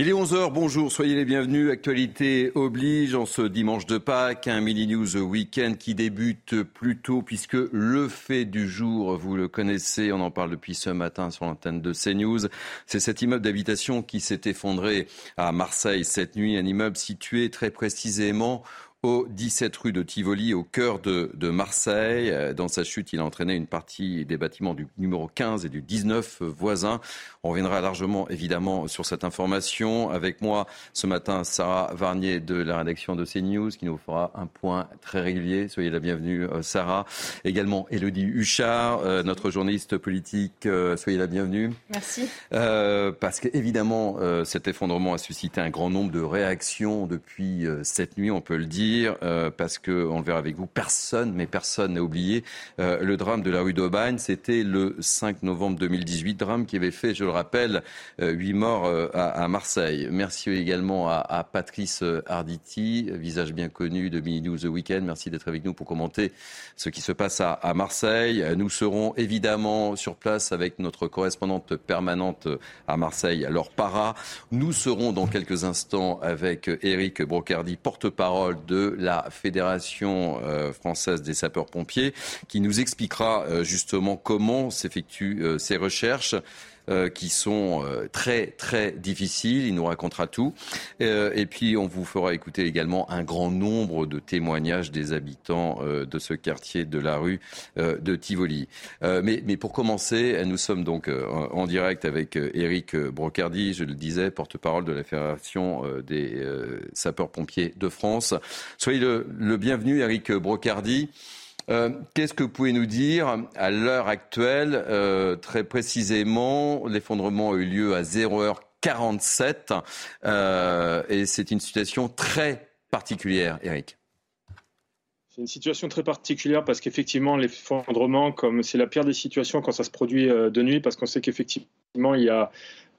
Il est 11h, bonjour, soyez les bienvenus. Actualité oblige en ce dimanche de Pâques, un mini news week-end qui débute plus tôt puisque le fait du jour, vous le connaissez, on en parle depuis ce matin sur l'antenne de CNews. C'est cet immeuble d'habitation qui s'est effondré à Marseille cette nuit, un immeuble situé très précisément au 17 rue de Tivoli, au cœur de, Marseille. Dans sa chute, il a entraîné une partie des bâtiments du numéro 15 et du 19 voisins. On reviendra largement, évidemment, sur cette information. Avec moi, ce matin, Sarah Varnier de la rédaction de CNews, qui nous fera un point très régulier. Soyez la bienvenue, Sarah. Également, Elodie Huchard, euh, notre journaliste politique. Euh, soyez la bienvenue. Merci. Euh, parce qu'évidemment, euh, cet effondrement a suscité un grand nombre de réactions depuis euh, cette nuit, on peut le dire. Euh, parce que on le verra avec vous, personne, mais personne n'a oublié euh, le drame de la rue d'Aubagne. C'était le 5 novembre 2018, drame qui avait fait, je le rappelle, euh, huit morts à, à, Marseille. Merci également à, Patrice Arditi, visage bien connu de Mini News The Weekend. Merci d'être avec nous pour commenter ce qui se passe à, Marseille. Nous serons évidemment sur place avec notre correspondante permanente à Marseille, Laure Para. Nous serons dans quelques instants avec Eric Brocardi, porte-parole de la Fédération euh, française des sapeurs-pompiers, qui nous expliquera euh, justement comment s'effectuent euh, ces recherches. Euh, qui sont euh, très très difficiles. Il nous racontera tout. Euh, et puis on vous fera écouter également un grand nombre de témoignages des habitants de ce quartier de la rue de Tivoli. Mais, mais, pour commencer, nous sommes donc en direct avec Éric Brocardi, je le disais, porte-parole de la Fédération des sapeurs-pompiers de France. Soyez le, le bienvenu, Éric Brocardi. Euh, Qu'est-ce que vous pouvez nous dire à l'heure actuelle, euh, très précisément L'effondrement a eu lieu à 0h47 euh, et c'est une situation très particulière, Eric. C'est une situation très particulière parce qu'effectivement, l'effondrement, comme c'est la pire des situations quand ça se produit de nuit, parce qu'on sait qu'effectivement, il y a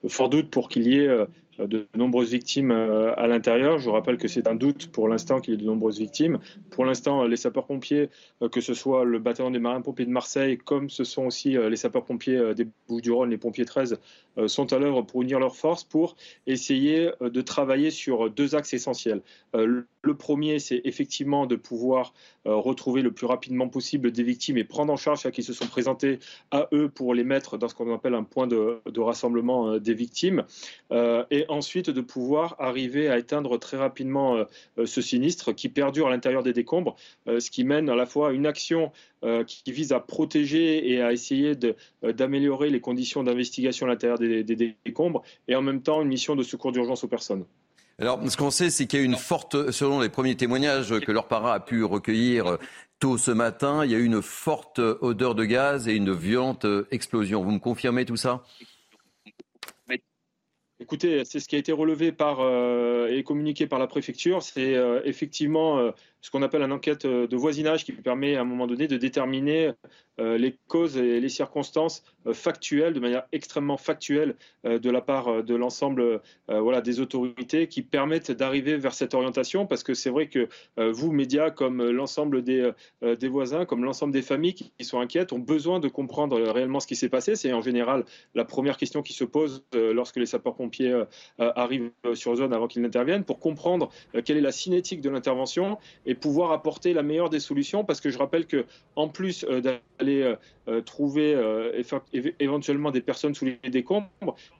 fort doute pour qu'il y ait de nombreuses victimes à l'intérieur. Je rappelle que c'est un doute pour l'instant qu'il y ait de nombreuses victimes. Pour l'instant, les sapeurs-pompiers, que ce soit le bataillon des marins-pompiers de Marseille, comme ce sont aussi les sapeurs-pompiers des Bouches-du-Rhône, les pompiers 13, sont à l'œuvre pour unir leurs forces pour essayer de travailler sur deux axes essentiels. Le premier, c'est effectivement de pouvoir retrouver le plus rapidement possible des victimes et prendre en charge ceux qui se sont présentés à eux pour les mettre dans ce qu'on appelle un point de, rassemblement des victimes. Et ensuite de pouvoir arriver à éteindre très rapidement euh, ce sinistre qui perdure à l'intérieur des décombres, euh, ce qui mène à la fois à une action euh, qui vise à protéger et à essayer d'améliorer les conditions d'investigation à l'intérieur des, décombres et en même temps une mission de secours d'urgence aux personnes. Alors, ce qu'on sait, c'est qu'il y a une forte, selon les premiers témoignages que leur parent a pu recueillir tôt ce matin, il y a eu une forte odeur de gaz et une violente explosion. Vous me confirmez tout ça? Écoutez, c'est ce qui a été relevé par, euh, et communiqué par la préfecture. C'est euh, effectivement euh, ce qu'on appelle une enquête de voisinage qui permet à un moment donné de déterminer les causes et les circonstances euh, factuelles, de manière extrêmement factuelle, euh, de la part de l'ensemble voilà, des autorités qui permettent d'arriver vers cette orientation, parce que c'est vrai que vous, médias, comme l'ensemble des, des voisins, comme l'ensemble des familles qui, sont inquiètes, ont besoin de comprendre réellement ce qui s'est passé. C'est en général la première question qui se pose lorsque les sapeurs-pompiers arrivent sur zone avant qu'ils n'interviennent, pour comprendre quelle est la cinétique de l'intervention et pouvoir apporter la meilleure des solutions, parce que je rappelle que en plus euh, euh, trouver euh, éventuellement des personnes sous les décombres,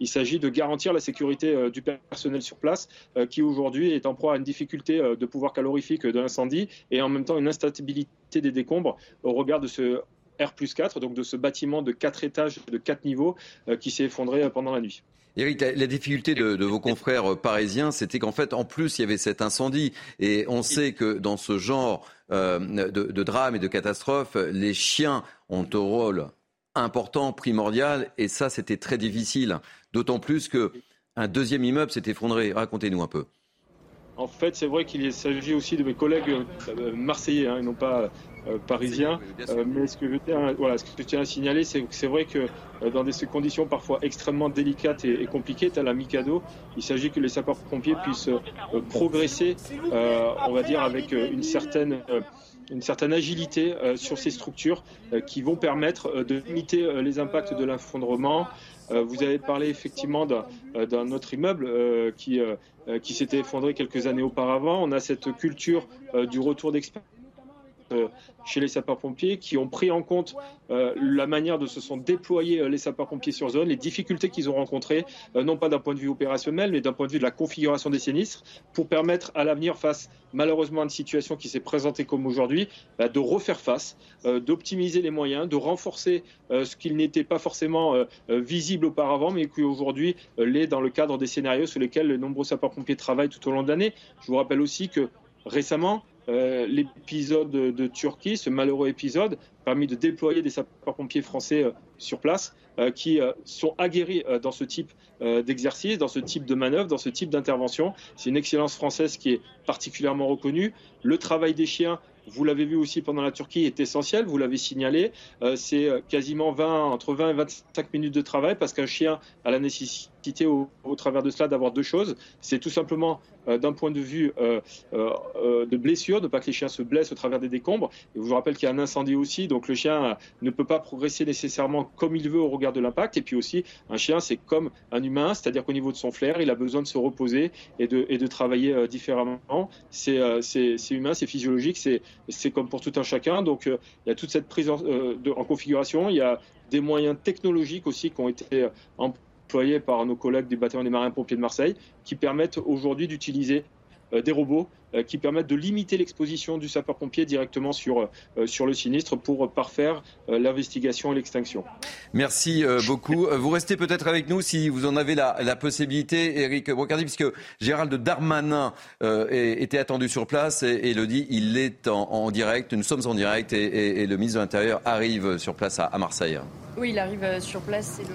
il s'agit de garantir la sécurité du personnel sur place, qui aujourd'hui est en proie à une difficulté de pouvoir calorifique de l'incendie et en même temps une instabilité des décombres au regard de ce R plus 4, donc de ce bâtiment de 4 étages, de 4 niveaux, qui s'est effondré pendant la nuit. Eric, la, difficulté de, vos confrères parisiens, c'était qu'en fait, en plus, il y avait cet incendie. Et on sait que dans ce genre euh, de, de drame et de catastrophe, les chiens ont un rôle important, primordial, et ça, c'était très difficile. D'autant plus que un deuxième immeuble s'est effondré. Racontez-nous un peu. En fait, c'est vrai qu'il s'agit aussi de mes collègues euh, marseillais hein, et non pas euh, parisiens. Euh, mais ce que, je tiens, voilà, ce que je tiens à signaler, c'est que c'est vrai que dans des conditions parfois extrêmement délicates et, compliquées, tel la Mikado, il s'agit que les sapeurs-pompiers puissent progresser, on va dire, avec une certaine une certaine agilité sur ces structures qui vont permettre de limiter les impacts de l'effondrement, vous avez parlé effectivement d'un euh, autre immeuble euh, qui, qui s'était effondré quelques années auparavant. On a cette culture du retour d'expérience chez les sapeurs-pompiers qui ont pris en compte euh, la manière de se sont déployés euh, les sapeurs-pompiers sur zone, les difficultés qu'ils ont rencontrées, euh, non pas d'un point de vue opérationnel, mais d'un point de vue de la configuration des sinistres, pour permettre à l'avenir, face malheureusement à une situation qui s'est présentée comme aujourd'hui, bah, de refaire face, d'optimiser les moyens, de renforcer ce qui n'était pas forcément visible auparavant, mais qui aujourd'hui l'est dans le cadre des scénarios sur lesquels de nombreux sapeurs-pompiers travaillent tout au long de l'année. Je vous rappelle aussi que récemment, euh, l'épisode de Turquie, ce malheureux épisode, permis de déployer des sapeurs-pompiers français euh, sur place euh, qui sont aguerris dans ce type d'exercice, dans ce type de manœuvre, dans ce type d'intervention. C'est une excellence française qui est particulièrement reconnue. Le travail des chiens, vous l'avez vu aussi pendant la Turquie, est essentiel, vous l'avez signalé. c'est quasiment 20, entre 20 et 25 minutes de travail parce qu'un chien a la nécessité au, travers de cela d'avoir deux choses. C'est tout simplement euh, d'un point de vue euh, euh, de blessure, de pas que les chiens se blessent au travers des décombres. Et je vous rappelle qu'il y a un incendie aussi, donc le chien ne peut pas progresser nécessairement comme il veut au regard de l'impact. Et puis aussi, un chien, c'est comme un humain, c'est-à-dire qu'au niveau de son flair, il a besoin de se reposer et de, et de travailler différemment. C'est humain, c'est physiologique, c'est comme pour tout un chacun. Donc il y a toute cette prise en, en configuration, il y a des moyens technologiques aussi qui ont été en par nos collègues du bataillon des marins-pompiers de Marseille, qui permettent aujourd'hui d'utiliser euh, des robots euh, qui permettent de limiter l'exposition du sapeur-pompier directement sur, euh, sur le sinistre pour parfaire l'investigation et l'extinction. Merci beaucoup. Vous restez peut-être avec nous si vous en avez la, possibilité, Eric Brocardi, puisque Gérald Darmanin était attendu sur place et, le dit, il est en, direct, nous sommes en direct et, le ministre de l'Intérieur arrive sur place à, à Marseille. Oui, il arrive sur place, c'est le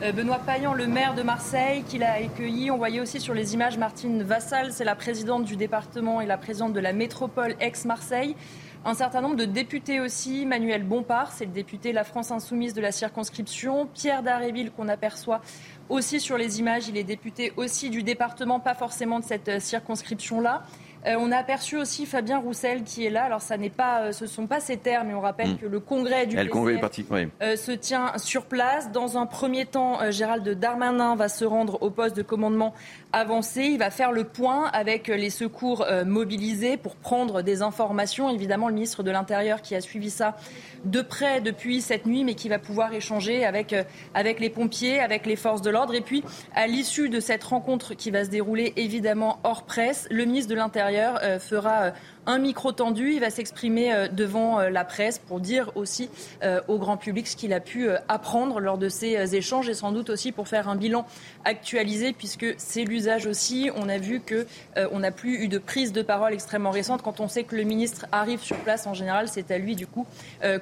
Benoît Payan, le maire de Marseille, qui l'a accueilli. On voyait aussi sur les images Martine Vassal, c'est la présidente du département et la présidente de la métropole ex-Marseille. Un certain nombre de députés aussi. Manuel Bompard, c'est le député La France Insoumise de la circonscription. Pierre Daréville, qu'on aperçoit aussi sur les images, il est député aussi du département, pas forcément de cette euh, circonscription-là. Euh, on a aperçu aussi Fabien Roussel qui est là. Alors, ça n'est pas, euh, ce ne sont pas ses termes, mais on rappelle hmm. que le congrès du PCF, euh, se tient sur place. Dans un premier temps, Gérald Darmanin va se rendre au poste de commandement avancé. Il va faire le point avec les secours mobilisés pour prendre des informations. Évidemment, le ministre de l'Intérieur qui a suivi ça de près depuis cette nuit, mais qui va pouvoir échanger avec, avec les pompiers, avec les forces de l'ordre. Et puis, à l'issue de cette rencontre qui va se dérouler évidemment hors presse, le ministre de l'Intérieur euh, fera euh, un micro tendu. Il va s'exprimer euh, devant la presse pour dire aussi au grand public ce qu'il a pu apprendre lors de ces échanges et sans doute aussi pour faire un bilan actualisé puisque c'est l'usage aussi. On a vu que on n'a plus eu de prise de parole extrêmement récente. Quand on sait que le ministre arrive sur place, en général, c'est à lui du coup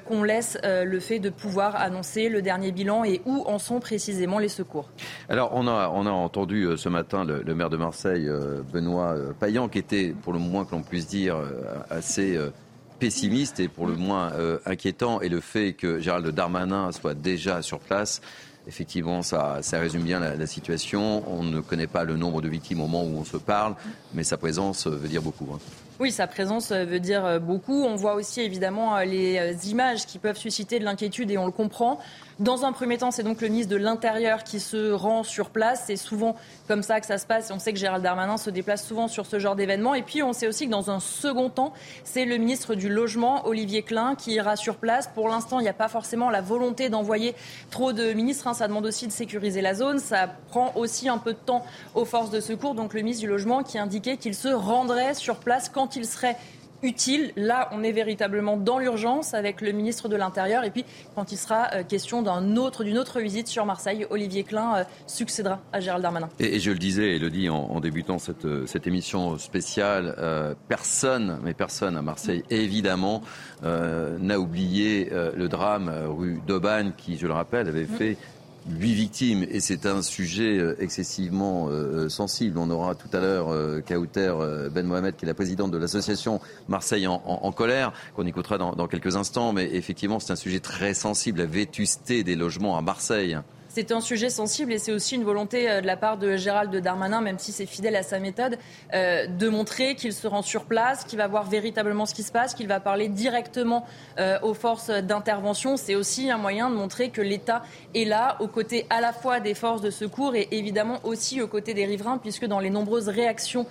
qu'on laisse le fait de pouvoir annoncer le dernier bilan et où en sont précisément les secours. Alors on a, on a entendu ce matin le, le maire de Marseille, Benoît Payan, qui était pour le moins que l'on puisse dire, euh, assez euh, pessimiste et pour le moins euh, inquiétant. Et le fait que Gérald Darmanin soit déjà sur place, effectivement, ça, ça résume bien la, situation. On ne connaît pas le nombre de victimes au moment où on se parle, mais sa présence veut dire beaucoup. Hein. Oui, sa présence veut dire beaucoup. On voit aussi évidemment les images qui peuvent susciter de l'inquiétude et on le comprend. Dans un premier temps, c'est donc le ministre de l'Intérieur qui se rend sur place. C'est souvent comme ça que ça se passe. On sait que Gérald Darmanin se déplace souvent sur ce genre d'événement. Et puis, on sait aussi que dans un second temps, c'est le ministre du Logement, Olivier Klein, qui ira sur place. Pour l'instant, il n'y a pas forcément la volonté d'envoyer trop de ministres. Hein. Ça demande aussi de sécuriser la zone. Ça prend aussi un peu de temps aux forces de secours. Donc, le ministre du Logement qui indiquait qu'il se rendrait sur place quand il serait utile. Là, on est véritablement dans l'urgence avec le ministre de l'Intérieur. Et puis, quand il sera euh, question d'un autre, d'une autre visite sur Marseille, Olivier Klein euh, succédera à Gérald Darmanin. Et, je le disais et le dis en, débutant cette, euh, cette, émission spéciale, personne, mais personne à Marseille, évidemment, n'a oublié le drame rue d'Aubagne qui, je le rappelle, avait mm. fait huit victimes et c'est un sujet euh, excessivement euh, sensible. On aura tout à l'heure euh, Ben Mohamed, qui est la présidente de l'association Marseille en, colère, qu'on écoutera dans, dans quelques instants. Mais effectivement, c'est un sujet très sensible, la vétusté des logements à Marseille. C'est un sujet sensible et c'est aussi une volonté euh, de la part de Gérald Darmanin, même si c'est fidèle à sa méthode, euh, de montrer qu'il se rend sur place, qu'il va voir véritablement ce qui se passe, qu'il va parler directement euh, aux forces d'intervention. C'est aussi un moyen de montrer que l'État est là, aux côtés à la fois des forces de secours et évidemment aussi aux côtés des riverains, puisque dans les nombreuses réactions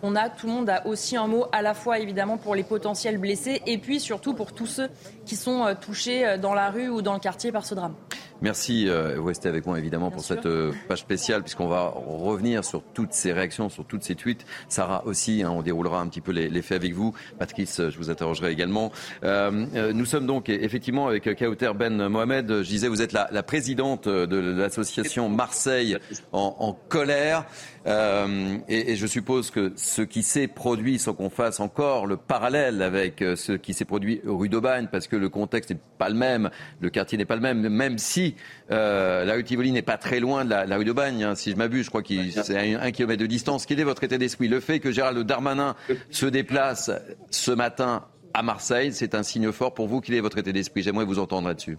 qu'on a, tout le monde a aussi un mot à la fois évidemment pour les potentiels blessés et puis surtout pour tous ceux qui sont touchés dans la rue ou dans le quartier par ce drame. Merci, euh, vous restez avec moi évidemment pour cette euh, page spéciale, puisqu'on va revenir sur toutes ces réactions, sur toutes ces tweets. Sarah aussi, hein, on déroulera un petit peu les, faits avec vous. Patrice, je vous interrogerai également. Euh, nous sommes donc effectivement avec Kauter Ben Mohamed. Je disais, vous êtes la, la présidente de l'association Marseille en, en colère. Euh, et, et, je suppose que ce qui s'est produit, sans qu'on fasse encore le parallèle avec euh, ce qui s'est produit rue d'Aubagne, parce que le contexte n'est pas le même, le quartier n'est pas le même, même si euh, la rue Tivoli n'est pas très loin de la, la rue d'Aubagne, hein, si je m'abuse, je crois qu'il c'est un, un, kilomètre de distance. Quel est votre état d'esprit? Le fait que Gérald Darmanin se déplace ce matin à Marseille, c'est un signe fort pour vous. Quel est votre état d'esprit? J'aimerais vous entendre là-dessus.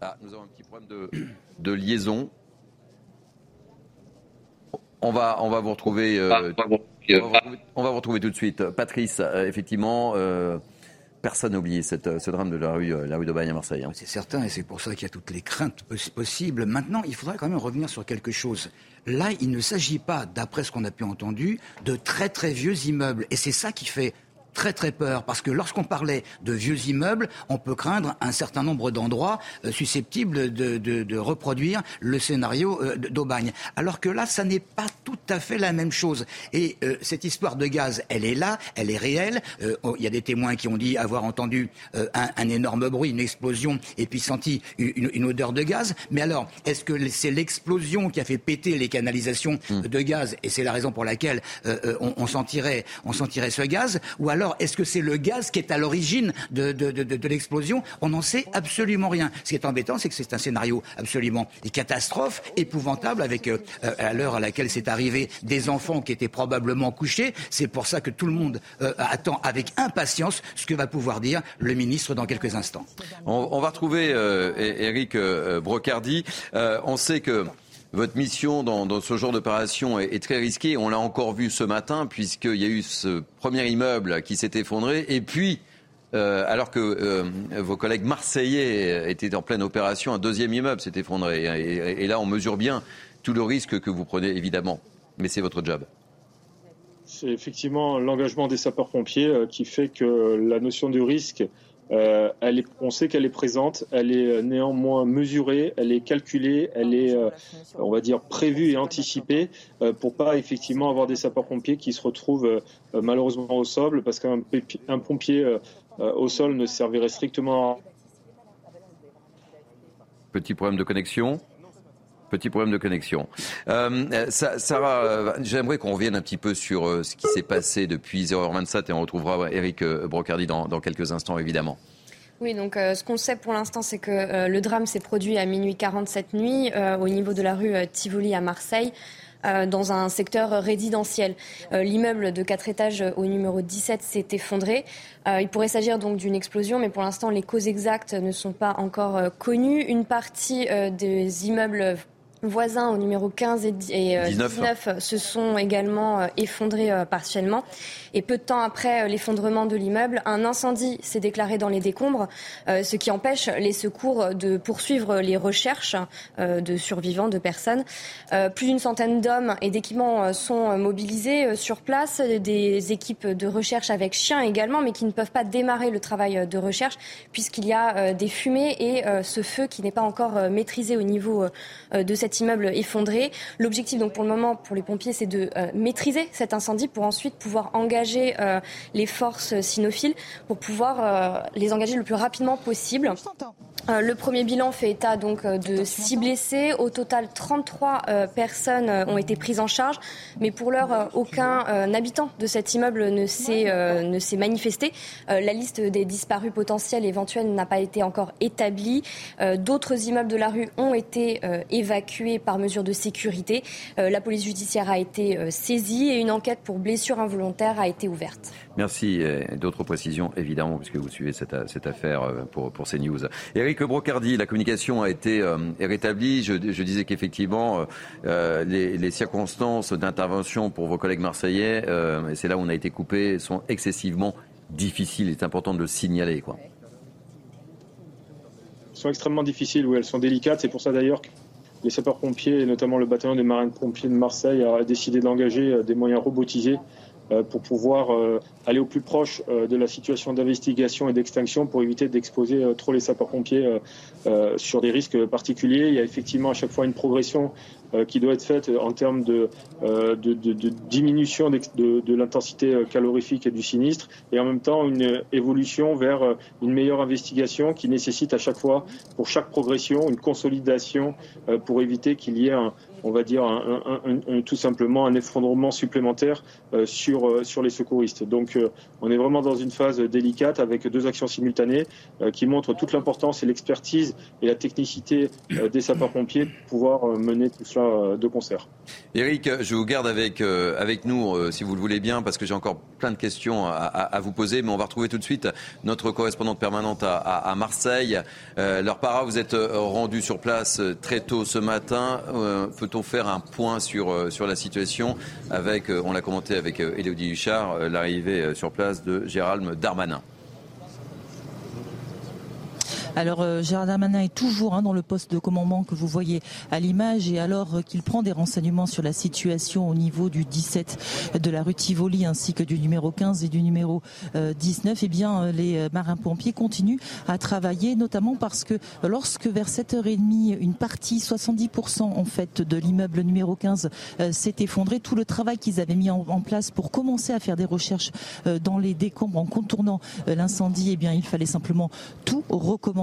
Ah, nous avons un petit problème de de liaison. On va, on va vous retrouver. Euh, ah, on, va vous retrouver tout de suite. Patrice, euh, effectivement. Euh, personne n'a oublié cette, ce drame de la rue, la rue à Marseille. Hein. C'est certain, et c'est pour ça qu'il y a toutes les craintes possibles. Maintenant, il faudrait quand même revenir sur quelque chose. Là, il ne s'agit pas, d'après ce qu'on a pu entendre, de très très vieux immeubles. Et c'est ça qui fait très très peur parce que lorsqu'on parlait de vieux immeubles, on peut craindre un certain nombre d'endroits euh, susceptibles de, de, de, reproduire le scénario euh, d'Aubagne. Alors que là, ça n'est pas tout à fait la même chose. Et euh, cette histoire de gaz, elle est là, elle est réelle. Oh, il y a des témoins qui ont dit avoir entendu un, un, énorme bruit, une explosion, et puis senti une, une odeur de gaz. Mais alors, est-ce que c'est l'explosion qui a fait péter les canalisations hmm. de gaz, et c'est la raison pour laquelle on, on sentirait, on sentirait ce gaz, ou alors alors, est-ce que c'est le gaz qui est à l'origine de, l'explosion? On n'en sait absolument rien. Ce qui est embêtant, c'est que c'est un scénario absolument catastrophe, épouvantable, avec euh, euh, à l'heure à laquelle c'est arrivé des enfants qui étaient probablement couchés. C'est pour ça que tout le monde euh, attend avec impatience ce que va pouvoir dire le ministre dans quelques instants. On, va retrouver Eric Brocardi. on sait que votre mission dans, ce genre d'opération est, très risquée. On l'a encore vu ce matin, puisqu'il y a eu ce premier immeuble qui s'est effondré. Et puis, euh, alors que euh, vos collègues marseillais étaient en pleine opération, un deuxième immeuble s'est effondré. Et, là, on mesure bien tout le risque que vous prenez, évidemment. Mais c'est votre job. C'est effectivement l'engagement des sapeurs-pompiers euh, qui fait que la notion de risque euh, elle est, on sait qu'elle est présente, elle est euh, néanmoins mesurée, elle est calculée, elle est, euh, on va dire, prévue et anticipée pour pas effectivement avoir des sapeurs-pompiers qui se retrouvent malheureusement au sol, parce qu'un un pompier au sol ne servirait strictement à... Petit problème de connexion Petit problème de connexion. Euh, Sarah, j'aimerais qu'on revienne un petit peu sur euh, ce qui s'est passé depuis 0h27 et on retrouvera Eric euh, Brocardi dans, quelques instants, évidemment. Oui, donc ce qu'on sait pour l'instant, c'est que le drame s'est produit à minuit 47 nuit au niveau de la rue Tivoli à Marseille. dans un secteur résidentiel. L'immeuble de quatre étages au numéro 17 s'est effondré. il pourrait s'agir donc d'une explosion, mais pour l'instant, les causes exactes ne sont pas encore connues. Une partie des immeubles voisins au numéro 15 et, 19. Euh, se sont également euh, effondrés euh, partiellement. Et peu de temps après l'effondrement de l'immeuble, un incendie s'est déclaré dans les décombres, ce qui empêche les secours de poursuivre les recherches de survivants, de personnes. Plus d'une centaine d'hommes et d'équipements sont mobilisés sur place, des équipes de recherche avec chiens également, mais qui ne peuvent pas démarrer le travail de recherche puisqu'il y a des fumées et ce feu qui n'est pas encore maîtrisé au niveau de cette cet immeuble effondré. L'objectif, donc, pour le moment, pour les pompiers, c'est de maîtriser cet incendie pour ensuite pouvoir engager les forces cynophiles pour pouvoir les engager le plus rapidement possible. Euh, le premier bilan fait état donc euh, de 6 blessés. Au total, 33 euh, personnes ont été prises en charge, mais pour l'heure, aucun habitant de cet immeuble ne s'est ne s'est manifesté. La liste des disparus potentiels éventuels n'a pas été encore établie. D'autres immeubles de la rue ont été évacués par mesure de sécurité. La police judiciaire a été saisie et une enquête pour blessure involontaire a été ouverte. Merci. D'autres précisions, évidemment, puisque vous suivez cette, cette affaire pour, pour CNews. Eric Brocardi, la communication a été euh, rétablie. Je, disais qu'effectivement, euh, euh, les, circonstances d'intervention pour vos collègues marseillais, et c'est là où on a été coupé, sont excessivement difficiles. Il est important de le signaler. Quoi. Elles sont extrêmement difficiles, oui, elles sont délicates. C'est pour ça d'ailleurs que les sapeurs-pompiers, et notamment le bataillon des marins-pompiers de Marseille, a décidé d'engager des moyens robotisés euh, pour pouvoir euh, aller au plus proche euh, de la situation d'investigation et d'extinction pour éviter d'exposer trop les sapeurs-pompiers sur des risques particuliers. Il y a effectivement à chaque fois une progression qui doit être faite en termes de, de, diminution de, l'intensité calorifique du sinistre et en même temps une évolution vers une meilleure investigation qui nécessite à chaque fois, pour chaque progression, une consolidation pour éviter qu'il y ait un, on va dire, tout simplement un effondrement supplémentaire euh, sur, euh, sur les secouristes. Donc euh, on est vraiment dans une phase délicate avec deux actions simultanées qui montrent toute l'importance et l'expertise et la technicité des sapeurs-pompiers pour pouvoir mener tout cela de concert. Eric, je vous garde avec, avec nous, si vous le voulez bien, parce que j'ai encore plein de questions à, vous poser, mais on va retrouver tout de suite notre correspondante permanente à, Marseille. leur para, vous êtes rendu sur place très tôt ce matin peut faire un point sur, euh, sur la situation avec, euh, on l'a commenté avec Elodie euh, Huchard, l'arrivée sur place de Gérald Darmanin? Alors euh, Gérard Darmanin est toujours hein, dans le poste de commandement que vous voyez à l'image et alors euh, qu'il prend des renseignements sur la situation au niveau du 17 de la rue Tivoli ainsi que du numéro 15 et du numéro 19, euh, eh bien les marins-pompiers continuent à travailler notamment parce que lorsque vers 7h30 une partie, 70% en fait de l'immeuble numéro 15 s'est effondré, tout le travail qu'ils avaient mis en, place pour commencer à faire des recherches dans les décombres en contournant l'incendie, eh bien il fallait simplement tout recommencer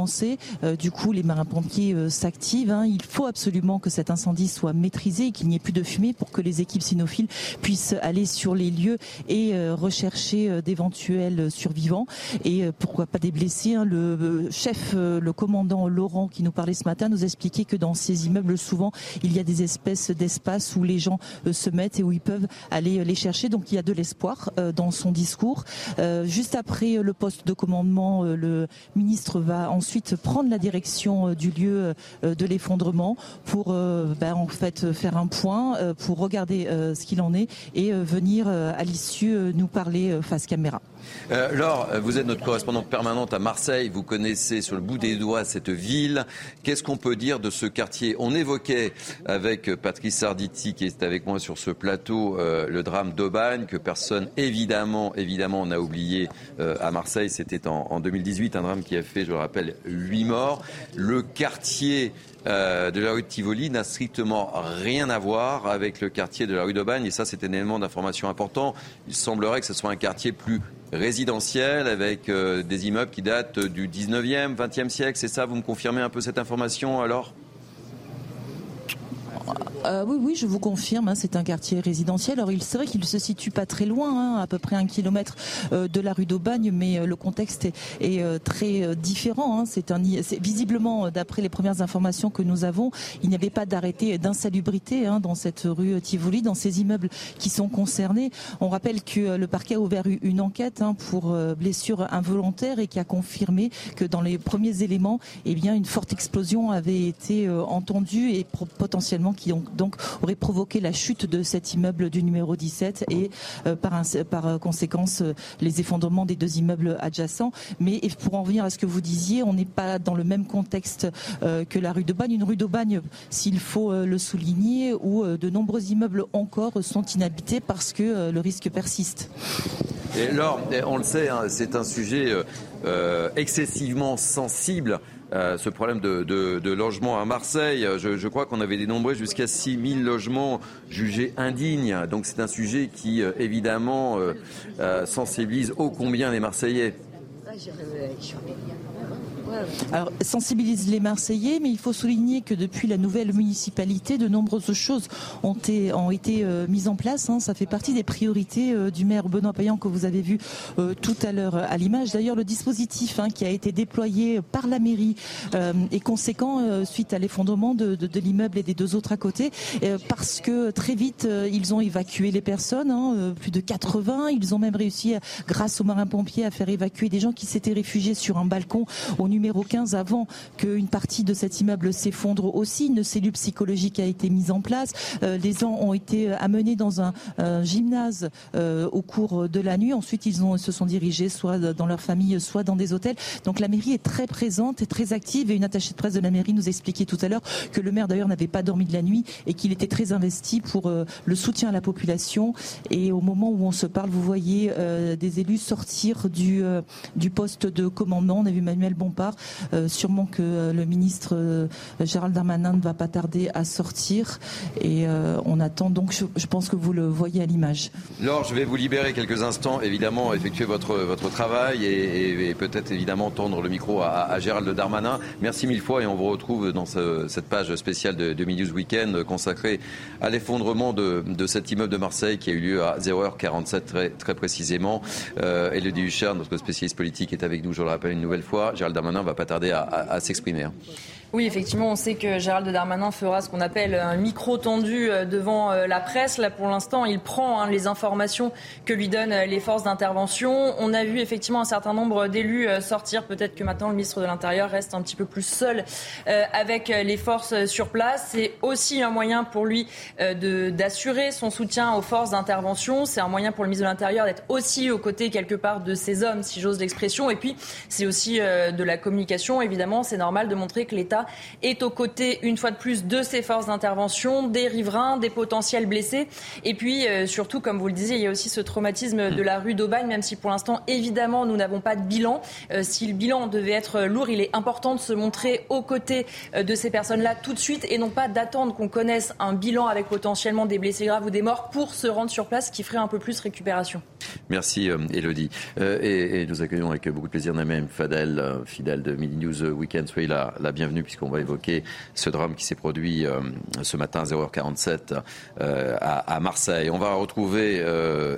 euh, du coup, les marins-pompiers euh, s'activent. Hein. Il faut absolument que cet incendie soit maîtrisé et qu'il n'y ait plus de fumée pour que les équipes cynophiles puissent aller sur les lieux et euh, rechercher d'éventuels survivants et pourquoi pas des blessés. Hein. Le chef, le commandant Laurent qui nous parlait ce matin nous expliquait que dans ces immeubles, souvent, il y a des espèces d'espaces où les gens se mettent et où ils peuvent aller les chercher. Donc il y a de l'espoir dans son discours. Juste après le poste de commandement, le ministre va ensuite ensuite prendre la direction euh, du lieu euh, de l'effondrement pour euh, ben, en fait faire un point, pour regarder ce qu'il en est et venir à l'issue nous parler face caméra. Laure, vous êtes notre correspondante permanente à Marseille. Vous connaissez sur le bout des doigts cette ville. Qu'est-ce qu'on peut dire de ce quartier? On évoquait avec Patrice Sarditi, qui est avec moi sur ce plateau, le drame d'Aubagne, que personne évidemment, évidemment, n'a oublié à Marseille. C'était en, en 2018, un drame qui a fait, je le rappelle, 8 morts. Le quartier euh, de la rue de Tivoli n'a strictement rien à voir avec le quartier de la rue d'Aubagne. Et ça, c'est un élément d'information important. Il semblerait que ce soit un quartier plus résidentiel avec euh, des immeubles qui datent du 19e, 20e siècle. C'est ça Vous me confirmez un peu cette information alors? Euh, oui, oui, je vous confirme, hein, c'est un quartier résidentiel. Alors, c'est vrai qu'il se situe pas très loin, hein, à peu près un kilomètre euh, de la rue d'Aubagne, mais euh, le contexte est, très différent. Hein. C'est un, visiblement, d'après les premières informations que nous avons, il n'y avait pas d'arrêté d'insalubrité dans cette rue Tivoli, dans ces immeubles qui sont concernés. On rappelle que le parquet a ouvert une enquête pour blessure involontaire et qui a confirmé que dans les premiers éléments, eh bien, une forte explosion avait été entendue et potentiellement qui donc aurait provoqué la chute de cet immeuble du numéro 17 et euh, par, par conséquence euh, les effondrements des deux immeubles adjacents. Mais pour en revenir à ce que vous disiez, on n'est pas dans le même contexte euh, que la rue de Bagne. Une rue de Bagne, s'il faut le souligner, où de nombreux immeubles encore sont inhabités parce que le risque persiste. Et Laure, on le sait, hein, c'est un sujet excessivement sensible ce problème de, logement à Marseille. Je, crois qu'on avait dénombré jusqu'à 6 000 logements jugés indignes. Donc c'est un sujet qui, euh, évidemment, euh, euh, sensibilise ô combien les Marseillais. Alors, sensibilise les Marseillais, mais il faut souligner que depuis la nouvelle municipalité, de nombreuses choses ont été, ont été euh, mises en place. Hein. Ça fait partie des priorités euh, du maire Benoît Payan que vous avez vu euh, tout à l'heure à l'image. D'ailleurs, le dispositif hein, qui a été déployé par la mairie est conséquent suite à l'effondrement de, l'immeuble et des deux autres à côté, parce que très vite, ils ont évacué les personnes, hein, plus de 80. Ils ont même réussi, grâce aux marins-pompiers, à faire évacuer des gens qui s'étaient réfugiés sur un balcon au numéro 15 avant qu'une partie de cet immeuble s'effondre aussi. Une cellule psychologique a été mise en place. Euh, les gens ont été amenés dans un, gymnase euh, au cours de la nuit. Ensuite, ils se sont dirigés soit dans leur famille, soit dans des hôtels. Donc la mairie est très présente et très active. Et une attachée de presse de la mairie nous expliquait tout à l'heure que le maire d'ailleurs n'avait pas dormi de la nuit et qu'il était très investi pour euh, le soutien à la population. Et au moment où on se parle, vous voyez des élus sortir du, du poste de commandement. On a vu Manuel Bompard euh, sûrement que euh, le ministre euh, Gérald Darmanin ne va pas tarder à sortir et on attend donc, je, pense que vous le voyez à l'image. Laure, je vais vous libérer quelques instants, évidemment, effectuer votre, votre travail et, peut-être évidemment tendre le micro à, Gérald Darmanin. Merci mille fois et on vous retrouve dans cette page spéciale de, de News Weekend consacrée à l'effondrement de, cet immeuble de Marseille qui a eu lieu à 0h47 très, très précisément. Euh, Elodie Huchard, notre spécialiste politique, est avec nous, je le rappelle une nouvelle fois. Gérald Darmanin va pas tarder à, s'exprimer. Oui, effectivement, on sait que Gérald Darmanin fera ce qu'on appelle un micro tendu euh, devant euh, la presse. Là, pour l'instant, il prend hein, les informations que lui donnent euh, les forces d'intervention. On a vu effectivement un certain nombre d'élus sortir. Peut-être que maintenant, le ministre de l'Intérieur reste un petit peu plus seul avec les forces sur place. C'est aussi un moyen pour lui d'assurer son soutien aux forces d'intervention. C'est un moyen pour le ministre de l'Intérieur d'être aussi aux côtés quelque part de ces hommes, si j'ose l'expression. Et puis, c'est aussi de la communication. Évidemment, c'est normal de montrer que l'État est aux côtés, une fois de plus, de ces forces d'intervention, des riverains, des potentiels blessés. Et puis, euh, surtout, comme vous le disiez, il y a aussi ce traumatisme de la rue d'Aubagne, même si pour l'instant, évidemment, nous n'avons pas de bilan. Euh, si le bilan devait être lourd, il est important de se montrer aux côtés euh, de ces personnes-là tout de suite et non pas d'attendre qu'on connaisse un bilan avec potentiellement des blessés graves ou des morts pour se rendre sur place, qui ferait un peu plus récupération. Merci, Elodie. Et, nous accueillons avec beaucoup de plaisir Namen Fadel, fidèle de Midi News Weekend. Soyez la bienvenue puisqu'on va évoquer ce drame qui s'est produit euh, ce matin à 0h47 euh, à, Marseille. On va retrouver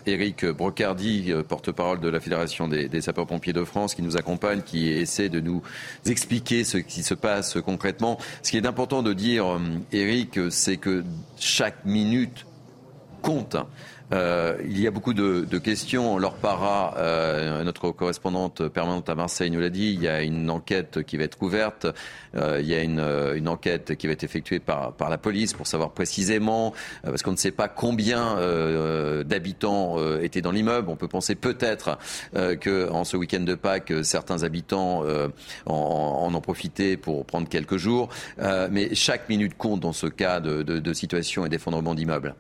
Eric euh, Brocardi, porte-parole de la Fédération des, sapeurs-pompiers de France, qui nous accompagne, qui essaie de nous expliquer ce qui se passe concrètement. Ce qui est important de dire, Eric, c'est que chaque minute compte. Euh, il y a beaucoup de, questions. Laure Para, euh, notre correspondante permanente à Marseille, nous l'a dit. Il y a une enquête qui va être ouverte. Euh, il y a une, enquête qui va être effectuée par, la police pour savoir précisément, parce qu'on ne sait pas combien d'habitants étaient dans l'immeuble. On peut penser peut-être qu'en ce week-end de Pâques, certains habitants en, ont profité pour prendre quelques jours. mais chaque minute compte dans ce cas de, de situation et d'effondrement d'immeubles.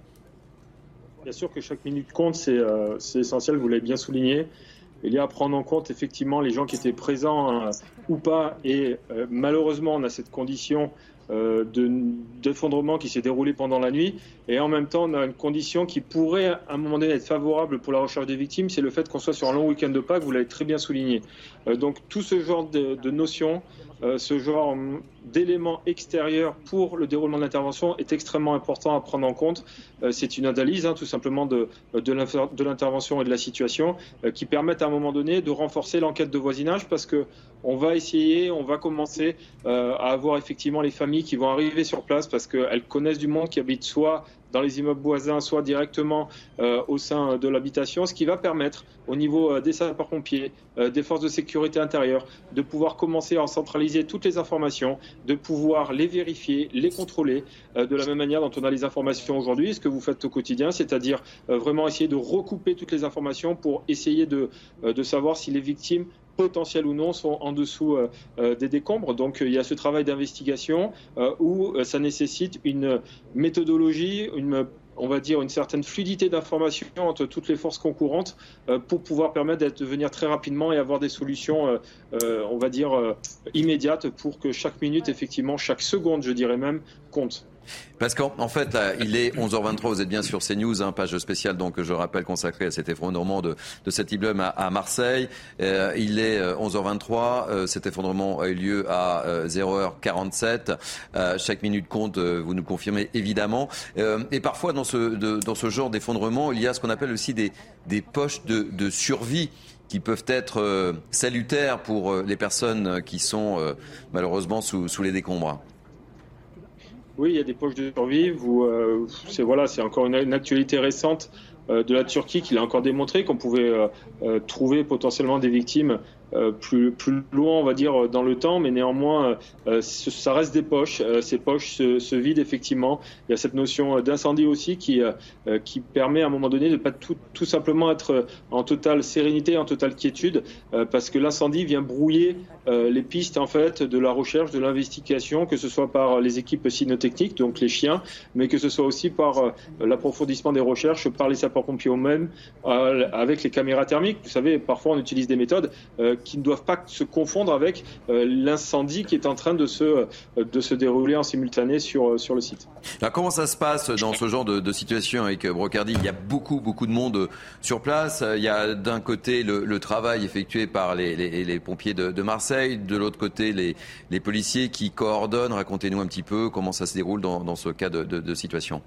Bien sûr que chaque minute compte, euh, c'est essentiel, vous l'avez bien souligné. Il y a à prendre en compte effectivement les gens qui étaient présents euh, ou pas. Et euh, malheureusement, on a cette condition d'effondrement qui s'est déroulé pendant la nuit. Et en même temps, on a une condition qui pourrait à un moment donné être favorable pour la recherche des victimes, c'est le fait qu'on soit sur un long week-end de Pâques, vous l'avez très bien souligné. Donc tout ce genre de, de notions euh, ce genre d'éléments extérieurs pour le déroulement de l'intervention est extrêmement important à prendre en compte. Euh, c'est une analyse hein, tout simplement de, de l'intervention et de la situation euh, qui permettent à un moment donné de renforcer l'enquête de voisinage parce que on va essayer, on va commencer à avoir effectivement les familles qui vont arriver sur place parce qu'elles connaissent du monde qui habite soit dans les immeubles voisins, soit directement euh, au sein de l'habitation, ce qui va permettre au niveau euh, des sapeurs-pompiers, euh, des forces de sécurité intérieure, de pouvoir commencer à centraliser toutes les informations, de pouvoir les vérifier, les contrôler, de la même manière dont on a les informations aujourd'hui, ce que vous faites au quotidien, c'est-à-dire vraiment essayer de recouper toutes les informations pour essayer de savoir si les victimes potentiels ou non, sont en dessous euh, euh, des décombres. Donc euh, il y a ce travail d'investigation où ça nécessite une méthodologie, une on va dire, une certaine fluidité d'information entre toutes les forces concurrentes pour pouvoir permettre de venir très rapidement et avoir des solutions, on va dire, immédiates pour que chaque minute, effectivement, chaque seconde, je dirais même, compte. Parce qu'en fait, là, il est 11h23, vous êtes bien sur CNews, hein, page spéciale, donc je rappelle, consacrée à cet effondrement de, de cet immeuble à, Marseille. Euh, il est 11h23, euh, euh, cet effondrement a eu lieu à 0h47. chaque minute compte, vous nous confirmez évidemment. et parfois, dans ce, dans ce genre d'effondrement, il y a ce qu'on appelle aussi des, des poches de, de survie qui peuvent être salutaires pour les personnes qui sont malheureusement sous, sous les décombres. Oui, il y a des poches de survie. Euh, c'est voilà, c'est encore une, actualité récente euh, de la Turquie qui l'a encore démontré qu'on pouvait euh, trouver potentiellement des victimes euh, plus, plus loin, on va dire, dans le temps, mais néanmoins, euh, ça reste des poches. Euh, ces poches se, se, vident effectivement. Il y a cette notion d'incendie aussi qui, qui permet à un moment donné de ne pas tout, tout, simplement être en totale sérénité, en totale quiétude, parce que l'incendie vient brouiller les pistes en fait de la recherche, de l'investigation, que ce soit par les équipes cynotechniques, donc les chiens, mais que ce soit aussi par l'approfondissement des recherches par les sapeurs-pompiers eux-mêmes, avec les caméras thermiques. Vous savez, parfois on utilise des méthodes qui ne doivent pas se confondre avec euh, l'incendie qui est en train de se, euh, de se dérouler en simultané sur, euh, sur le site. Alors comment ça se passe dans ce genre de, situation avec Brocardi? Il y a beaucoup, beaucoup de monde sur place. Il y a d'un côté le, travail effectué par les, les, pompiers de, Marseille, de l'autre côté les, les policiers qui coordonnent. Racontez-nous un petit peu comment ça se déroule dans, dans ce cas de, situation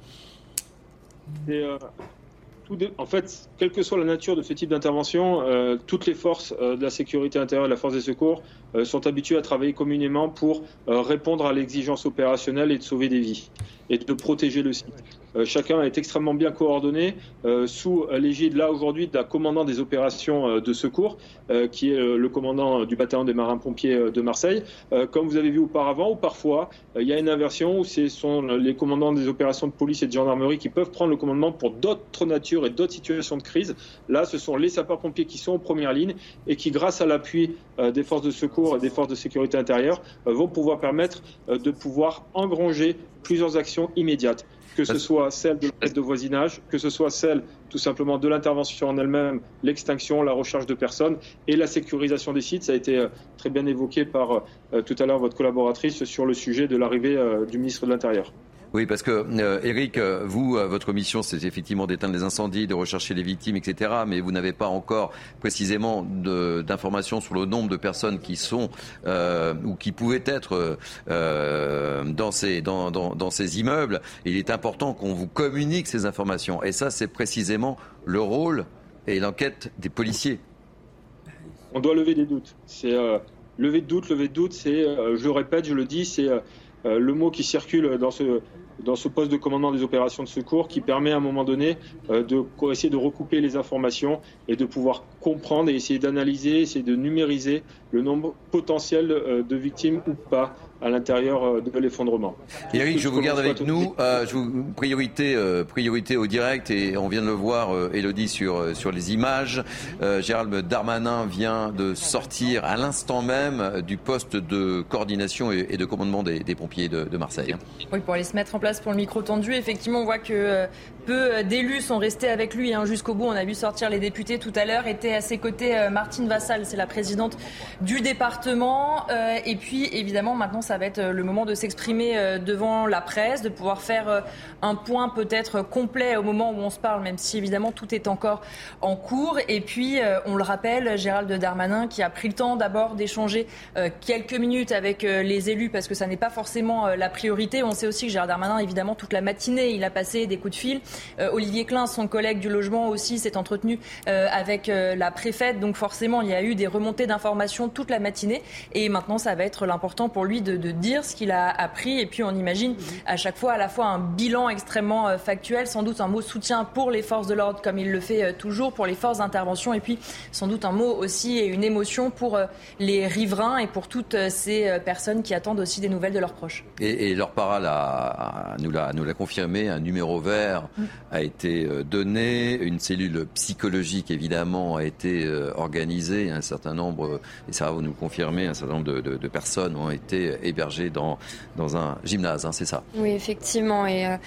en fait, quelle que soit la nature de ce type d'intervention, euh, toutes les forces euh, de la sécurité intérieure et la force des secours euh, sont habituées à travailler communément pour répondre à l'exigence opérationnelle et de sauver des vies et de protéger le site. Euh, chacun est extrêmement bien coordonné euh, sous l'égide là aujourd'hui d'un commandant des opérations euh, de secours, qui est le commandant du bataillon des marins-pompiers de Marseille. comme vous avez vu auparavant, ou parfois il y a une inversion où ce sont les commandants des opérations de police et de gendarmerie qui peuvent prendre le commandement pour d'autres natures et d'autres situations de crise. Là, ce sont les sapeurs-pompiers qui sont en première ligne et qui, grâce à l'appui des forces de secours et des forces de sécurité intérieure, vont pouvoir permettre de pouvoir engranger plusieurs actions immédiates que ce soit celle de l'aide de voisinage, que ce soit celle tout simplement de l'intervention en elle-même, l'extinction, la recherche de personnes et la sécurisation des sites. Ça a été euh, très bien évoqué par euh, tout à l'heure votre collaboratrice sur le sujet de l'arrivée euh, du ministre de l'Intérieur. Oui, parce que euh, Eric, euh, vous, euh, votre mission, c'est effectivement d'éteindre les incendies, de rechercher les victimes, etc. Mais vous n'avez pas encore précisément d'informations sur le nombre de personnes qui sont ou qui pouvaient être dans, ces, immeubles. il est important qu'on vous communique ces informations. Et ça, c'est précisément le rôle et l'enquête des policiers. On doit lever des doutes. C'est lever de doutes, lever de doutes. C'est, je le répète, je le dis, c'est le mot qui circule dans ce dans ce poste de commandant des opérations de secours qui permet à un moment donné euh, de essayer de recouper les informations et de pouvoir comprendre et essayer d'analyser, essayer de numériser le nombre potentiel euh, de victimes ou pas à l'intérieur euh, de l'effondrement. Eric, je vous garde avec nous. Euh, je vous, priorité, priorité au direct et on vient de le voir, Elodie, sur, sur les images. Gérald Darmanin vient de sortir à l'instant même du poste de coordination et, de commandement des, pompiers de, Marseille. Oui, pour aller se mettre en place pour le micro tendu, effectivement, on voit que peu d'élus sont restés avec lui hein, jusqu'au bout. On a vu sortir les députés tout à l'heure. Était à ses côtés Martine Vassal, c'est la présidente du département. Euh, et puis, évidemment, maintenant, ça va être euh, le moment de s'exprimer euh, devant la presse, de pouvoir faire un point peut-être complet au moment où on se parle, même si, évidemment, tout est encore en cours. Et puis, on le rappelle, Gérald Darmanin qui a pris le temps d'abord d'échanger quelques minutes avec les élus, parce que ça n'est pas forcément la priorité. On sait aussi que Gérald Darmanin, évidemment, toute la matinée, il a passé des coups de fil. Olivier Klein, son collègue du logement aussi, s'est entretenu avec la préfète. Donc, forcément, il y a eu des remontées d'informations toute la matinée. Et maintenant, ça va être l'important pour lui de, dire ce qu'il a appris. Et puis, on imagine à chaque fois à la fois un bilan extrêmement euh, factuel, sans doute un mot soutien pour les forces de l'ordre, comme il le fait euh, toujours, pour les forces d'intervention. Et puis, sans doute un mot aussi et une émotion pour euh, les riverains et pour toutes ces personnes qui attendent aussi des nouvelles de leurs proches. Et, leur para nous l'a confirmé, un numéro vert. A été donnée, une cellule psychologique évidemment a été organisée, un certain nombre, et ça va vous nous confirmer, un certain nombre de, personnes ont été hébergées dans, dans un gymnase, hein, c'est ça? Oui, effectivement, et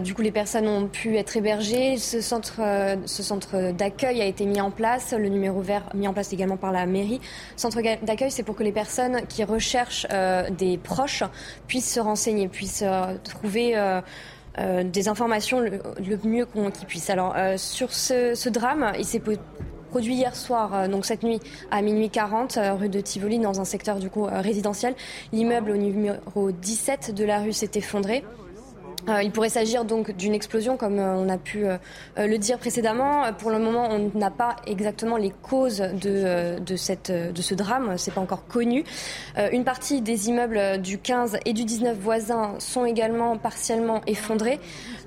du coup les personnes ont pu être hébergées, ce centre, ce centre d'accueil a été mis en place, le numéro vert mis en place également par la mairie. Centre d'accueil, c'est pour que les personnes qui recherchent des proches puissent se renseigner, puissent euh, trouver euh, euh, des informations le, mieux qu'ils puissent. Alors sur ce, drame, il s'est produit hier soir, donc cette nuit à minuit 40, rue de Tivoli, dans un secteur du coup résidentiel. L'immeuble au numéro 17 de la rue s'est effondré. Euh, il pourrait s'agir donc d'une explosion, comme euh, on a pu euh, le dire précédemment. Pour le moment, on n'a pas exactement les causes de, de, cette, de ce drame. C'est pas encore connu. Une partie des immeubles du 15 et du 19 voisins sont également partiellement effondrés.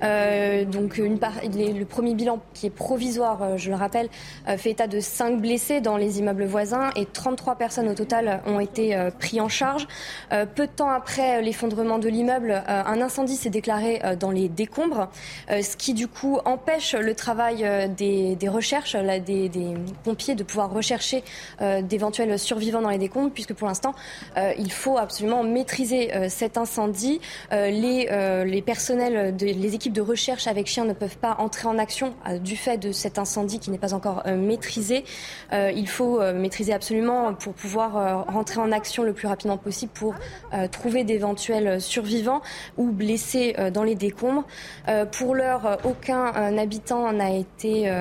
donc, le premier bilan, qui est provisoire, je le rappelle, fait état de 5 blessés dans les immeubles voisins et 33 personnes au total ont été pris en charge. peu de temps après l'effondrement de l'immeuble, un incendie s'est déclaré euh, dans les décombres, euh, ce qui du coup empêche le travail euh, des, recherches, des, pompiers de pouvoir rechercher d'éventuels survivants dans les décombres, puisque pour l'instant, il faut absolument maîtriser cet incendie. les, personnels, les équipes de recherche avec chiens ne peuvent pas entrer en action du fait de cet incendie qui n'est pas encore maîtrisé. il faut maîtriser absolument pour pouvoir rentrer en action le plus rapidement possible pour trouver d'éventuels survivants ou blessés dans les décombres. Euh, pour l'heure, euh, aucun euh, habitant n'a été...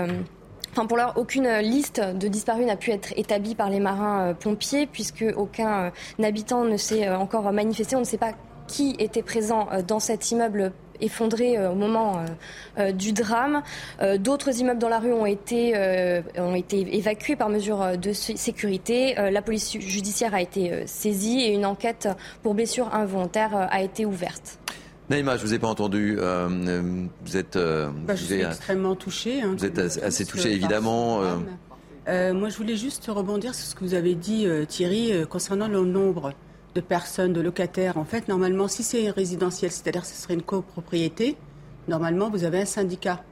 Enfin, pour l'heure, aucune liste de disparus n'a pu être établie par les marins pompiers, puisque aucun habitant ne s'est encore manifesté. On ne sait pas qui était présent dans cet immeuble effondré au moment du drame. D'autres immeubles dans la rue ont été, ont été évacués par mesure de sécurité. la police judiciaire a été saisie et une enquête pour blessure involontaire a été ouverte. Naïma, je vous ai pas entendu. Euh, vous êtes. Euh, bah, je suis extrêmement touchée. Hein, vous êtes assez, touchée, évidemment. Euh. moi, je voulais juste rebondir sur ce que vous avez dit, Thierry, concernant le nombre de personnes, de locataires. En fait, normalement, si c'est résidentiel, c'est-à-dire que ce serait une copropriété, normalement, vous avez un syndicat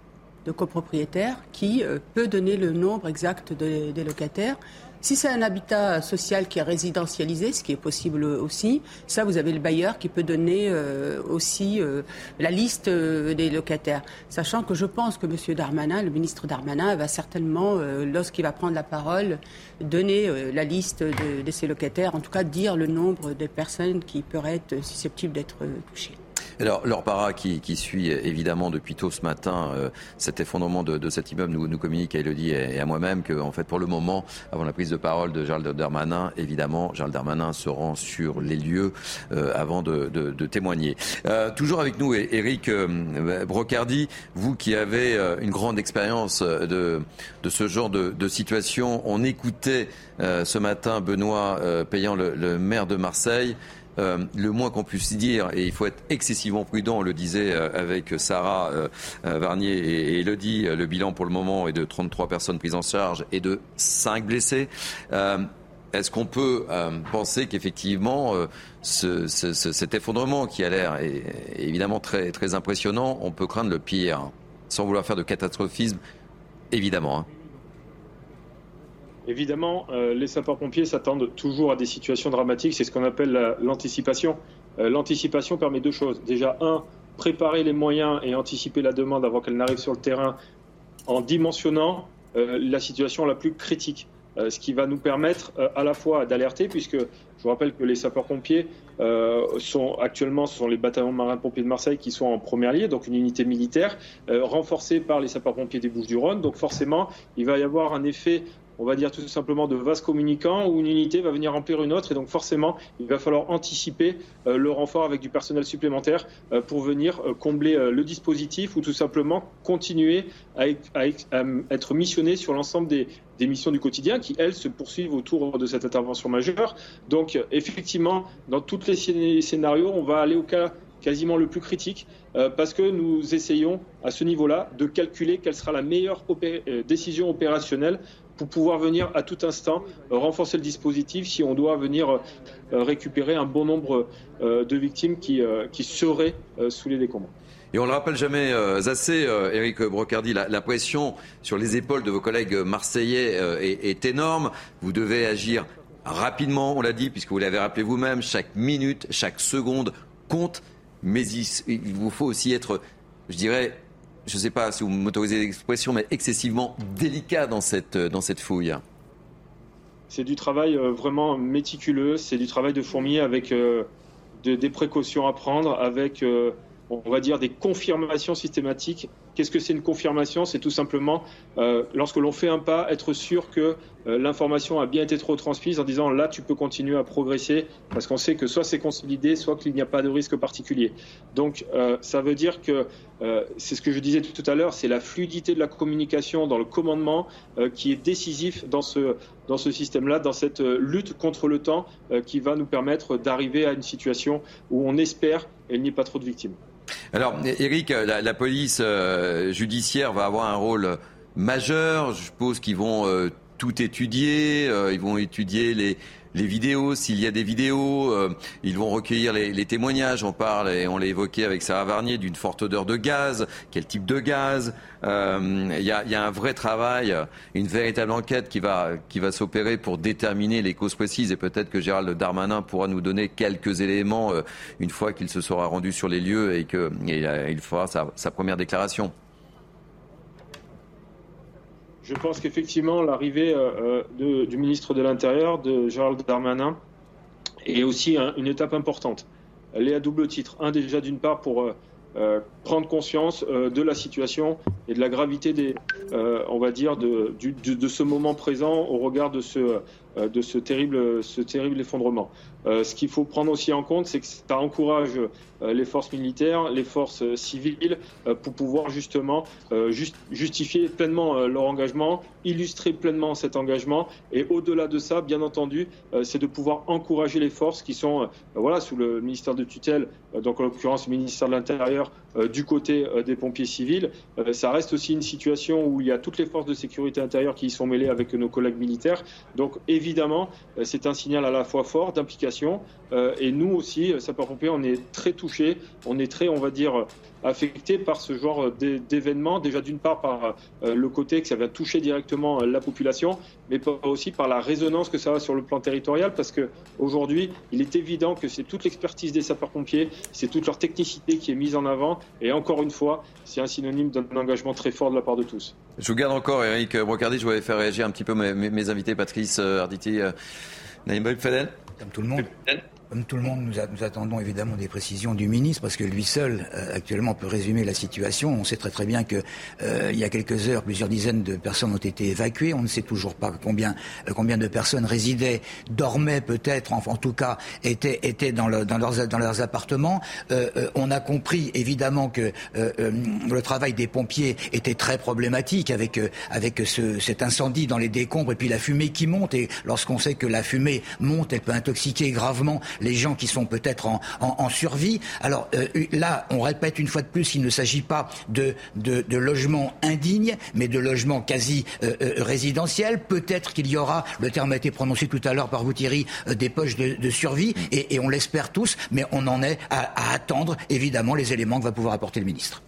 de copropriétaires qui peut donner le nombre exact des locataires. Si c'est un habitat social qui est résidentialisé, ce qui est possible aussi, ça, vous avez le bailleur qui peut donner euh, aussi euh, la liste euh, des locataires. Sachant que je pense que M. Darmanin, le ministre Darmanin, va certainement, lorsqu'il va prendre la parole, donner la liste de, de, ces locataires, en tout cas dire le nombre de personnes qui pourraient être susceptibles d'être touchées. Alors, Laure Para, qui, suit évidemment depuis tôt ce matin euh, cet effondrement de, cet immeuble, nous, nous communique à Elodie et, à moi-même que, en fait, pour le moment, avant la prise de parole de Gérald Darmanin, évidemment, Gérald Darmanin se rend sur les lieux euh, avant de, témoigner. Euh, toujours avec nous, Eric Brocardi, vous qui avez une grande expérience de, ce genre de, situation, on écoutait ce matin Benoît Payant, le maire de Marseille. Euh, le moins qu'on puisse dire, et il faut être excessivement prudent, on le disait euh, avec Sarah euh, Varnier et, Elodie, le bilan pour le moment est de 33 personnes prises en charge et de 5 blessés. Est-ce qu'on peut penser qu'effectivement, cet effondrement qui a l'air évidemment très, très impressionnant, on peut craindre le pire, sans vouloir faire de catastrophisme, évidemment hein. Évidemment, euh, les sapeurs-pompiers s'attendent toujours à des situations dramatiques. C'est ce qu'on appelle l'anticipation. Euh, l'anticipation permet deux choses. Déjà, un, préparer les moyens et anticiper la demande avant qu'elle n'arrive sur le terrain en dimensionnant euh, la situation la plus critique. ce qui va nous permettre à la fois d'alerter, puisque je vous rappelle que les sapeurs-pompiers sont actuellement, ce sont les bataillons marins-pompiers de Marseille qui sont en première ligne, donc une unité militaire renforcée par les sapeurs-pompiers des Bouches-du-Rhône. Donc forcément, il va y avoir un effet on va dire tout simplement de vases communicants où une unité va venir remplir une autre et donc forcément il va falloir anticiper euh, le renfort avec du personnel supplémentaire euh, pour venir euh, combler le dispositif ou tout simplement continuer à, être missionné sur l'ensemble des, missions du quotidien qui, elles, se poursuivent autour de cette intervention majeure. Donc effectivement, dans tous les scénarios, on va aller au cas quasiment le plus critique, parce que nous essayons à ce niveau-là de calculer quelle sera la meilleure décision opérationnelle pour pouvoir venir à tout instant euh, renforcer le dispositif si on doit venir euh, récupérer un bon nombre euh, de victimes qui, qui seraient sous les décombres. Et on le rappelle jamais euh, assez, Eric Brocardi, la, pression sur les épaules de vos collègues marseillais est énorme. Vous devez agir rapidement, on l'a dit, puisque vous l'avez rappelé vous-même, chaque minute, chaque seconde compte, mais il, vous faut aussi être, je dirais, je ne sais pas si vous m'autorisez l'expression, mais excessivement délicat dans cette, dans cette fouille. C'est du travail euh, vraiment méticuleux, c'est du travail de fourmi avec euh, des précautions à prendre, avec euh, on va dire, des confirmations systématiques. Qu'est-ce que c'est une confirmation? C'est tout simplement, euh, lorsque l'on fait un pas, être sûr que euh, l'information a bien été trop transmise en disant là, tu peux continuer à progresser, parce qu'on sait que soit c'est consolidé, soit qu'il n'y a pas de risque particulier. Donc, euh, ça veut dire que, c'est ce que je disais tout à l'heure, c'est la fluidité de la communication dans le commandement qui est décisif dans ce, dans ce système-là, dans cette lutte contre le temps qui va nous permettre d'arriver à une situation où on espère qu'il n'y ait pas trop de victimes. Alors, Eric, la, police euh, judiciaire va avoir un rôle majeur. Je suppose qu'ils vont euh, tout étudier. Euh, ils vont étudier les, les vidéos, s'il y a des vidéos, euh, ils vont recueillir les, témoignages. On parle, et on l'a évoqué avec Sarah Varnier, d'une forte odeur de gaz. Quel type de gaz euh, Il y, a, un vrai travail, une véritable enquête qui va, qui va s'opérer pour déterminer les causes précises. Et peut-être que Gérald Darmanin pourra nous donner quelques éléments euh, une fois qu'il se sera rendu sur les lieux et qu'il fera sa première déclaration. Je pense qu'effectivement, l'arrivée euh, euh, du ministre de l'Intérieur, de Gérald Darmanin, est aussi une étape importante. Elle est à double titre. Un, déjà, d'une part, pour euh, prendre conscience de la situation et de la gravité des, on va dire, de, ce moment présent au regard de de ce terrible, ce terrible effondrement. Euh, ce qu'il faut prendre aussi en compte, c'est que ça encourage euh, les forces militaires, les forces euh, civiles, pour pouvoir justement justifier pleinement leur engagement, illustrer pleinement cet engagement. Et au-delà de ça, bien entendu, c'est de pouvoir encourager les forces qui sont voilà, sous le ministère de tutelle, donc en l'occurrence ministère de l'Intérieur, du côté des pompiers civils. ça reste aussi une situation où il y a toutes les forces de sécurité intérieure qui y sont mêlées avec nos collègues militaires. Donc évidemment, c'est un signal à la fois fort d'implication euh, et nous aussi, euh, sapeurs-pompiers, on est très touchés, on est très, on va dire, affectés par ce genre d'événements. Déjà, d'une part, par euh, le côté que ça va toucher directement la population, mais aussi par la résonance que ça a sur le plan territorial, parce qu'aujourd'hui, il est évident que c'est toute l'expertise des sapeurs-pompiers, c'est toute leur technicité qui est mise en avant. Et encore une fois, c'est un synonyme d'un engagement très fort de la part de tous. Je vous garde encore, Eric Brocardi. Je voulais faire réagir un petit peu mes, mes invités, Patrice Arditi, Naïm Fadel. Comme tout le monde. Comme tout le monde, nous, attendons évidemment des précisions du ministre, parce que lui seul, euh, actuellement, peut résumer la situation. On sait très très bien que euh, il y a quelques heures, plusieurs dizaines de personnes ont été évacuées. On ne sait toujours pas combien euh, combien de personnes résidaient, dormaient peut-être, en, en, tout cas étaient étaient dans, le, dans leurs dans leurs appartements. on a compris évidemment que le travail des pompiers était très problématique avec avec ce, cet incendie dans les décombres et puis la fumée qui monte. Et lorsqu'on sait que la fumée monte, elle peut intoxiquer gravement les gens qui sont peut-être en, survie. Alors euh, là, on répète une fois de plus, il ne s'agit pas de, logements indignes, mais de logements quasi euh, euh, résidentiels. Peut-être qu'il y aura, le terme a été prononcé tout à l'heure par vous Thierry, des poches de, survie, et, on l'espère tous, mais on en est à, attendre évidemment les éléments que va pouvoir apporter le ministre.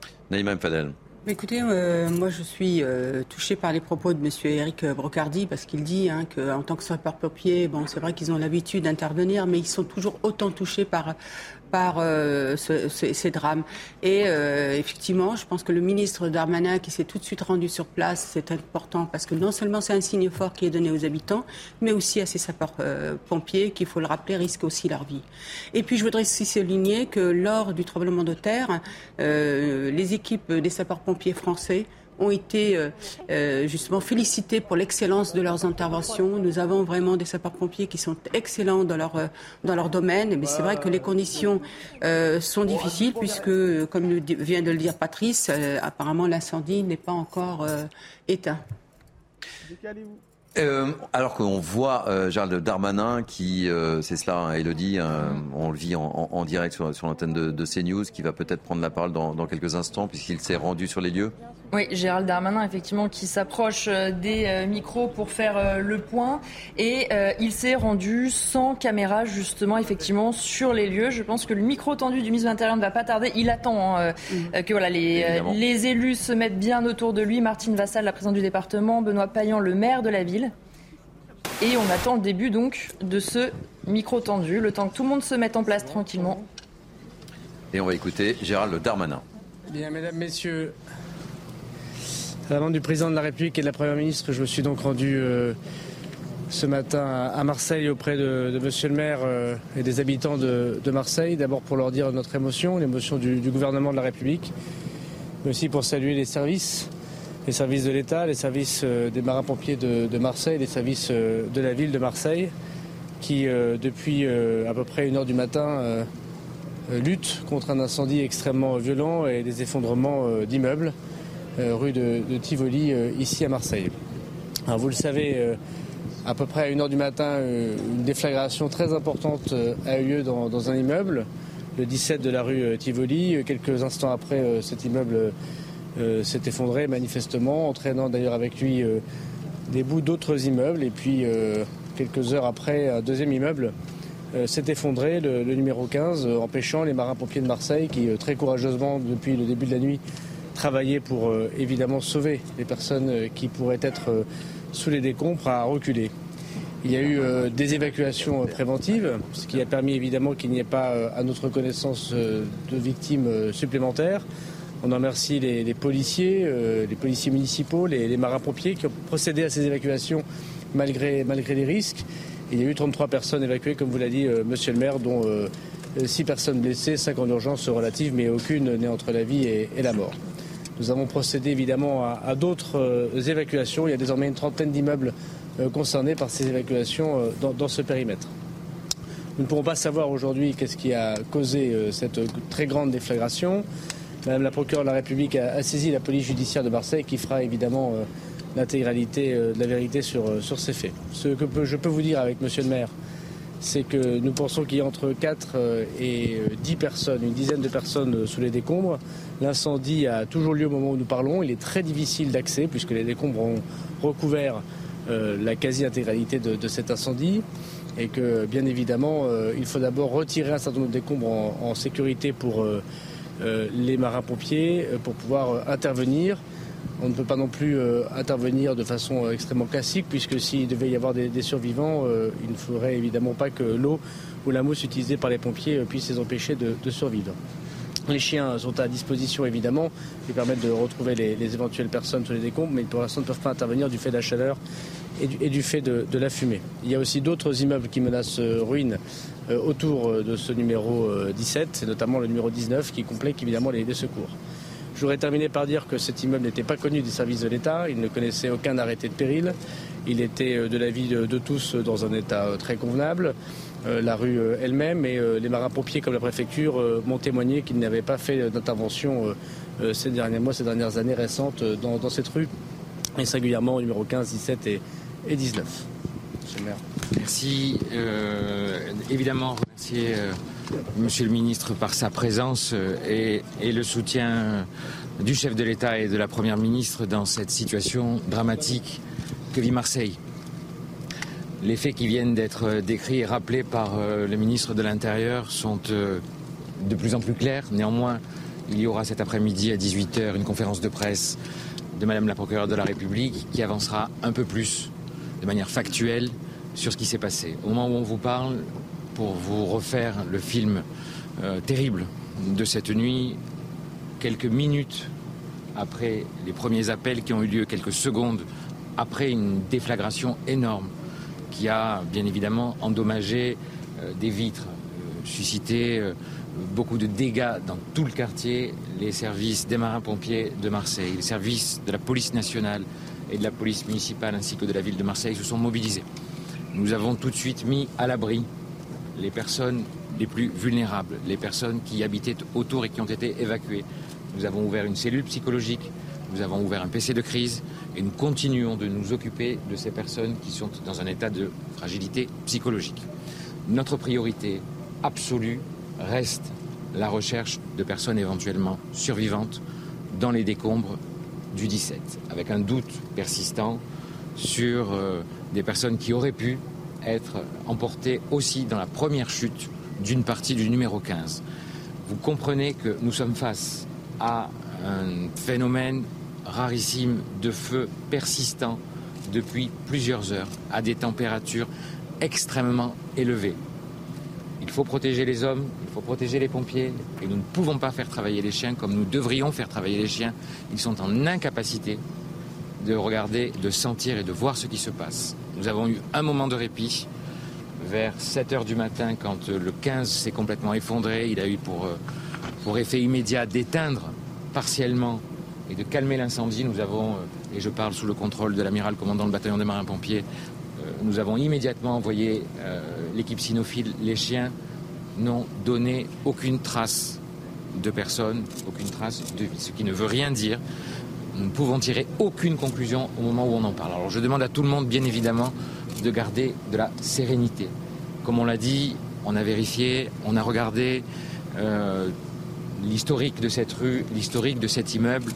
Fadel. Écoutez, moi je suis touché par les propos de M. Eric Brocardi parce qu'il dit hein, qu'en tant que sapeur-pompier, bon, c'est vrai qu'ils ont l'habitude d'intervenir, mais ils sont toujours autant touchés par par euh, ces drames. Et euh, effectivement, je pense que le ministre Darmanin, qui s'est tout de suite rendu sur place, c'est important parce que non seulement c'est un signe fort qui est donné aux habitants, mais aussi à ces sapeurs-pompiers qui, il faut le rappeler, risquent aussi leur vie. Et puis je voudrais aussi souligner que lors du tremblement de terre, euh, les équipes des sapeurs-pompiers français ont été euh, euh, justement félicités pour l'excellence de leurs interventions. Nous avons vraiment des sapeurs-pompiers qui sont excellents dans leur, euh, dans leur domaine. Mais c'est vrai que les conditions sont difficiles puisque, comme vient de le dire Patrice, apparemment l'incendie n'est pas encore éteint. Alors qu'on voit euh, Gérald Darmanin qui, c'est cela, hein, Elodie, on le vit en, direct sur, l'antenne de, CNews, qui va peut-être prendre la parole dans, quelques instants puisqu'il s'est rendu sur les lieux. Oui, Gérald Darmanin, effectivement, qui s'approche des micros pour faire le point. Et il s'est rendu sans caméra, justement, effectivement, sur les lieux. Je pense que le micro tendu du ministre de l'Intérieur ne va pas tarder. Il attend hein, que voilà, les, les élus se mettent bien autour de lui. Martine Vassal, la présidente du département, Benoît Payan, le maire de la ville. Et on attend le début donc de ce micro tendu, le temps que tout le monde se mette en place tranquillement. Et on va écouter Gérald Darmanin. Bien, mesdames, messieurs, la demande du président de la République et de la Première ministre, je me suis donc rendu euh, ce matin à Marseille auprès de, monsieur le maire euh, et des habitants de, Marseille. D'abord pour leur dire notre émotion, l'émotion du, gouvernement de la République, mais aussi pour saluer les services les services de l'État, les services euh, des marins-pompiers de, Marseille, les services de la ville de Marseille, qui depuis à peu près une heure du matin luttent contre un incendie extrêmement violent et des effondrements d'immeubles rue de, Tivoli ici à Marseille. vous le savez, à peu près à une heure du matin, une déflagration très importante a eu lieu dans, un immeuble, le 17 de la rue Tivoli. Quelques instants après, cet immeuble euh, s'est effondré manifestement, entraînant d'ailleurs avec lui euh, des bouts d'autres immeubles. Et puis, euh, quelques heures après, un deuxième immeuble s'est effondré, le, numéro 15, empêchant les marins-pompiers de Marseille, qui très courageusement, depuis le début de la nuit, travaillaient pour évidemment sauver les personnes qui pourraient être sous les décombres, à reculer. Il y a eu des évacuations préventives, ce qui a permis évidemment qu'il n'y ait pas, à notre connaissance, de victimes supplémentaires. On en remercie les, policiers, euh, les policiers municipaux, les, marins-pompiers qui ont procédé à ces évacuations malgré, malgré les risques. Il y a eu 33 personnes évacuées, comme vous l'a dit euh, Monsieur le maire, dont 6 euh, personnes blessées, 5 en urgence relative, mais aucune n'est entre la vie et, la mort. Nous avons procédé évidemment à, d'autres évacuations. Il y a désormais une trentaine d'immeubles concernés par ces évacuations dans, dans, ce périmètre. Nous ne pourrons pas savoir aujourd'hui qu'est-ce qui a causé cette très grande déflagration. Madame la procureure de la République a, saisi la police judiciaire de Marseille qui fera évidemment euh, l'intégralité euh, de la vérité sur, euh, sur ces faits. Ce que je peux vous dire avec Monsieur le maire, c'est que nous pensons qu'il y a entre 4 et 10 personnes, une dizaine de personnes sous les décombres. L'incendie a toujours lieu au moment où nous parlons. Il est très difficile d'accès puisque les décombres ont recouvert la quasi-intégralité de, cet incendie et que bien évidemment il faut d'abord retirer un certain nombre de décombres en sécurité pour euh, les marins-pompiers euh, pour pouvoir euh, intervenir. On ne peut pas non plus intervenir de façon extrêmement classique, puisque s'il devait y avoir des, survivants, il ne faudrait évidemment pas que l'eau ou la mousse utilisée par les pompiers puisse les empêcher de, survivre. Les chiens sont à disposition évidemment, qui permettent de retrouver les, éventuelles personnes sur les décombres, mais pour l'instant ne peuvent pas intervenir du fait de la chaleur et du, fait de, la fumée. Il y a aussi d'autres immeubles qui menacent ruine euh, autour euh, de ce numéro 17, euh, et notamment le numéro 19 qui complique évidemment les, secours. Je voudrais terminer par dire que cet immeuble n'était pas connu des services de l'État, il ne connaissait aucun arrêté de péril, il était de l'avis de, de, tous dans un état très convenable. la rue elle-même et les marins-pompiers comme la préfecture m'ont témoigné qu'ils n'avaient pas fait d'intervention ces derniers mois, ces dernières années récentes dans, cette rue, et singulièrement au numéro 15, 17 et, et 19. Monsieur le maire. Merci. Euh, évidemment, remercier euh, Monsieur le ministre par sa présence euh, et, le soutien du chef de l'État et de la Première ministre dans cette situation dramatique que vit Marseille. Les faits qui viennent d'être décrits et rappelés par le ministre de l'Intérieur sont de plus en plus clairs. Néanmoins, il y aura cet après-midi à 18h une conférence de presse de Madame la procureure de la République qui avancera un peu plus de manière factuelle sur ce qui s'est passé. Au moment où on vous parle, pour vous refaire le film euh, terrible de cette nuit, quelques minutes après les premiers appels qui ont eu lieu, quelques secondes après une déflagration énorme qui a bien évidemment endommagé euh, des vitres, euh, suscité beaucoup de dégâts dans tout le quartier, les services des marins-pompiers de Marseille, les services de la police nationale et de la police municipale ainsi que de la ville de Marseille se sont mobilisés. Nous avons tout de suite mis à l'abri les personnes les plus vulnérables, les personnes qui habitaient autour et qui ont été évacuées. Nous avons ouvert une cellule psychologique, Nous avons ouvert un PC de crise et nous continuons de nous occuper de ces personnes qui sont dans un état de fragilité psychologique. Notre priorité absolue reste la recherche de personnes éventuellement survivantes dans les décombres du 17, avec un doute persistant sur euh, des personnes qui auraient pu être emportées aussi dans la première chute d'une partie du numéro 15. Vous comprenez que nous sommes face à un phénomène rarissime de feu persistant depuis plusieurs heures à des températures extrêmement élevées. Il faut protéger les hommes, il faut protéger les pompiers, et nous ne pouvons pas faire travailler les chiens comme nous devrions faire travailler les chiens. Ils sont en incapacité de regarder, de sentir et de voir ce qui se passe. Nous avons eu un moment de répit vers 7 heures du matin quand le 15 s'est complètement effondré. Il a eu pour, euh, pour effet immédiat d'éteindre partiellement et de calmer l'incendie. Nous avons, euh, et je parle sous le contrôle de l'amiral commandant le bataillon des marins-pompiers, euh, nous avons immédiatement envoyé l'équipe cynophile. Les chiens n'ont donné aucune trace de personne, aucune trace de vie. Ce qui ne veut rien dire nous ne pouvons tirer aucune conclusion au moment où on en parle. Alors je demande à tout le monde, bien évidemment, de garder de la sérénité. Comme on l'a dit, on a vérifié, on a regardé euh, l'historique de cette rue, l'historique de cet immeuble.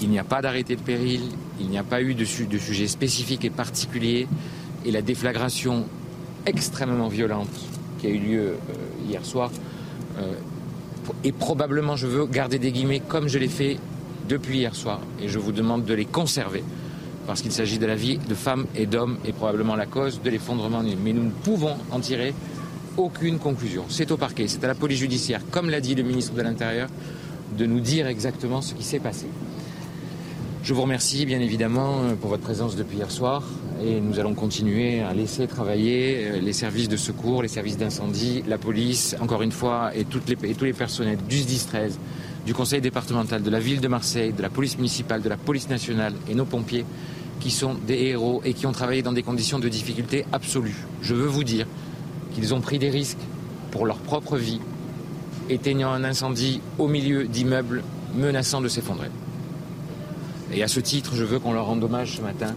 Il n'y a pas d'arrêté de péril, il n'y a pas eu de, sujet spécifique et particulier. Et la déflagration extrêmement violente qui a eu lieu euh, hier soir euh, et probablement, je veux garder des guillemets, comme je l'ai fait depuis hier soir et je vous demande de les conserver parce qu'il s'agit de la vie de femmes et d'hommes et probablement la cause de l'effondrement. Mais nous ne pouvons en tirer aucune conclusion. C'est au parquet, c'est à la police judiciaire, comme l'a dit le ministre de l'Intérieur, de nous dire exactement ce qui s'est passé. Je vous remercie bien évidemment pour votre présence depuis hier soir et nous allons continuer à laisser travailler euh, les services de secours, les services d'incendie, la police, encore une fois, et, tous les personnels du 10-13 du conseil départemental, de la ville de Marseille, de la police municipale, de la police nationale et nos pompiers qui sont des héros et qui ont travaillé dans des conditions de difficulté absolue. Je veux vous dire qu'ils ont pris des risques pour leur propre vie, éteignant un incendie au milieu d'immeubles menaçant de s'effondrer. Et à ce titre, je veux qu'on leur rende hommage ce matin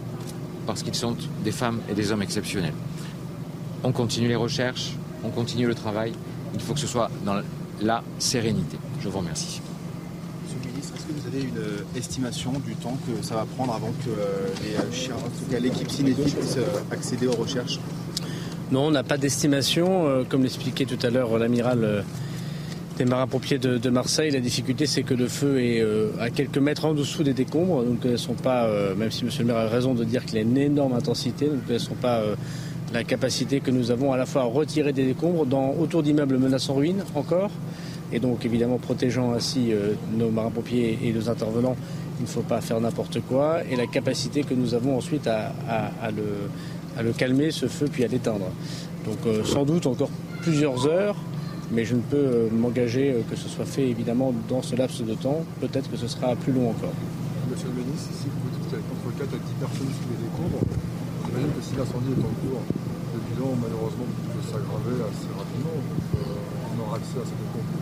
parce qu'ils sont des femmes et des hommes exceptionnels. On continue les recherches, on continue le travail. Il faut que ce soit dans la sérénité. Je vous remercie vous avez une euh, estimation du temps que ça va prendre avant que euh, euh, l'équipe cinétique puisse accéder aux recherches? Non, on n'a pas d'estimation. Comme l'expliquait tout à l'heure l'amiral des marins-pompiers de, Marseille, la difficulté c'est que le feu est à quelques mètres en dessous des décombres. Donc ne sont pas, même si M. le maire a raison de dire qu'il a une énorme intensité, donc ne sont pas la capacité que nous avons à la fois à retirer des décombres dans, autour d'immeubles menaçant ruine encore et donc évidemment protégeant ainsi euh, nos marins-pompiers et nos intervenants, il ne faut pas faire n'importe quoi, et la capacité que nous avons ensuite à, le, calmer, ce feu, puis à l'éteindre. Donc euh, sans doute encore plusieurs heures, mais je ne peux euh, m'engager que ce soit fait évidemment dans ce laps de temps, peut-être que ce sera plus long encore. Monsieur le ministre, si vous dites qu'il y a entre 4 à 10 personnes sous les décombres, j'imagine que si l'incendie est en cours, le bilan malheureusement peut s'aggraver assez rapidement. on aura accès à ces décombres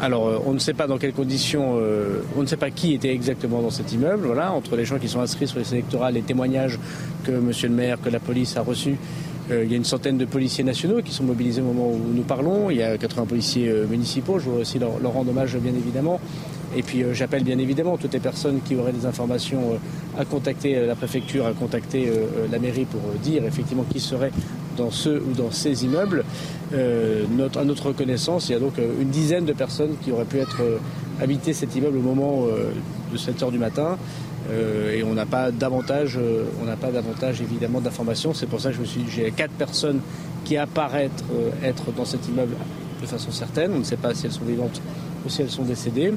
alors, euh, on ne sait pas dans quelles conditions, euh, on ne sait pas qui était exactement dans cet immeuble. Voilà, entre les gens qui sont inscrits sur les électorales, les témoignages que Monsieur le maire, que la police a reçus, euh, il y a une centaine de policiers nationaux qui sont mobilisés au moment où nous parlons. Il y a 80 policiers municipaux. Je voudrais aussi leur, rendre hommage, bien évidemment. Et puis j'appelle bien évidemment toutes les personnes qui auraient des informations à contacter la préfecture, à contacter la mairie pour dire effectivement qui serait dans ceux ou dans ces immeubles. Euh, notre, à notre connaissance, il y a donc euh, une dizaine de personnes qui auraient pu être euh, habiter cet immeuble au moment de 7 heures du matin. et on n'a pas davantage, on n'a pas davantage évidemment d'informations. C'est pour ça que je me suis, j'ai quatre personnes qui apparaissent être dans cet immeuble de façon certaine. On ne sait pas si elles sont vivantes ou si elles sont décédées.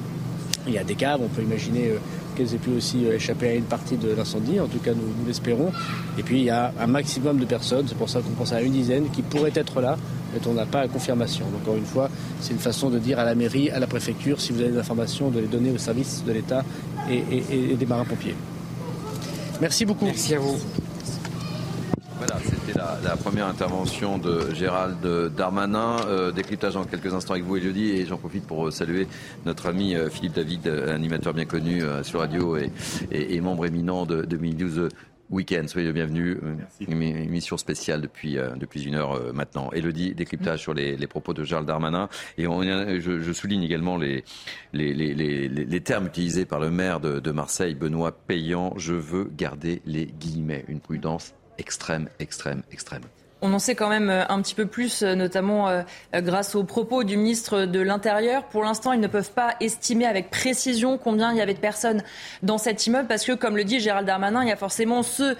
Il y a des caves, on peut imaginer qu'elles aient pu aussi euh, échapper à une partie de l'incendie. En tout cas, nous, l'espérons. Et puis, il y a un maximum de personnes, c'est pour ça qu'on pense à une dizaine, qui pourraient être là, mais on n'a pas la confirmation. Donc, encore une fois, c'est une façon de dire à la mairie, à la préfecture, si vous avez des informations, de les donner au service de l'État et, des marins-pompiers. Merci beaucoup. Merci à vous. C'était la, première intervention de Gérald Darmanin. Euh, décryptage en quelques instants avec vous, Elodie. Et j'en profite pour saluer notre ami euh, Philippe David, animateur bien connu euh, sur radio et, membre éminent de, de Week-end, soyez le bienvenu. Une émission spéciale depuis, depuis une heure maintenant. Elodie, décryptage sur les, propos de Gérald Darmanin. Et on, je, je, souligne également les, les, les, les, termes utilisés par le maire de, de Marseille, Benoît Payan. Je veux garder les guillemets. Une prudence extrême, extrême, extrême. On en sait quand même euh, un petit peu plus, euh, notamment euh, grâce aux propos du ministre de l'Intérieur. Pour l'instant, ils ne peuvent pas estimer avec précision combien il y avait de personnes dans cet immeuble, parce que, comme le dit Gérald Darmanin, il y a forcément ceux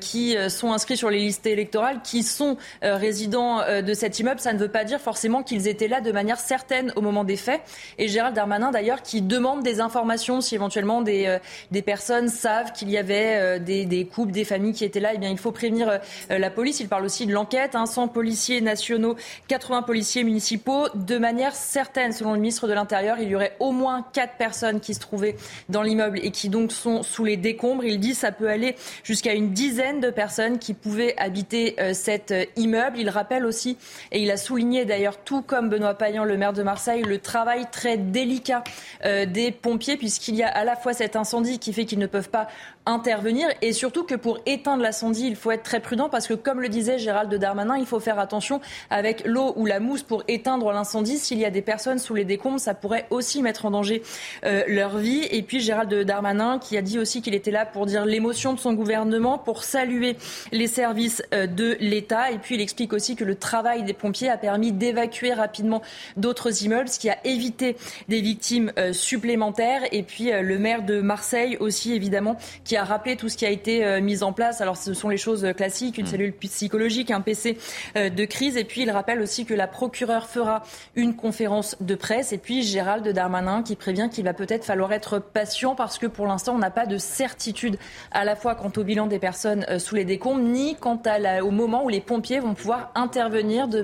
qui sont inscrits sur les listes électorales, qui sont résidents de cet immeuble. Ça ne veut pas dire forcément qu'ils étaient là de manière certaine au moment des faits. Et Gérald Darmanin, d'ailleurs, qui demande des informations si éventuellement des, personnes savent qu'il y avait des, des, couples, des familles qui étaient là. Eh bien, il faut prévenir la police. Il parle aussi de enquête, 100 policiers nationaux, 80 policiers municipaux. De manière certaine, selon le ministre de l'Intérieur, il y aurait au moins 4 personnes qui se trouvaient dans l'immeuble et qui donc sont sous les décombres. Il dit que ça peut aller jusqu'à une dizaine de personnes qui pouvaient habiter euh, cet euh, immeuble. Il rappelle aussi, et il a souligné d'ailleurs, tout comme Benoît Payan, le maire de Marseille, le travail très délicat euh, des pompiers, puisqu'il y a à la fois cet incendie qui fait qu'ils ne peuvent pas intervenir et surtout que pour éteindre l'incendie, il faut être très prudent parce que, comme le disait Gérald Darmanin, il faut faire attention avec l'eau ou la mousse pour éteindre l'incendie. S'il y a des personnes sous les décombres, ça pourrait aussi mettre en danger euh, leur vie. Et puis Gérald Darmanin qui a dit aussi qu'il était là pour dire l'émotion de son gouvernement, pour saluer les services euh, de l'État. Et puis il explique aussi que le travail des pompiers a permis d'évacuer rapidement d'autres immeubles, ce qui a évité des victimes euh, supplémentaires. Et puis le maire de Marseille aussi, évidemment, qui qui a rappelé tout ce qui a été euh, mis en place. Alors ce sont les choses classiques, une mm. cellule psychologique, un PC euh, de crise. Et puis il rappelle aussi que la procureure fera une conférence de presse. Et puis Gérald Darmanin qui prévient qu'il va peut-être falloir être patient parce que pour l'instant on n'a pas de certitude à la fois quant au bilan des personnes euh, sous les décombres, ni quant à au moment où les pompiers vont pouvoir intervenir de,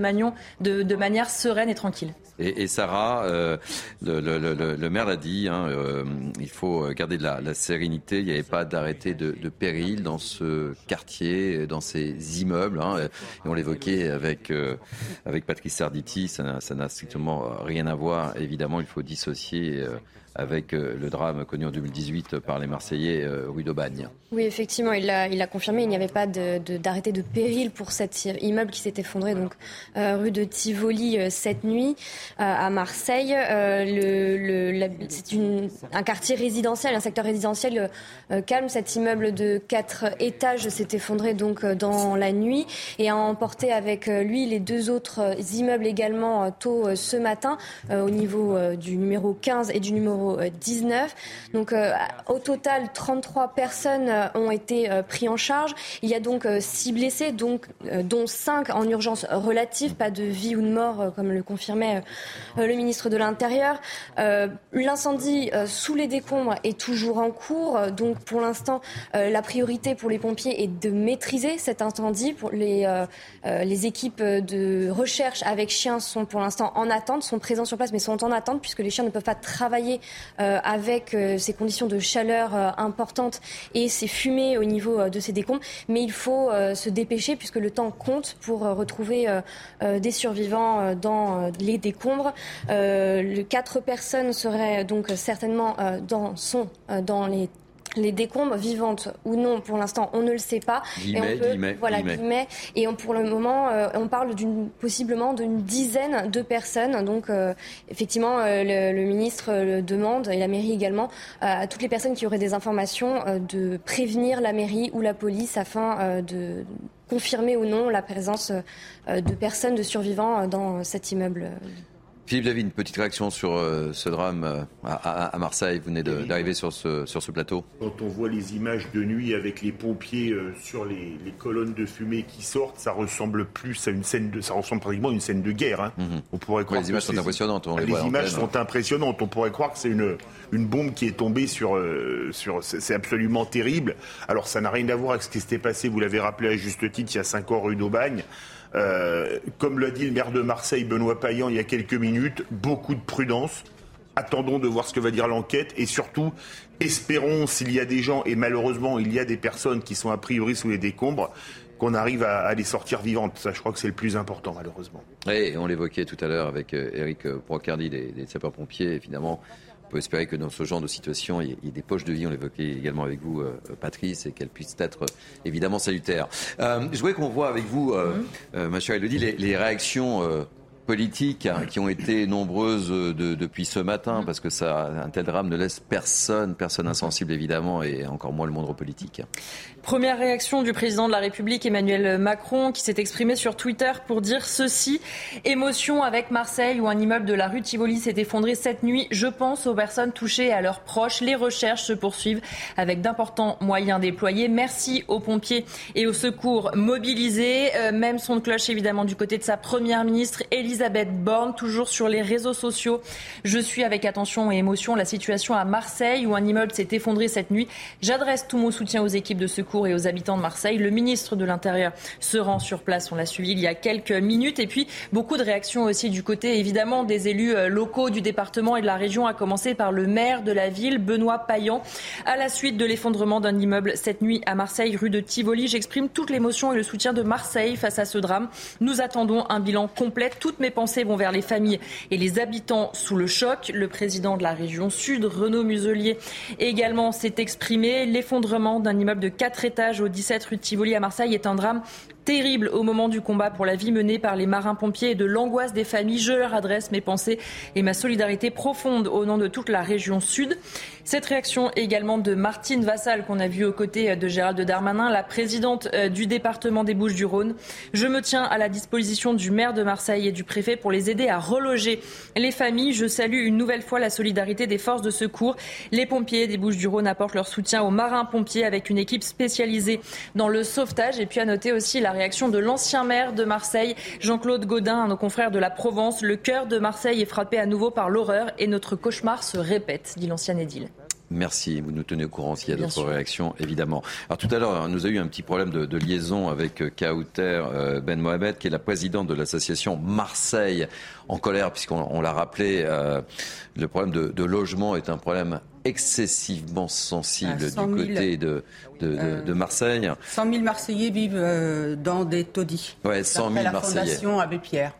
de manière sereine et tranquille. Et, Sarah, euh, le, maire l'a dit, hein, euh, il faut garder de la, sérénité. Il n'y avait pas d'arrêté de, péril dans ce quartier, dans ces immeubles. Hein, on l'évoquait avec, euh, avec Patrice Sarditi, ça n'a strictement rien à voir. Évidemment, il faut dissocier avec euh, le drame connu en 2018 par les Marseillais euh, rue d'Aubagne. Oui, effectivement, il a, il a confirmé il n'y avait pas d'arrêté de, péril pour cet immeuble qui s'est effondré donc euh, rue de Tivoli cette nuit à Marseille. Le, c'est un quartier résidentiel, un secteur résidentiel calme. Cet immeuble de quatre étages s'est effondré donc dans la nuit et a emporté avec lui les deux autres immeubles également tôt ce matin au niveau du numéro 15 et du numéro 19. Donc euh, au total, 33 personnes euh, ont été euh, prises en charge. Il y a donc 6 blessés, donc, dont 5 en urgence relative, pas de vie ou de mort, comme le confirmait le ministre de l'Intérieur. L'incendie sous les décombres est toujours en cours. Donc pour l'instant, la priorité pour les pompiers est de maîtriser cet incendie. Pour les, les équipes de recherche avec chiens sont pour l'instant en attente, sont présents sur place, mais sont en attente puisque les chiens ne peuvent pas travailler euh, avec euh, ces conditions de chaleur euh, importantes et ces fumées au niveau de ces décombres. Mais il faut se dépêcher puisque le temps compte pour retrouver des survivants dans les décombres. quatre personnes seraient donc certainement dans, sont dans les les décombres vivantes ou non, pour l'instant, on ne le sait pas. et on peut, voilà, Et on, pour le moment, euh, on parle d'une possiblement d'une dizaine de personnes. Donc, euh, effectivement, euh, le, ministre le demande et la mairie également à toutes les personnes qui auraient des informations de prévenir la mairie ou la police afin de confirmer ou non la présence de personnes, de survivants dans cet immeuble. Philippe David, une petite réaction sur euh, ce drame euh, à, Marseille? Vous venez d'arriver sur ce, sur ce plateau. Quand on voit les images de nuit avec les pompiers euh, sur les, colonnes de fumée qui sortent, ça ressemble plus à une scène de, ça ressemble pratiquement à une scène de guerre. Hein. Mhm. On pourrait croire les images sont impressionnantes. les, images sont impressionnantes. On pourrait croire que c'est une, une bombe qui est tombée sur, sur c'est absolument terrible. Alors ça n'a rien à voir avec ce qui s'était passé. Vous l'avez rappelé à juste titre il y a cinq ans rue d'Aubagne. Euh, comme l'a dit le maire de Marseille, Benoît Payan, il y a quelques minutes, beaucoup de prudence. Attendons de voir ce que va dire l'enquête et surtout, espérons s'il y a des gens, et malheureusement il y a des personnes qui sont a priori sous les décombres, qu'on arrive à, les sortir vivantes. Ça, je crois que c'est le plus important, malheureusement. Et on l'évoquait tout à l'heure avec Eric Brocardi des, des sapeurs-pompiers, évidemment. On peut espérer que dans ce genre de situation, il y ait des poches de vie, on l'évoquait également avec vous, Patrice, et qu'elles puissent être évidemment salutaires. je voudrais qu'on voit avec vous, euh, ma chère Elodie, les, les réactions politiques hein, qui ont été nombreuses euh, depuis ce matin, parce que ça, un tel drame ne laisse personne, personne insensible évidemment, et encore moins le monde politique. Première réaction du président de la République Emmanuel Macron qui s'est exprimé sur Twitter pour dire ceci. Émotion avec Marseille où un immeuble de la rue Tivoli s'est effondré cette nuit. Je pense aux personnes touchées et à leurs proches. Les recherches se poursuivent avec d'importants moyens déployés. Merci aux pompiers et aux secours mobilisés. Euh, même son de cloche évidemment du côté de sa première ministre Elisabeth Borne, toujours sur les réseaux sociaux. Je suis avec attention et émotion la situation à Marseille où un immeuble s'est effondré cette nuit. J'adresse tout mon soutien aux équipes de secours et aux habitants de Marseille. Le ministre de l'Intérieur se rend sur place, on l'a suivi il y a quelques minutes. Et puis beaucoup de réactions aussi du côté évidemment des élus euh, locaux du département et de la région, à commencer par le maire de la ville, Benoît Payan. À la suite de l'effondrement d'un immeuble cette nuit à Marseille, rue de Tivoli, j'exprime toute l'émotion et le soutien de Marseille face à ce drame. Nous attendons un bilan complet. Toutes mes pensées vont vers les familles et les habitants sous le choc. Le président de la région Sud, Renaud Muselier, également s'est exprimé. L'effondrement d'un immeuble de 4 étage au 17 rue Tivoli à Marseille est un drame terrible au moment du combat pour la vie menée par les marins-pompiers et de l'angoisse des familles. Je leur adresse mes pensées et ma solidarité profonde au nom de toute la région sud. Cette réaction également de Martine Vassal qu'on a vue aux côtés de Gérald Darmanin, la présidente euh, du département des Bouches-du-Rhône. Je me tiens à la disposition du maire de Marseille et du préfet pour les aider à reloger les familles. Je salue une nouvelle fois la solidarité des forces de secours. Les pompiers des Bouches-du-Rhône apportent leur soutien aux marins-pompiers avec une équipe spécialisée dans le sauvetage. Et puis à noter aussi la réaction de l'ancien maire de Marseille, Jean-Claude Gaudin, à nos confrères de la Provence. Le cœur de Marseille est frappé à nouveau par l'horreur et notre cauchemar se répète, dit l'ancien édile. Merci, vous nous tenez au courant s'il y a d'autres réactions, évidemment. Alors tout à l'heure, nous a eu un petit problème de, liaison avec euh, Kauter euh, Ben Mohamed, qui est la présidente de l'association Marseille en colère, puisqu'on l'a rappelé, euh, le problème de, logement est un problème excessivement sensible du côté de, de, Marseille. 100 000 Marseillais vivent dans des taudis. Ouais, 100 000 la Marseillais. Fondation Abbé Pierre.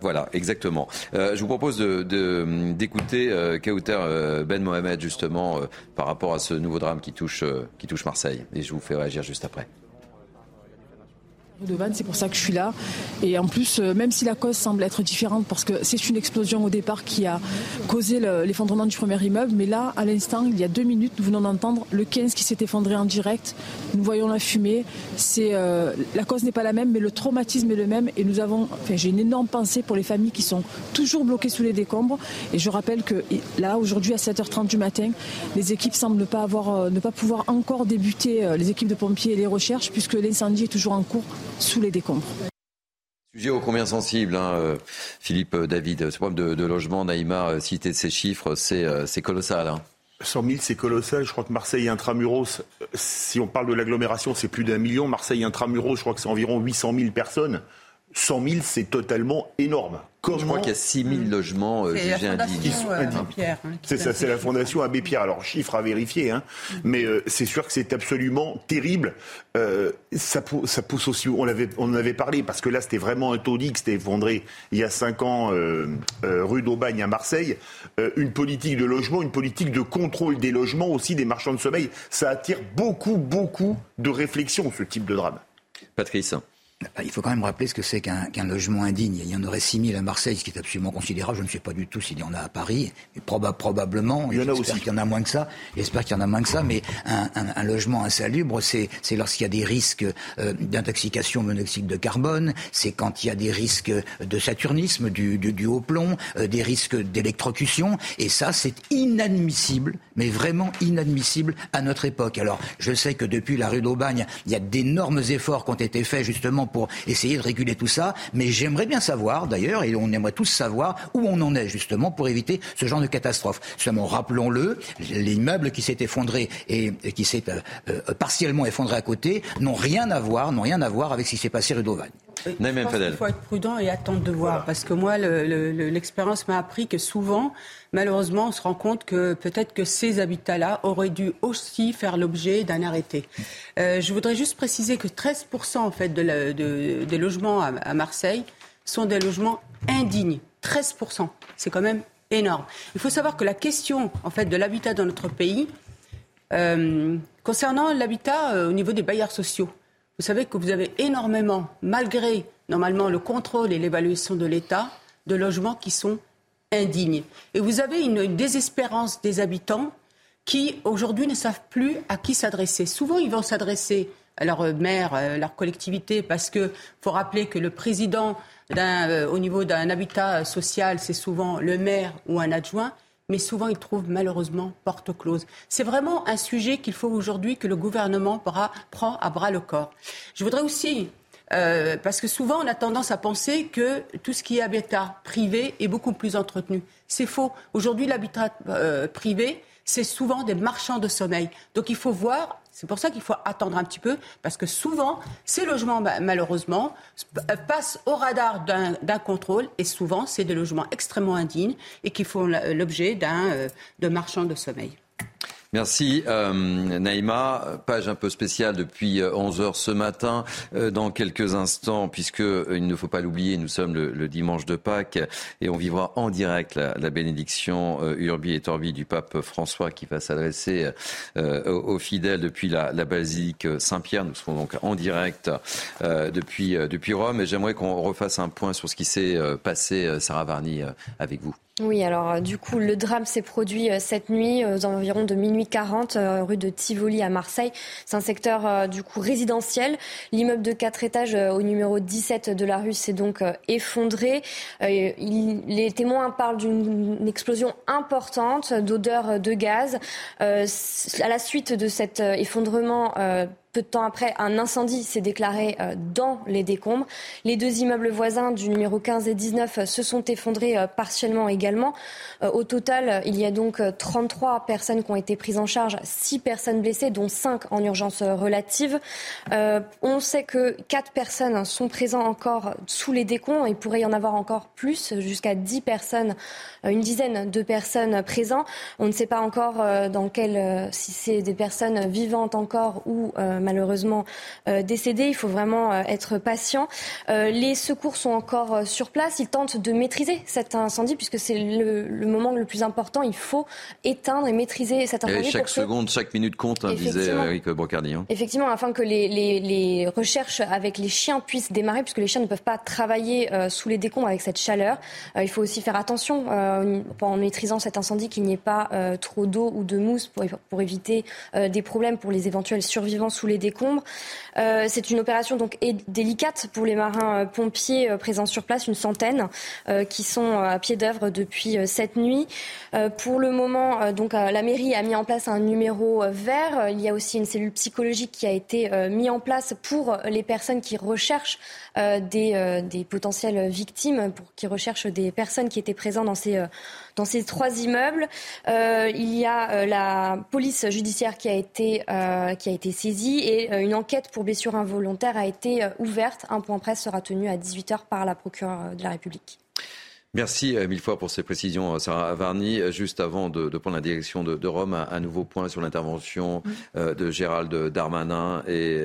Voilà, exactement. Euh, je vous propose d'écouter de, euh, Kauter euh, Ben Mohamed justement par rapport à ce nouveau drame qui touche, qui touche Marseille. Et je vous fais réagir juste après de c'est pour ça que je suis là. Et en plus, euh, même si la cause semble être différente, parce que c'est une explosion au départ qui a causé l'effondrement du premier immeuble, mais là, à l'instant, il y a deux minutes, nous venons d'entendre le 15 qui s'est effondré en direct. Nous voyons la fumée. Euh, la cause n'est pas la même, mais le traumatisme est le même. Et nous avons, j'ai une énorme pensée pour les familles qui sont toujours bloquées sous les décombres. Et je rappelle que là, aujourd'hui, à 7h30 du matin, les équipes semblent pas avoir, euh, ne pas pouvoir encore débuter les équipes de pompiers et les recherches, puisque l'incendie est toujours en cours sous les décombres. Sujet ô combien sensible, hein, euh, Philippe euh, David. Ce problème de, logement, Naïma, euh, cité ces chiffres, c'est colossal. Hein. 100 000, c'est colossal. Je crois que Marseille intramuros, si on parle de l'agglomération, c'est plus d'un million. Marseille intramuros, je crois que c'est environ 800 000 personnes. 100 000, c'est totalement énorme. Comment... Je crois qu'il y a 6 000 logements euh, jugés indignes. Euh, hein, c'est ça, c'est la fondation Abbé Pierre. Alors, chiffre à vérifier, hein, mais euh, c'est sûr que c'est absolument terrible. ça, ça, pousse aussi, on, avait, on en avait parlé, parce que là, c'était vraiment un taudis qui s'était effondré il y a 5 ans, rue d'Aubagne à Marseille. une politique de logement, une politique de contrôle des logements, aussi des marchands de sommeil. Ça attire beaucoup, beaucoup de réflexions, ce type de drame. Patrice. Bah, il faut quand même rappeler ce que c'est qu'un logement indigne. Il y en aurait 6 000 à Marseille, ce qui est absolument considérable. Je ne sais pas du tout s'il y en a à Paris. Mais probablement. Il y en a aussi. qu'il y en a moins que ça. J'espère qu'il y en a moins que ça. Mais un, logement insalubre, c'est lorsqu'il y a des risques euh, d'intoxication monoxyde de carbone. C'est quand il y a des risques de saturnisme, du, du, haut plomb, euh, des risques d'électrocution. Et ça, c'est inadmissible, mais vraiment inadmissible à notre époque. Alors, je sais que depuis la rue d'Aubagne, il y a d'énormes efforts qui ont été faits justement pour essayer de réguler tout ça. Mais j'aimerais bien savoir, d'ailleurs, et on aimerait tous savoir où on en est justement pour éviter ce genre de catastrophe. Seulement, rappelons-le, l'immeuble qui s'est effondré et, qui s'est euh, euh, partiellement effondré à côté n'ont rien à voir, n'ont rien à voir avec ce qui s'est passé rue d'Aubagne. Naïm. Il faut être prudent et attendre de voir. Parce que moi, l'expérience m'a appris que souvent, malheureusement, on se rend compte que peut-être que ces habitats-là auraient dû aussi faire l'objet d'un arrêté. Euh, je voudrais juste préciser que 13% en fait de des logements à, Marseille sont des logements indignes. 13%. C'est quand même énorme. Il faut savoir que la question en fait de l'habitat dans notre pays, euh, concernant l'habitat euh, au niveau des bailleurs sociaux, vous savez que vous avez énormément, malgré normalement le contrôle et l'évaluation de l'État, de logements qui sont indignes. Et vous avez une désespérance des habitants qui, aujourd'hui, ne savent plus à qui s'adresser. Souvent, ils vont s'adresser à leur maire, à leur collectivité, parce qu'il faut rappeler que le président euh, au niveau d'un habitat social, c'est souvent le maire ou un adjoint, mais souvent ils trouvent malheureusement porte close. C'est vraiment un sujet qu'il faut aujourd'hui que le gouvernement prend à bras le corps. Je voudrais aussi euh, parce que souvent, on a tendance à penser que tout ce qui est habitat privé est beaucoup plus entretenu. C'est faux. Aujourd'hui, l'habitat euh, privé, c'est souvent des marchands de sommeil. Donc il faut voir, c'est pour ça qu'il faut attendre un petit peu, parce que souvent, ces logements, malheureusement, passent au radar d'un contrôle, et souvent, c'est des logements extrêmement indignes et qui font l'objet d'un euh, de marchands de sommeil. Merci euh, Naïma. Page un peu spéciale depuis 11 euh, heures ce matin. Euh, dans quelques instants, puisque il ne faut pas l'oublier, nous sommes le, dimanche de Pâques et on vivra en direct la, bénédiction Urbi et Torbi du pape François qui va s'adresser aux, fidèles depuis la, basilique Saint-Pierre. Nous serons donc en direct depuis, depuis Rome et j'aimerais qu'on refasse un point sur ce qui s'est passé, Sarah Varny, avec vous. Oui, alors euh, du coup, le drame s'est produit euh, cette nuit aux environs de minuit 40, euh, rue de Tivoli à Marseille. C'est un secteur du coup résidentiel. L'immeuble de quatre étages au numéro 17 de la rue s'est donc effondré. les témoins parlent d'une explosion importante d'odeur de gaz. à la suite de cet effondrement, peu de temps après, un incendie s'est déclaré euh, dans les décombres. Les deux immeubles voisins du numéro 15 et 19 euh, se sont effondrés euh, partiellement également. Au total, il y a donc 33 personnes qui ont été prises en charge, 6 personnes blessées, dont 5 en urgence relative. On sait que 4 personnes sont présentes encore sous les décombres. Il pourrait y en avoir encore plus, jusqu'à 10 personnes, une dizaine de personnes présentes. On ne sait pas encore dans quel, si c'est des personnes vivantes encore ou malheureusement euh, décédés. Il faut vraiment euh, être patient. Euh, les secours sont encore sur place. Ils tentent de maîtriser cet incendie puisque c'est le, moment le plus important. Il faut éteindre et maîtriser cet incendie. chaque seconde, chaque minute compte, hein, disait Eric Brocardi. Hein. Effectivement, afin que les, recherches avec les chiens puissent démarrer, puisque les chiens ne peuvent pas travailler sous les décombres avec cette chaleur. il faut aussi faire attention en maîtrisant cet incendie qu'il n'y ait pas trop d'eau ou de mousse pour, pour éviter des problèmes pour les éventuels survivants sous les décombres. Euh, c'est une opération donc délicate pour les marins euh, pompiers euh, présents sur place, une centaine, qui sont à pied d'œuvre depuis cette nuit. pour le moment, donc la mairie a mis en place un numéro vert. Il y a aussi une cellule psychologique qui a été mise en place pour les personnes qui recherchent des, des potentielles victimes, qui recherchent des personnes qui étaient présentes dans ces dans ces trois immeubles. Euh, il y a euh, la police judiciaire qui a été, euh, qui a été saisie et une enquête pour blessure involontaire a été ouverte. Un point presse sera tenu à 18h par la procureure de la République. Merci mille fois pour ces précisions, Sarah Varny. Juste avant de, prendre la direction de, Rome, un, nouveau point sur l'intervention de Gérald Darmanin et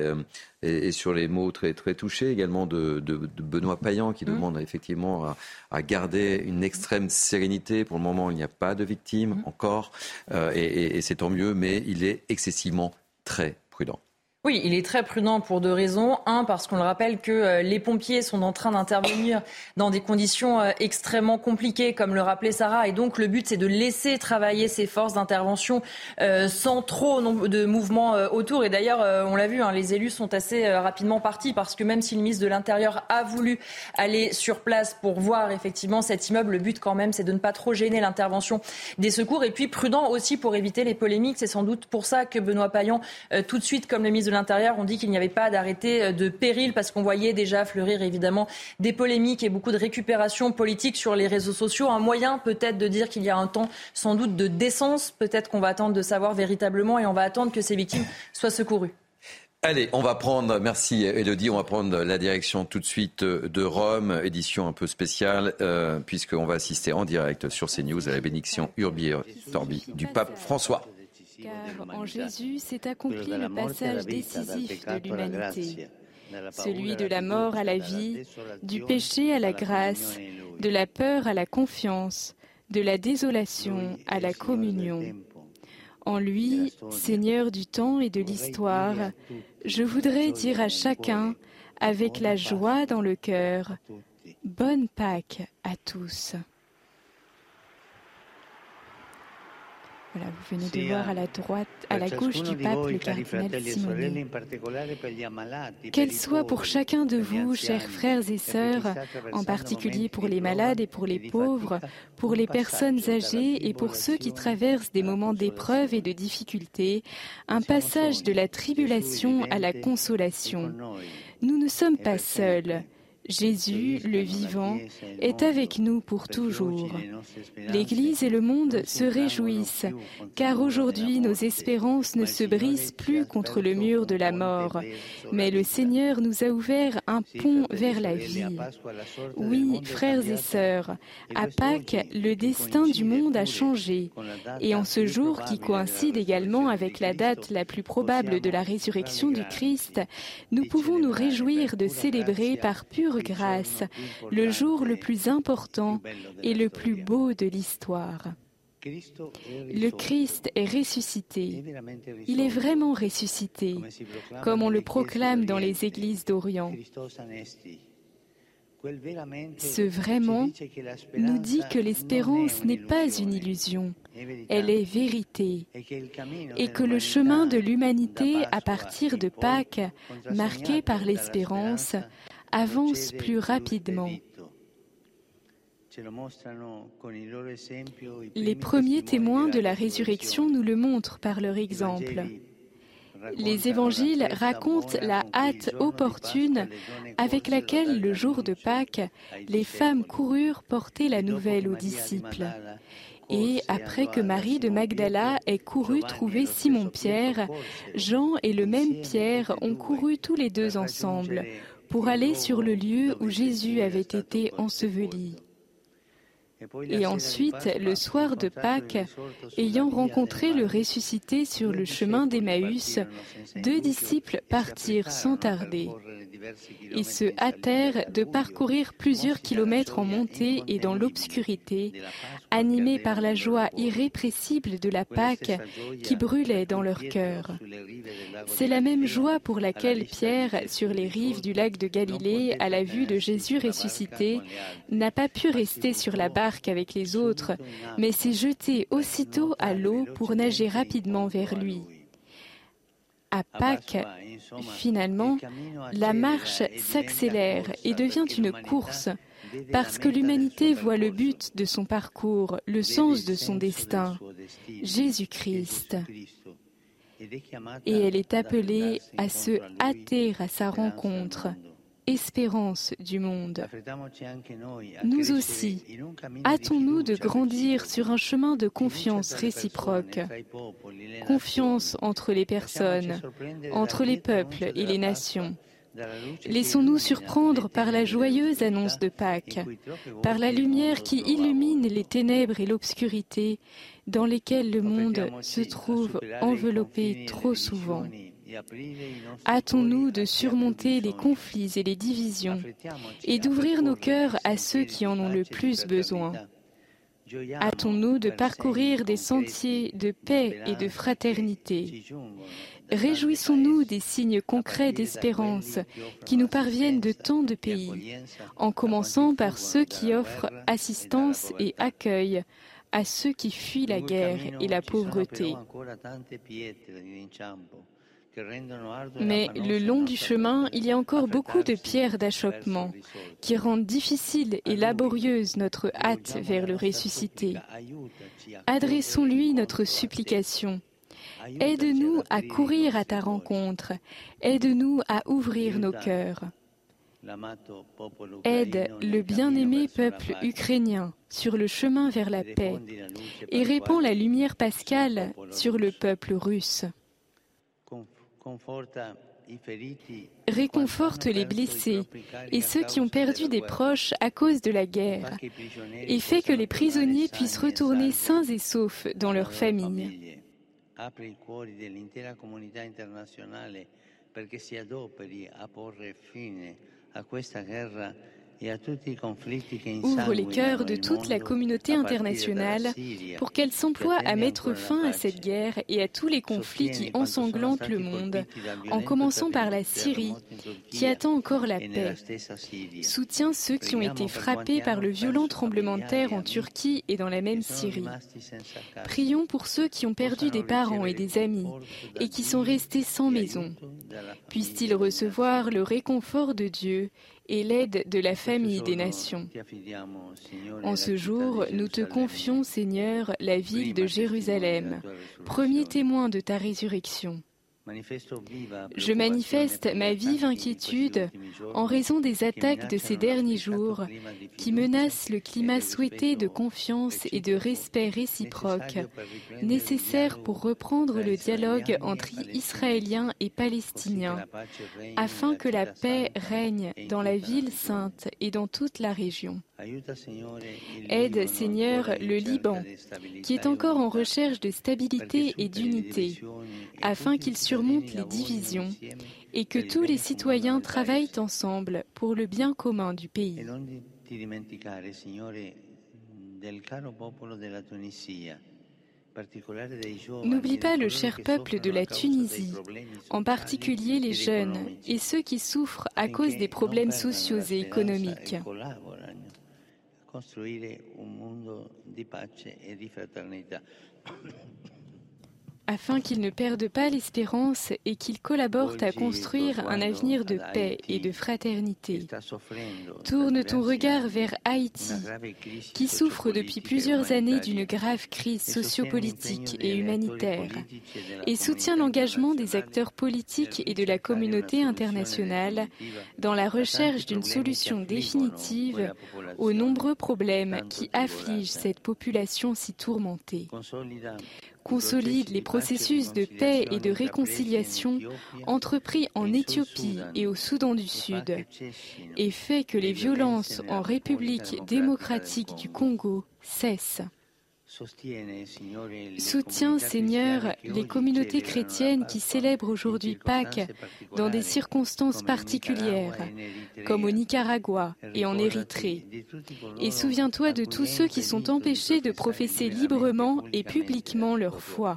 et, sur les mots très, très touchés également de, Benoît Payan qui mmh. demande effectivement à, garder une extrême sérénité. Pour le moment, il n'y a pas de victimes mmh. encore euh, et c'est tant mieux, mais il est excessivement très prudent. Oui, il est très prudent pour deux raisons. Un, parce qu'on le rappelle que euh, les pompiers sont en train d'intervenir dans des conditions euh, extrêmement compliquées, comme le rappelait Sarah. Et donc, le but, c'est de laisser travailler ces forces d'intervention euh, sans trop de mouvements autour. Et d'ailleurs, on l'a vu, hein, les élus sont assez rapidement partis parce que même si le ministre de l'Intérieur a voulu aller sur place pour voir effectivement cet immeuble, le but quand même, c'est de ne pas trop gêner l'intervention des secours. Et puis, prudent aussi pour éviter les polémiques. C'est sans doute pour ça que Benoît Payan, tout de suite, comme le ministre de l'Intérieur ont dit qu'il n'y avait pas d'arrêté euh, de péril parce qu'on voyait déjà fleurir évidemment des polémiques et beaucoup de récupération politique sur les réseaux sociaux. Un moyen peut-être de dire qu'il y a un temps sans doute de décence. Peut-être qu'on va attendre de savoir véritablement et on va attendre que ces victimes soient secourues. Allez, on va prendre, merci Elodie, on va prendre la direction tout de suite de Rome, édition un peu spéciale, euh, puisqu'on va assister en direct sur CNews à la bénédiction Urbi et Torbi du pape François. Car en Jésus s'est accompli le passage décisif de l'humanité, celui de la mort à la vie, du péché à la grâce, de la peur à la confiance, de la désolation à la communion. En lui, Seigneur du temps et de l'histoire, je voudrais dire à chacun, avec la joie dans le cœur, Bonne Pâques à tous. Voilà, vous venez de voir à la droite, à la gauche du pape le cardinal Simoni. Qu'elle soit pour chacun de vous, chers frères et sœurs, en particulier pour les malades et pour les pauvres, pour les personnes âgées et pour ceux qui traversent des moments d'épreuve et de difficulté, un passage de la tribulation à la consolation. Nous ne sommes pas seuls. Jésus, le vivant, est avec nous pour toujours. L'Église et le monde se réjouissent, car aujourd'hui nos espérances ne se brisent plus contre le mur de la mort, mais le Seigneur nous a ouvert un pont vers la vie. Oui, frères et sœurs, à Pâques, le destin du monde a changé, et en ce jour qui coïncide également avec la date la plus probable de la résurrection du Christ, nous pouvons nous réjouir de célébrer par pure grâce, le jour le plus important et le plus beau de l'histoire. Le Christ est ressuscité. Il est vraiment ressuscité, comme on le proclame dans les églises d'Orient. Ce vraiment nous dit que l'espérance n'est pas une illusion, elle est vérité, et que le chemin de l'humanité à partir de Pâques, marqué par l'espérance, avance plus rapidement. Les premiers témoins de la résurrection nous le montrent par leur exemple. Les évangiles racontent la hâte opportune avec laquelle, le jour de Pâques, les femmes coururent porter la nouvelle aux disciples. Et après que Marie de Magdala ait couru trouver Simon-Pierre, Jean et le même Pierre ont couru tous les deux ensemble pour aller sur le lieu où Jésus avait été enseveli. Et ensuite, le soir de Pâques, ayant rencontré le ressuscité sur le chemin d'Emmaüs, deux disciples partirent sans tarder. Ils se hâtèrent de parcourir plusieurs kilomètres en montée et dans l'obscurité, animés par la joie irrépressible de la Pâque qui brûlait dans leur cœur. C'est la même joie pour laquelle Pierre, sur les rives du lac de Galilée, à la vue de Jésus ressuscité, n'a pas pu rester sur la barque avec les autres, mais s'est jeté aussitôt à l'eau pour nager rapidement vers lui. À Pâques, finalement, la marche s'accélère et devient une course, parce que l'humanité voit le but de son parcours, le sens de son destin, Jésus-Christ. Et elle est appelée à se hâter à sa rencontre, espérance du monde. Nous aussi, hâtons-nous de grandir sur un chemin de confiance réciproque, confiance entre les personnes, entre les peuples et les nations. Laissons-nous surprendre par la joyeuse annonce de Pâques, par la lumière qui illumine les ténèbres et l'obscurité dans lesquelles le monde se trouve enveloppé trop souvent. Hâtons-nous de surmonter les conflits et les divisions et d'ouvrir nos cœurs à ceux qui en ont le plus besoin. Hâtons-nous de parcourir des sentiers de paix et de fraternité. Réjouissons-nous des signes concrets d'espérance qui nous parviennent de tant de pays, en commençant par ceux qui offrent assistance et accueil à ceux qui fuient la guerre et la pauvreté. Mais le long du chemin, il y a encore beaucoup de pierres d'achoppement qui rendent difficile et laborieuse notre hâte vers le ressuscité. Adressons-lui notre supplication. Aide-nous à courir à ta rencontre. Aide-nous à ouvrir nos cœurs. Aide le bien-aimé peuple ukrainien sur le chemin vers la paix et répands la lumière pascale sur le peuple russe. Réconforte les blessés et ceux qui ont perdu des proches à cause de la guerre et fait que les prisonniers puissent retourner sains et saufs dans leur famille. Ouvre les cœurs de toute la communauté internationale pour qu'elle s'emploie à mettre fin à cette guerre et à tous les conflits qui ensanglantent le monde, en commençant par la Syrie, qui attend encore la paix. Soutient ceux qui ont été frappés par le violent tremblement de terre en Turquie et dans la même Syrie. Prions pour ceux qui ont perdu des parents et des amis et qui sont restés sans maison. Puissent-ils recevoir le réconfort de Dieu et l'aide de la famille des nations. En ce jour, nous te confions, Seigneur, la ville de Jérusalem, premier témoin de ta résurrection. Je manifeste ma vive inquiétude en raison des attaques de ces derniers jours qui menacent le climat souhaité de confiance et de respect réciproque nécessaire pour reprendre le dialogue entre Israéliens et Palestiniens afin que la paix règne dans la ville sainte et dans toute la région. Aide, Seigneur, le Liban, qui est encore en recherche de stabilité et d'unité, afin qu'il surmonte les divisions et que tous les citoyens travaillent ensemble pour le bien commun du pays. N'oublie pas le cher peuple de la Tunisie, en particulier les jeunes et ceux qui souffrent à cause des problèmes sociaux et économiques. costruire un mondo di pace e di fraternità. Afin qu'ils ne perdent pas l'espérance et qu'ils collaborent à construire un avenir de paix et de fraternité. Tourne ton regard vers Haïti, qui souffre depuis plusieurs années d'une grave crise sociopolitique et humanitaire, et soutient l'engagement des acteurs politiques et de la communauté internationale dans la recherche d'une solution définitive aux nombreux problèmes qui affligent cette population si tourmentée consolide les processus de paix et de réconciliation entrepris en Éthiopie et au Soudan du Sud et fait que les violences en République démocratique du Congo cessent. Soutiens, Seigneur, les communautés chrétiennes qui célèbrent aujourd'hui Pâques dans des circonstances particulières, comme au Nicaragua et en Érythrée. Et souviens-toi de tous ceux qui sont empêchés de professer librement et publiquement leur foi.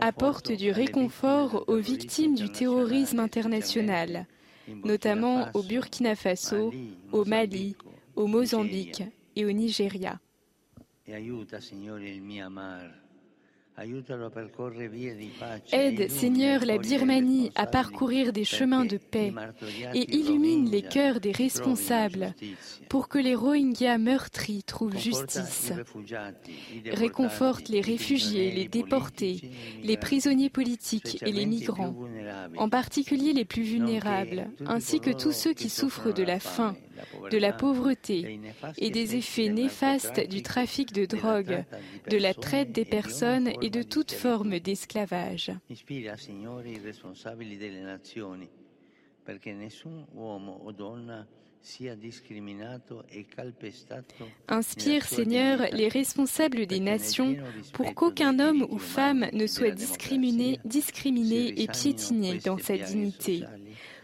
Apporte du réconfort aux victimes du terrorisme international, notamment au Burkina Faso, au Mali, au Mozambique et au Nigeria. Aide, Seigneur, la Birmanie à parcourir des chemins de paix et illumine les cœurs des responsables pour que les Rohingyas meurtris trouvent justice. Réconforte les réfugiés, les déportés, les prisonniers politiques et les migrants, en particulier les plus vulnérables, ainsi que tous ceux qui souffrent de la faim, de la pauvreté et des effets néfastes du trafic de drogue, de la traite des personnes et de toute forme d'esclavage. Inspire, Seigneur, les responsables des nations pour qu'aucun homme ou femme ne soit discriminé, discriminé et piétiné dans sa dignité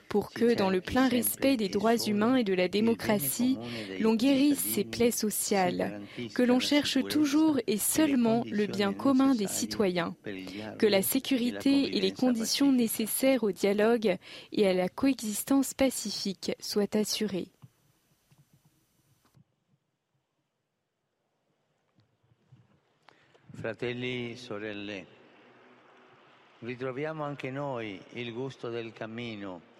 pour que, dans le plein respect des droits humains et de la démocratie, l'on guérisse ces plaies sociales, que l'on cherche toujours et seulement le bien commun des citoyens, que la sécurité et les conditions nécessaires au dialogue et à la coexistence pacifique soient assurées. Fratelli, sorelle, ritroviamo anche noi il gusto del cammino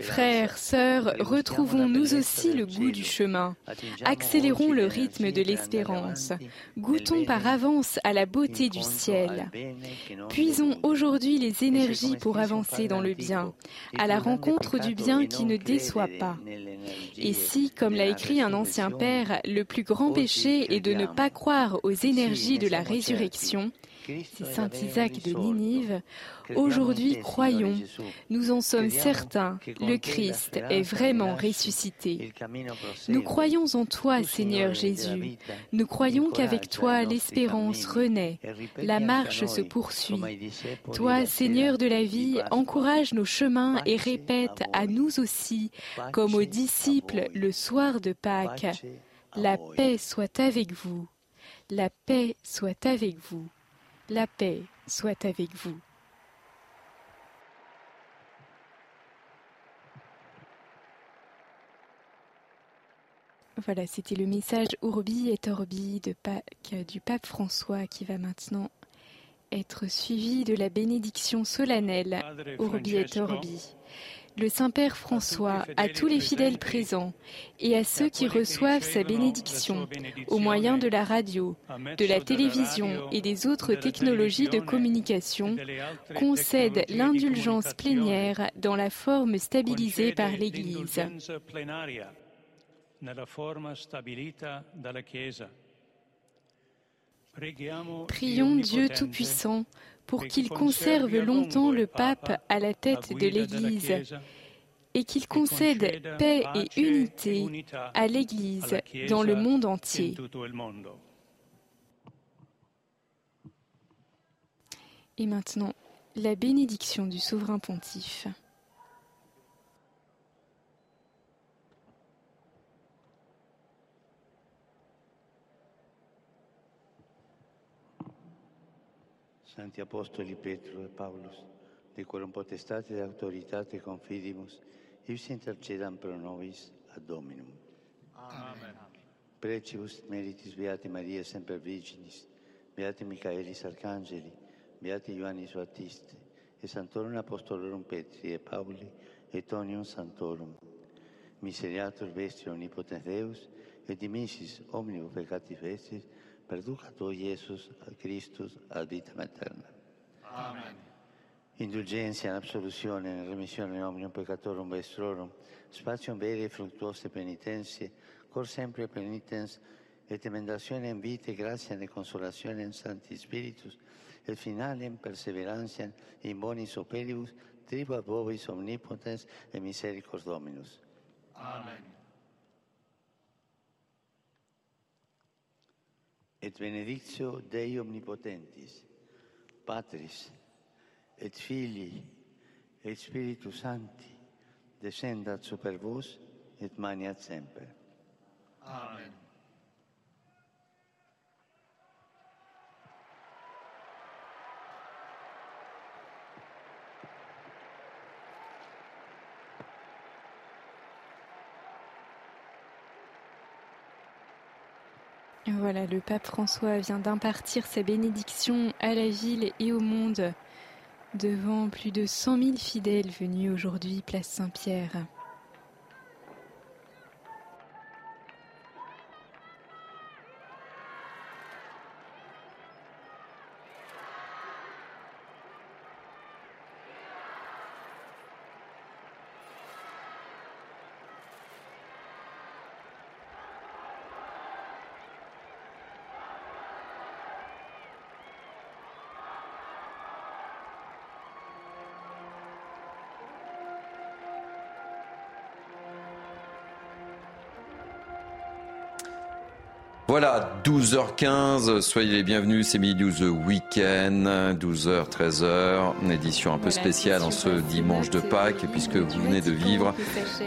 Frères, sœurs, retrouvons nous aussi le goût du chemin. Accélérons le rythme de l'espérance. Goûtons par avance à la beauté du ciel. Puisons aujourd'hui les énergies pour avancer dans le bien, à la rencontre du bien qui ne déçoit pas. Et si, comme l'a écrit un ancien père, le plus grand péché est de ne pas croire aux énergies de la résurrection, C'est Saint Isaac de Ninive. Aujourd'hui, croyons, nous en sommes certains, le Christ est vraiment ressuscité. Nous croyons en toi, Seigneur Jésus. Nous croyons qu'avec toi, l'espérance renaît, la marche se poursuit. Toi, Seigneur de la vie, encourage nos chemins et répète à nous aussi, comme aux disciples le soir de Pâques, la paix soit avec vous. La paix soit avec vous. La paix soit avec vous. Voilà, c'était le message Urbi et Orbi du pape François qui va maintenant être suivi de la bénédiction solennelle Urbi et Orbi le Saint-Père François, à tous les fidèles présents et à ceux qui reçoivent sa bénédiction au moyen de la radio, de la télévision et des autres technologies de communication, concède l'indulgence plénière dans la forme stabilisée par l'Église. Prions Dieu Tout-Puissant pour qu'il conserve longtemps le pape à la tête de l'Église et qu'il concède paix et unité à l'Église dans le monde entier. Et maintenant, la bénédiction du souverain pontife. Santi Apostoli Petro e Paulus, de quorum potestate e autoritate confidimus, ius intercedam pro nobis ad Dominum. Amen. Precibus meritis Beati Maria Semper Virginis, Beati Michaelis Arcangeli, Beati Ioannis Battiste, e Santorum Apostolorum Petri e Pauli, et Tonium Santorum. Miseriatur vestri omnipotens Deus, et dimissis omnibus peccati vestis, perducat o Iesus a Christus ad vitam aeterna. Amen. Indulgentia, absoluzione, remissione omnium peccatorum vestrorum, spatium vere e fructuose penitenzie, cor sempre penitens, et emendazione in vita, gratia e consolazione in Sancti Spiritus, et finalem perseverantiam in bonis operibus, tribuat vobis omnipotens et misericors Dominus. Amen. Et benedictio Dei omnipotentis, Patris, et Filii, et Spiritus Sancti, descendat super vos et maniat semper. Amen. Voilà, le pape François vient d'impartir sa bénédiction à la ville et au monde devant plus de 100 000 fidèles venus aujourd'hui place Saint-Pierre. Voilà, 12h15, soyez les bienvenus, c'est Midi News Week-end, 12h, 13h, une édition un peu spéciale en ce dimanche de Pâques, puisque vous venez de vivre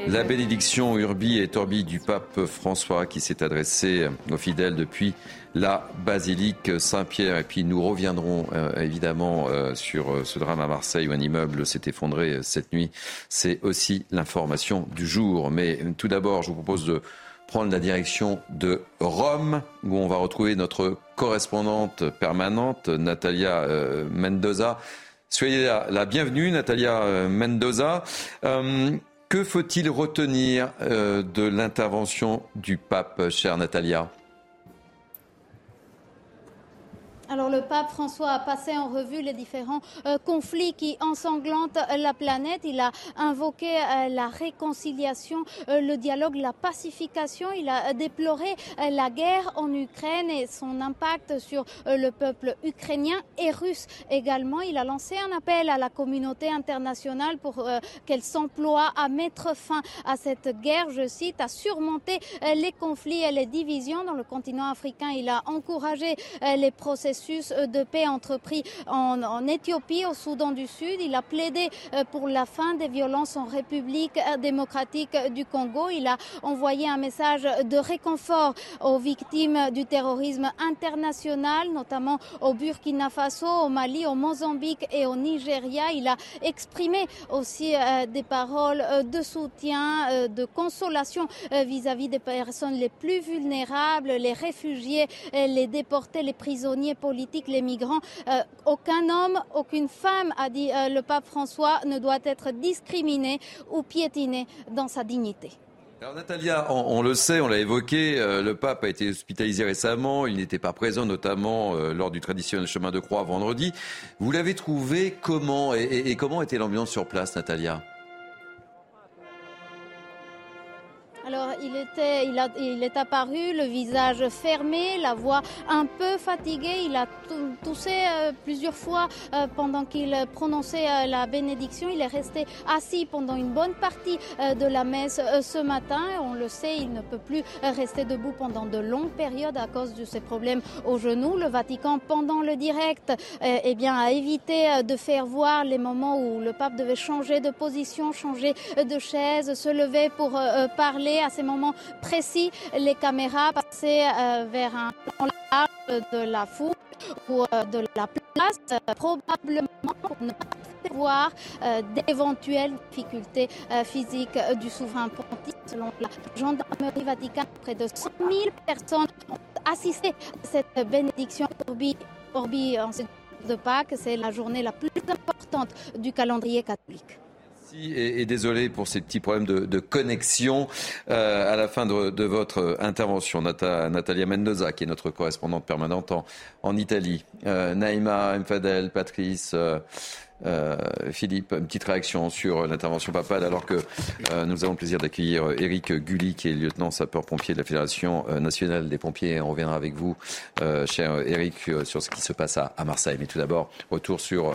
la bénédiction Urbi et Torbi du pape François qui s'est adressé aux fidèles depuis la basilique Saint-Pierre. Et puis nous reviendrons euh, évidemment euh, sur euh, ce drame à Marseille où un immeuble s'est effondré cette nuit. C'est aussi l'information du jour. Mais tout d'abord, je vous propose de prendre la direction de Rome, où on va retrouver notre correspondante permanente, Natalia euh, Mendoza. Soyez la, bienvenue, Natalia euh, Mendoza. Euh, que faut-il retenir de l'intervention du pape, chère Natalia? Alors le pape François a passé en revue les différents euh, conflits qui ensanglantent la planète. Il a invoqué euh, la réconciliation, euh, le dialogue, la pacification. Il a déploré la guerre en Ukraine et son impact sur le peuple ukrainien et russe également. Il a lancé un appel à la communauté internationale pour qu'elle s'emploie à mettre fin à cette guerre, je cite, à surmonter les conflits et les divisions dans le continent africain. Il a encouragé les processus de paix entrepris en, Éthiopie, au Soudan du Sud. Il a plaidé euh, pour la fin des violences en République démocratique du Congo. Il a envoyé un message de réconfort aux victimes du terrorisme international, notamment au Burkina Faso, au Mali, au Mozambique et au Nigeria. Il a exprimé aussi euh, des paroles euh, de soutien, de consolation vis-à-vis des personnes les plus vulnérables, les réfugiés, les déportés, les prisonniers politiques les migrants. Euh, aucun homme, aucune femme, a dit euh, le pape François, ne doit être discriminé ou piétiné dans sa dignité. Alors Natalia, on, le sait, on l'a évoqué, euh, le pape a été hospitalisé récemment, il n'était pas présent notamment lors du traditionnel chemin de croix vendredi. Vous l'avez trouvé comment et comment était l'ambiance sur place, Natalia? Alors, il, était, il, a, il est apparu, le visage fermé, la voix un peu fatiguée. Il a toussé euh, plusieurs fois euh, pendant qu'il prononçait euh, la bénédiction. Il est resté assis pendant une bonne partie de la messe ce matin. On le sait, il ne peut plus rester debout pendant de longues périodes à cause de ses problèmes au genou. Le Vatican, pendant le direct, eh bien, a évité de faire voir les moments où le pape devait changer de position, changer de chaise, se lever pour parler à ces moments précis, les caméras passaient euh, vers un plan large de la foule ou euh, de la place, euh, probablement pour ne pas voir d'éventuelles difficultés physiques du souverain pontife. Selon la gendarmerie vaticane, près de 100 000 personnes ont assisté à cette bénédiction Orbi, Orbi en de Pâques. C'est la journée la plus importante du calendrier catholique et, désolé pour ces petits problèmes de, connexion euh, à la fin de, votre intervention. Natalia Mendoza, qui est notre correspondante permanente en, Italie. Euh, Naïma Mfadel, Patrice. Euh, euh, Philippe, une petite réaction sur l'intervention papale, alors que euh, nous avons le plaisir d'accueillir Eric Gulli, qui est lieutenant sapeur-pompier de la Fédération euh, nationale des pompiers. On reviendra avec vous, cher Eric, sur ce qui se passe à, Marseille. Mais tout d'abord, retour sur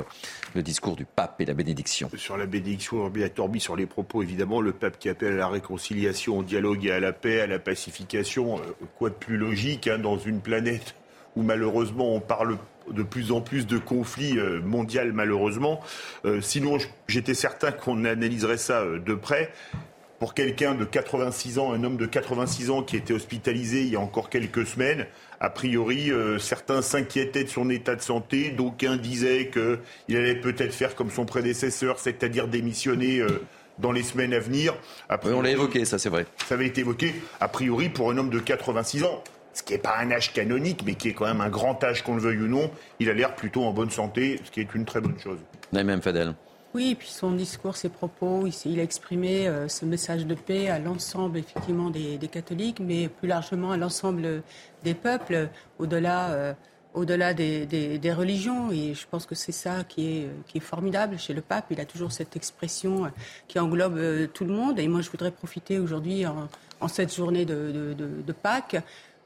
le discours du pape et la bénédiction. Sur la bénédiction, Torbi, sur les propos, évidemment, le pape qui appelle à la réconciliation, au dialogue et à la paix, à la pacification. quoi de plus logique hein, dans une planète où malheureusement on parle de plus en plus de conflits euh, mondiaux malheureusement. Euh, sinon, j'étais certain qu'on analyserait ça euh, de près. Pour quelqu'un de 86 ans, un homme de 86 ans qui était hospitalisé il y a encore quelques semaines, a priori, certains s'inquiétaient de son état de santé. D'aucuns disaient qu'il allait peut-être faire comme son prédécesseur, c'est-à-dire démissionner dans les semaines à venir. on l'a évoqué, ça c'est vrai. Ça avait été évoqué. A priori, pour un homme de 86 ans, ce qui n'est pas un âge canonique, mais qui est quand même un grand âge, qu'on le veuille ou non, il a l'air plutôt en bonne santé, ce qui est une très bonne chose. Naïm Fadel. Oui, et puis son discours, ses propos, il, a exprimé euh, ce message de paix à l'ensemble effectivement des, catholiques, mais plus largement à l'ensemble des peuples, au-delà euh, au-delà des, religions. Et je pense que c'est ça qui est, qui est formidable chez le pape. Il a toujours cette expression qui englobe euh, tout le monde. Et moi, je voudrais profiter aujourd'hui en, cette journée de, de Pâques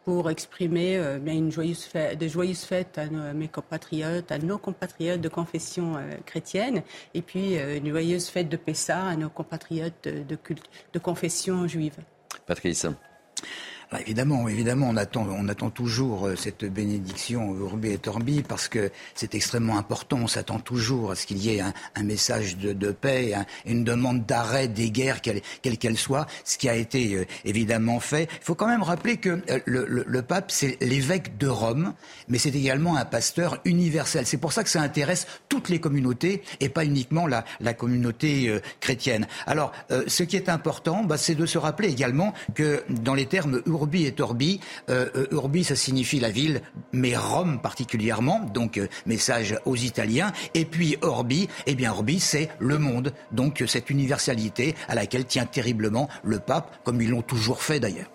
pour exprimer euh, une joyeuse fête, de joyeuses fêtes à, mes compatriotes, à nos compatriotes de confession euh, chrétienne, et puis euh, une joyeuse fête de Pessah à nos compatriotes de, de confession juive. Patrice. Bah, évidemment, évidemment, on attend, on attend toujours euh, cette bénédiction Urbi et Torbi parce que c'est extrêmement important. On s'attend toujours à ce qu'il y ait un, message de, paix, et une demande d'arrêt des guerres, quelle qu'elle soit, ce qui a été euh, évidemment fait. Il faut quand même rappeler que euh, le, pape, c'est l'évêque de Rome, mais c'est également un pasteur universel. C'est pour ça que ça intéresse toutes les communautés et pas uniquement la, la communauté chrétienne. Alors, ce qui est important, bah, c'est de se rappeler également que dans les termes Urbi et Torbi. Euh, euh, Urbi, ça signifie la ville, mais Rome particulièrement, donc euh, message aux Italiens. Et puis Orbi, eh bien Orbi, c'est le monde, donc cette universalité à laquelle tient terriblement le pape, comme ils l'ont toujours fait d'ailleurs.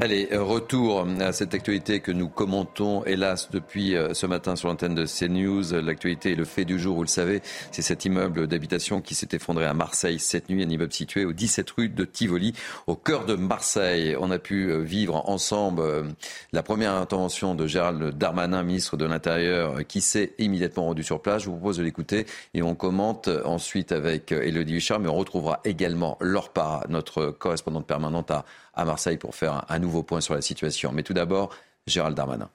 Allez, euh, retour à cette actualité que nous commentons, hélas, depuis euh, ce matin sur l'antenne de CNews. L'actualité est le fait du jour, vous le savez, c'est cet immeuble d'habitation qui s'est effondré à Marseille cette nuit, un immeuble situé au 17 rue de Tivoli, au cœur de Marseille. On a pu euh, vivre ensemble la première intervention de Gérald Darmanin, ministre de l'Intérieur, qui s'est immédiatement rendu sur place. Je vous propose de l'écouter et on commente ensuite avec Elodie Huchard, mais on retrouvera également Laure Parra, notre correspondante permanente à à Marseille pour faire un, nouveau point sur la situation. Mais tout d'abord, Gérald Darmanin.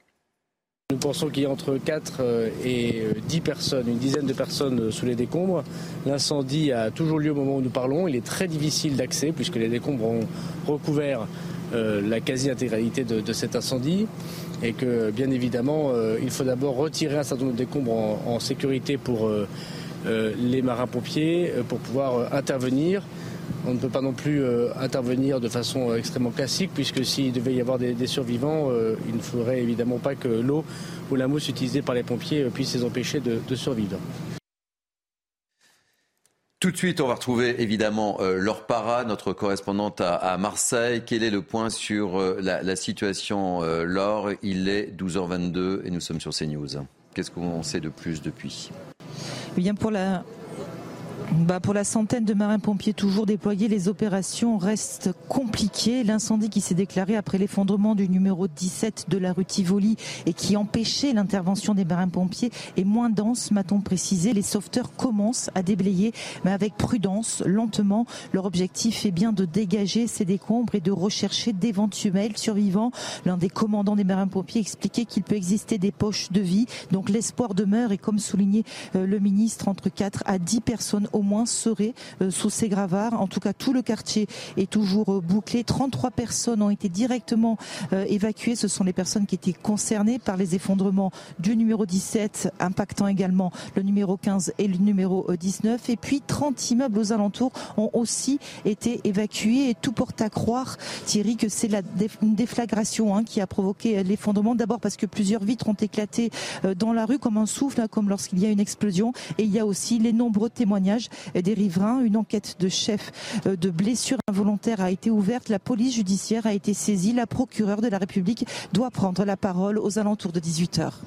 Nous pensons qu'il y a entre 4 euh, et 10 euh, personnes, une dizaine de personnes euh, sous les décombres. L'incendie a toujours lieu au moment où nous parlons. Il est très difficile d'accès puisque les décombres ont recouvert la quasi-intégralité de, cet incendie et que bien évidemment il faut d'abord retirer un certain nombre de décombres en sécurité pour les marins-pompiers pour pouvoir intervenir. On ne peut pas non plus euh, intervenir de façon euh, extrêmement classique, puisque s'il devait y avoir des, survivants, euh, il ne faudrait évidemment pas que l'eau ou la mousse utilisée par les pompiers puisse les empêcher de, survivre. Tout de suite, on va retrouver évidemment Laure Para, notre correspondante à, Marseille. Quel est le point sur la, situation, Laure? Il est 12h22 et nous sommes sur CNews. Qu'est-ce qu'on sait de plus depuis? Bien pour la bah pour la centaine de marins-pompiers toujours déployés, les opérations restent compliquées. L'incendie qui s'est déclaré après l'effondrement du numéro 17 de la rue Tivoli et qui empêchait l'intervention des marins-pompiers est moins dense, m'a-t-on précisé. Les sauveteurs commencent à déblayer, mais avec prudence, lentement. Leur objectif est bien de dégager ces décombres et de rechercher d'éventuels survivants. L'un des commandants des marins-pompiers expliquait qu'il peut exister des poches de vie. Donc l'espoir demeure et comme souligné euh, le ministre, entre 4 à 10 personnes moins seraient euh, sous ces gravares. En tout cas, tout le quartier est toujours euh, bouclé. 33 personnes ont été directement euh, évacuées. Ce sont les personnes qui étaient concernées par les effondrements du numéro 17, impactant également le numéro 15 et le numéro 19. Et puis 30 immeubles aux alentours ont aussi été évacués. Et tout porte à croire, Thierry, que c'est une déflagration hein, qui a provoqué l'effondrement. D'abord parce que plusieurs vitres ont éclaté dans la rue comme un souffle, hein, comme lorsqu'il y a une explosion. Et il y a aussi les nombreux témoignages des riverains. Une enquête de chef euh, de blessures involontaires a été ouverte. La police judiciaire a été saisie. La procureure de la République doit prendre la parole aux alentours de 18 heures.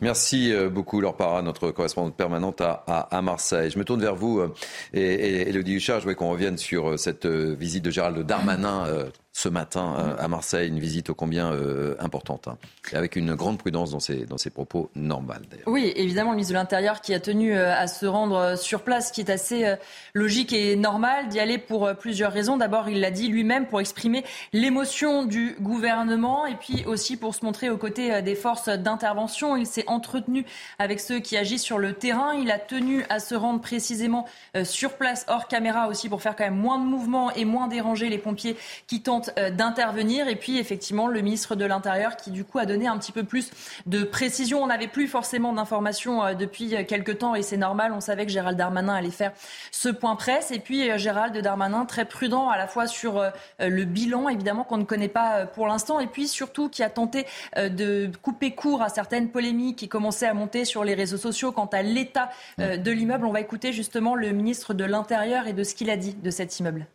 Merci euh, beaucoup, Laure Parra, notre correspondante permanente à, Marseille. Je me tourne vers vous, euh, et, Elodie Huchard. Je voudrais qu'on revienne sur cette visite de Gérald Darmanin ce matin euh, à Marseille, une visite ô combien euh, importante, hein. avec une grande prudence dans ses, dans ses propos normales Oui, évidemment, le ministre de l'Intérieur qui a tenu euh, à se rendre sur place, qui est assez logique et normal d'y aller pour plusieurs raisons. D'abord, il l'a dit lui-même pour exprimer l'émotion du gouvernement et puis aussi pour se montrer aux côtés des forces d'intervention. Il s'est entretenu avec ceux qui agissent sur le terrain. Il a tenu à se rendre précisément sur place, hors caméra aussi, pour faire quand même moins de mouvements et moins déranger les pompiers qui tentent euh, d'intervenir. Et puis, effectivement, le ministre de l'Intérieur qui, du coup, a donné un petit peu plus de précision. On n'avait plus forcément d'informations euh, depuis euh, quelques temps et c'est normal. On savait que Gérald Darmanin allait faire ce point presse. Et puis, Gérald Darmanin, très prudent à la fois sur le bilan, évidemment, qu'on ne connaît pas pour l'instant, et puis surtout qui a tenté de couper court à certaines polémiques qui commençaient à monter sur les réseaux sociaux quant à l'état de l'immeuble. On va écouter justement le ministre de l'Intérieur et de ce qu'il a dit de cet immeuble.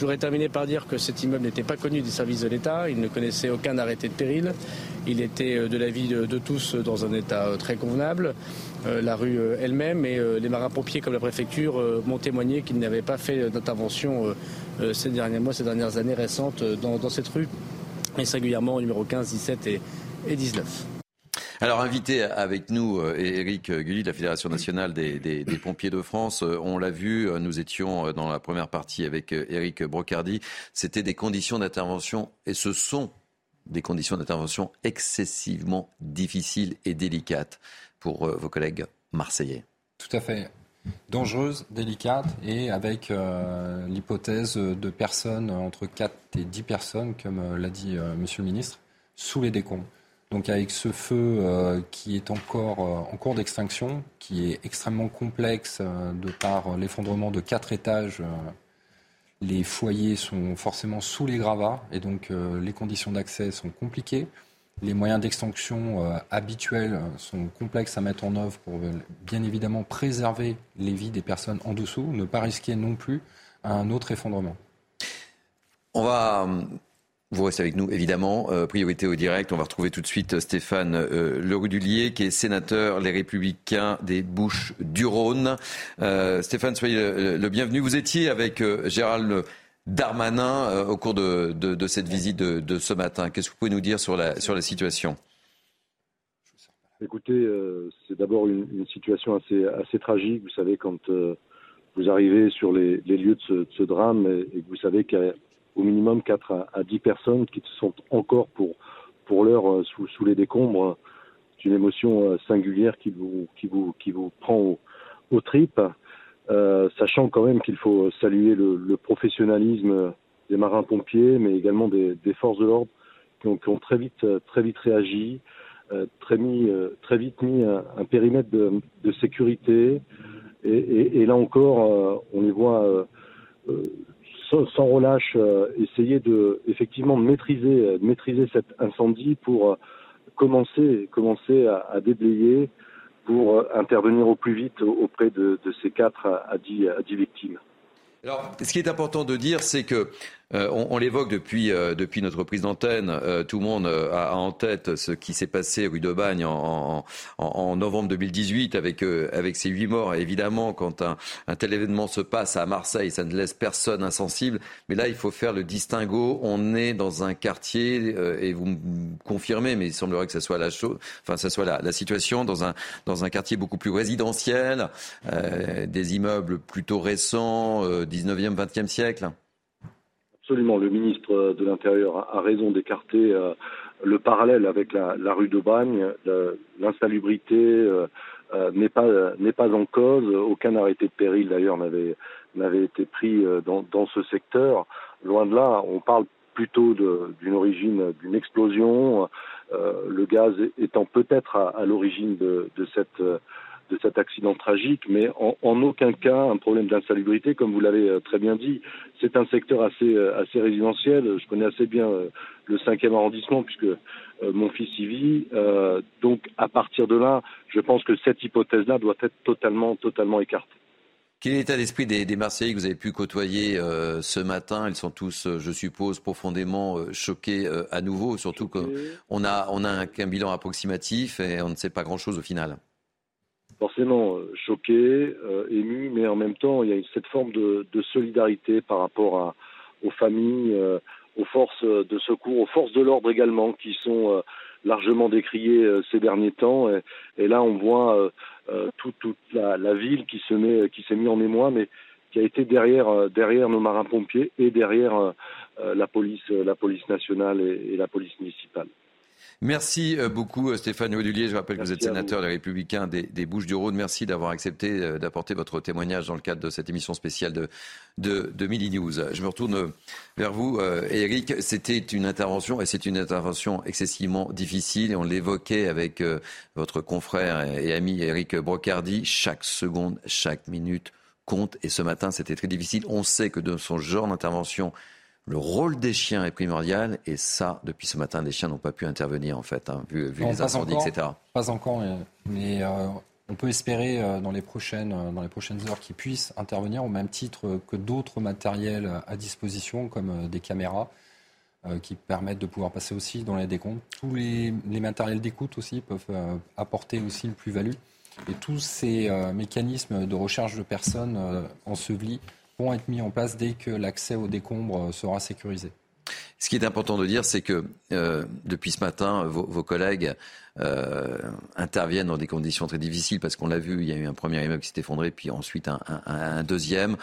Je voudrais terminer par dire que cet immeuble n'était pas connu des services de l'État, il ne connaissait aucun arrêté de péril, il était euh, de l'avis de, de, tous dans un état euh, très convenable. Euh, la rue elle-même et les marins-pompiers comme la préfecture m'ont témoigné qu'ils n'avaient pas fait d'intervention ces derniers mois, ces dernières années récentes dans, cette rue, et singulièrement au numéro 15, 17 et, et 19. Alors, invité avec nous, Eric euh, Gulli de la Fédération nationale des, pompiers de France. Euh, on l'a vu, euh, nous étions dans la première partie avec Eric Brocardi. C'était des conditions d'intervention, et ce sont des conditions d'intervention excessivement difficiles et délicates pour vos collègues marseillais. Tout à fait. Dangereuse, délicate et avec l'hypothèse de personnes, entre 4 et 10 personnes, comme l'a dit Monsieur le ministre, sous les décombres. Donc avec ce feu euh, qui est encore euh, en cours d'extinction, qui est extrêmement complexe euh, de par l'effondrement de quatre étages, les foyers sont forcément sous les gravats et donc les conditions d'accès sont compliquées. Les moyens d'extinction habituels sont complexes à mettre en œuvre pour bien évidemment préserver les vies des personnes en dessous, ne pas risquer non plus un autre effondrement. On va vous restez avec nous, évidemment. Euh, priorité au direct. On va retrouver tout de suite Stéphane euh, qui est sénateur Les Républicains des Bouches du Rhône. Euh, Stéphane, soyez le, bienvenu. Vous étiez avec euh, Gérald Darmanin au cours de, cette visite de, ce matin. Qu'est-ce que vous pouvez nous dire sur la, situation? Écoutez, c'est d'abord une, situation assez, tragique. Vous savez, quand vous arrivez sur les, lieux de ce, de ce drame et, et que vous savez qu'il y a au minimum 4 à, 10 personnes qui sont encore pour, pour l'heure euh, sous, sous, les décombres. C'est une émotion euh, singulière qui vous, qui vous, qui vous prend au, au tripes, euh, sachant quand même qu'il faut saluer le, professionnalisme des marins-pompiers, mais également des, forces de l'ordre qui ont, très vite, très vite réagi, très, mis, très vite mis un, périmètre de, sécurité. Et, et, et, là encore, on les voit sans, relâche euh, essayer de effectivement maîtriser, euh, maîtriser cet incendie pour euh, commencer, commencer à, déblayer, pour intervenir au plus vite auprès de, de ces 4 à 10, à 10 victimes. Alors, ce qui est important de dire, c'est que euh, on, l'évoque depuis, euh, depuis notre prise d'antenne. Euh, tout le monde a, en tête ce qui s'est passé rue de Bagne en, en, novembre 2018 avec, avec ces huit morts. évidemment, quand un, un, tel événement se passe à Marseille, ça ne laisse personne insensible. Mais là, il faut faire le distinguo. On est dans un quartier, et vous me confirmez, mais il semblerait que ce soit la chose, enfin, ça soit la, situation dans un, dans un quartier beaucoup plus résidentiel, des immeubles plutôt récents, 19e, 20e siècle. Absolument. Le ministre de l'Intérieur a raison d'écarter euh, le parallèle avec la, rue de Bagne. L'insalubrité euh, euh, n'est pas pas en cause. Aucun arrêté de péril d'ailleurs n'avait été pris dans, dans ce secteur. Loin de là, on parle plutôt d'une origine d'une explosion. le gaz étant peut-être à, à l'origine de, de cette de cet accident tragique, mais en, en aucun cas un problème d'insalubrité, comme vous l'avez euh, très bien dit. C'est un secteur assez, euh, assez résidentiel. Je connais assez bien euh, le cinquième arrondissement puisque mon fils y vit. donc à partir de là, je pense que cette hypothèse-là doit être totalement, totalement écartée. Quel est l'état d'esprit des, des, Marseillais que vous avez pu côtoyer euh, ce matin? Ils sont tous, je suppose, profondément euh, choqués à nouveau, surtout qu'on a, on a qu'un bilan approximatif et on ne sait pas grand-chose au final forcément euh, choqué, euh, ému, mais en même temps, il y a cette forme de, solidarité par rapport aux familles, euh, aux forces de secours, aux forces de l'ordre également, qui sont largement décriées ces derniers temps. Et, là, on voit toute, toute la, ville qui s'est mise en émoi, mais qui a été derrière, nos marins-pompiers et derrière la police, nationale et la police municipale. Merci euh, beaucoup euh, Stéphane Audulier. Je rappelle que vous êtes sénateur des Républicains des, Bouches-du-Rhône. Merci d'avoir accepté euh, d'apporter votre témoignage dans le cadre de cette émission spéciale de, de, de Midi News. Je me retourne vers vous, Eric. C'était une intervention, et c'est une intervention excessivement difficile, et on l'évoquait avec votre confrère et ami Eric Brocardi. Chaque seconde, chaque minute compte, et ce matin, c'était très difficile. On sait que de son genre d'intervention, le rôle des chiens est primordial et ça, depuis ce matin, les chiens n'ont pas pu intervenir en fait, hein, vu, les incendies, etc. Pas encore, mais, euh, on peut espérer euh, dans, les prochaines, euh, dans les prochaines heures qu'ils puissent intervenir au même titre que d'autres matériels à disposition, comme des caméras. qui permettent de pouvoir passer aussi dans les décomptes. Tous les, les matériels d'écoute aussi peuvent apporter aussi une plus-value. Et tous ces mécanismes de recherche de personnes ensevelies être mis en place dès que l'accès aux décombres euh, sera sécurisé. Ce qui est important de dire, c'est que euh, depuis ce matin, vos, collègues euh, interviennent dans des conditions très difficiles parce qu'on l'a vu, il y a eu un premier immeuble qui s'est effondré, puis ensuite un, deuxième.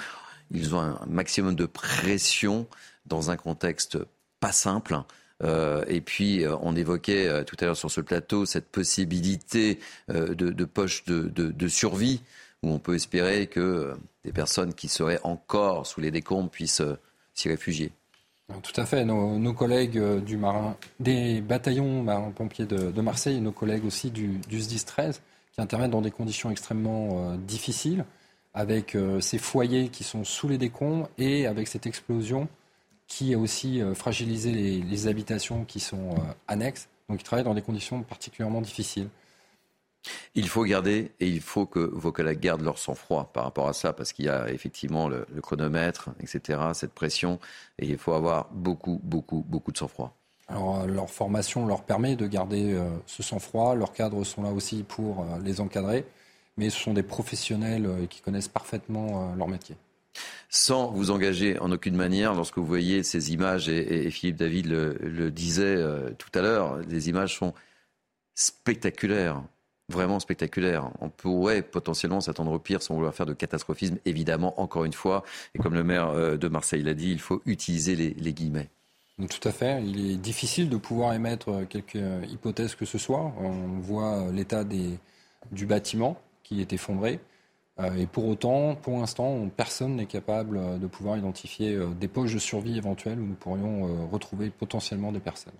Ils ont un maximum de pression dans un contexte pas simple. Euh, et puis, on évoquait tout à l'heure sur ce plateau cette possibilité de, poche de survie où on peut espérer que euh, des personnes qui seraient encore sous les décombres puissent euh, s'y réfugier. Tout à fait. Nos, collègues euh, du marin, des bataillons marins-pompiers de, Marseille, nos collègues aussi du, du, SDIS 13, qui interviennent dans des conditions extrêmement difficiles, avec ces foyers qui sont sous les décombres et avec cette explosion qui a aussi fragilisé les, habitations qui sont annexes. Donc ils travaillent dans des conditions particulièrement difficiles. Il faut garder et il faut que vos collègues gardent leur sang-froid par rapport à ça, parce qu'il y a effectivement le, chronomètre, etc., cette pression, et il faut avoir beaucoup, beaucoup, beaucoup de sang-froid. Alors, euh, leur formation leur permet de garder euh, ce sang-froid. Leurs cadres sont là aussi pour euh, les encadrer, mais ce sont des professionnels qui connaissent parfaitement leur métier sans vous engager en aucune manière lorsque vous voyez ces images, et, Philippe David le, disait tout à l'heure, les images sont spectaculaires vraiment spectaculaire. On pourrait potentiellement s'attendre au pire sans vouloir faire de catastrophisme, évidemment, encore une fois. Et comme le maire euh, de Marseille l'a dit, il faut utiliser les, guillemets. Tout à fait. Il est difficile de pouvoir émettre quelque hypothèse que ce soit. On voit l'état du bâtiment qui est effondré. Euh, et pour autant, pour l'instant, personne n'est capable de pouvoir identifier euh, des poches de survie éventuelles où nous pourrions retrouver potentiellement des personnes.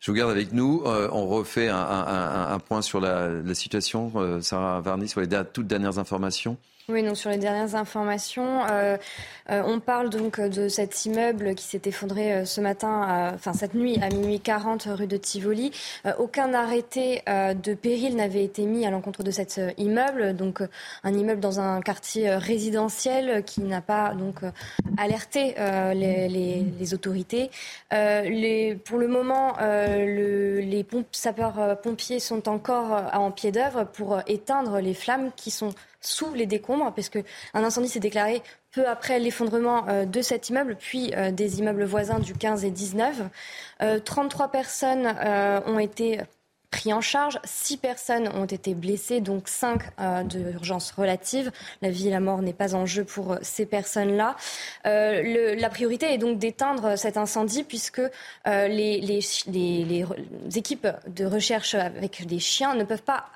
Je vous garde avec nous. Euh, on refait un, point sur la, situation, euh, Sarah Varny, sur les toutes dernières informations. Oui, donc sur les dernières informations, euh, euh, on parle donc de cet immeuble qui s'est effondré euh, ce matin, enfin cette nuit à minuit 40 rue de Tivoli. aucun arrêté de péril n'avait été mis à l'encontre de cet immeuble, donc un immeuble dans un quartier résidentiel qui n'a pas donc alerté les, autorités. Les, pour le moment, le, les sapeurs-pompiers sont encore en pied d'œuvre pour éteindre les flammes qui sont sous les décombres, parce qu'un incendie s'est déclaré peu après l'effondrement euh, de cet immeuble, puis euh, des immeubles voisins du 15 et 19. 33 euh, personnes ont été pris en charge. Six personnes ont été blessées, donc cinq euh, d'urgence relative. La vie et la mort n'est pas en jeu pour euh, ces personnes-là. Euh, la priorité est donc d'éteindre cet incendie puisque euh, les, équipes de recherche avec des chiens ne peuvent pas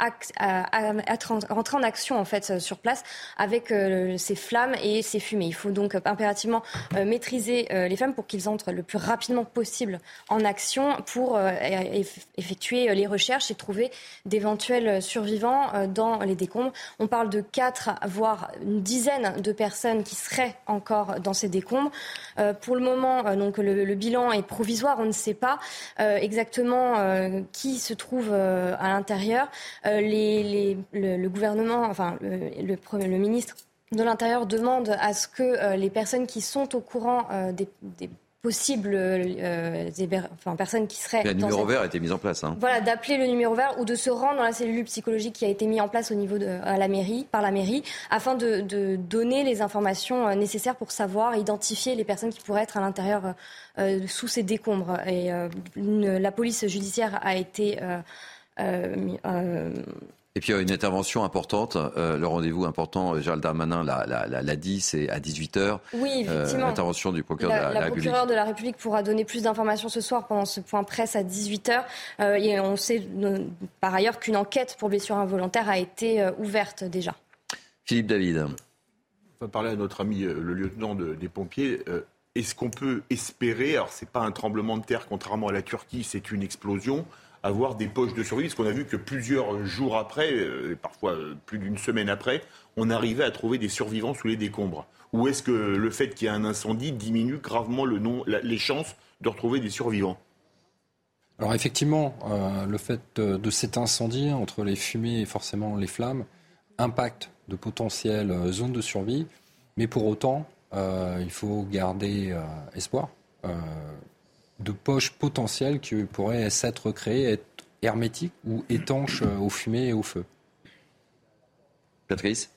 rentrer en action en fait sur place avec ces flammes et ces fumées. Il faut donc impérativement maîtriser les flammes pour qu'ils entrent le plus rapidement possible en action pour effectuer les recherches et trouver d'éventuels survivants euh, dans les décombres. On parle de 4, voire une dizaine de personnes qui seraient encore dans ces décombres. Euh, pour le moment, euh, donc le, bilan est provisoire. On ne sait pas exactement qui se trouve à l'intérieur. Le, gouvernement, enfin le ministre de l'Intérieur demande à ce que les personnes qui sont au courant des, des possibles euh, enfin, personnes qui seraient. Le numéro vert a été mis en place. Hein. Voilà, d'appeler le numéro vert ou de se rendre dans la cellule psychologique qui a été mise en place au niveau de à la mairie, par la mairie, afin de, de donner les informations euh, nécessaires pour savoir identifier les personnes qui pourraient être à l'intérieur euh, sous ces décombres. Et la police judiciaire a été et puis il y a une intervention importante, euh, le rendez-vous important, Gérald Darmanin l'a dit, c'est à 18h. Oui, effectivement. L'intervention du procureur de la, la, République. de la République pourra donner plus d'informations ce soir pendant ce point presse à 18h. Euh, et on sait par ailleurs qu'une enquête pour blessure involontaire a été euh, ouverte déjà. Philippe David. On va parler à notre ami le lieutenant des pompiers. Est-ce qu'on peut espérer, alors c'est pas un tremblement de terre contrairement à la Turquie, c'est une explosion, avoir des poches de survie, parce qu'on a vu que plusieurs jours après, euh, parfois euh, plus d'une semaine après, on arrivait à trouver des survivants sous les décombres. Ou est-ce que le fait qu'il y ait un incendie diminue gravement le les chances de retrouver des survivants? Alors effectivement, euh, le fait de, cet incendie, entre les fumées et forcément les flammes, impacte de potentielles zones de survie, mais pour autant, il faut garder espoir de poches potentielles qui pourraient s'être créées, être hermétiques ou étanches aux fumées et au feu. Patrice?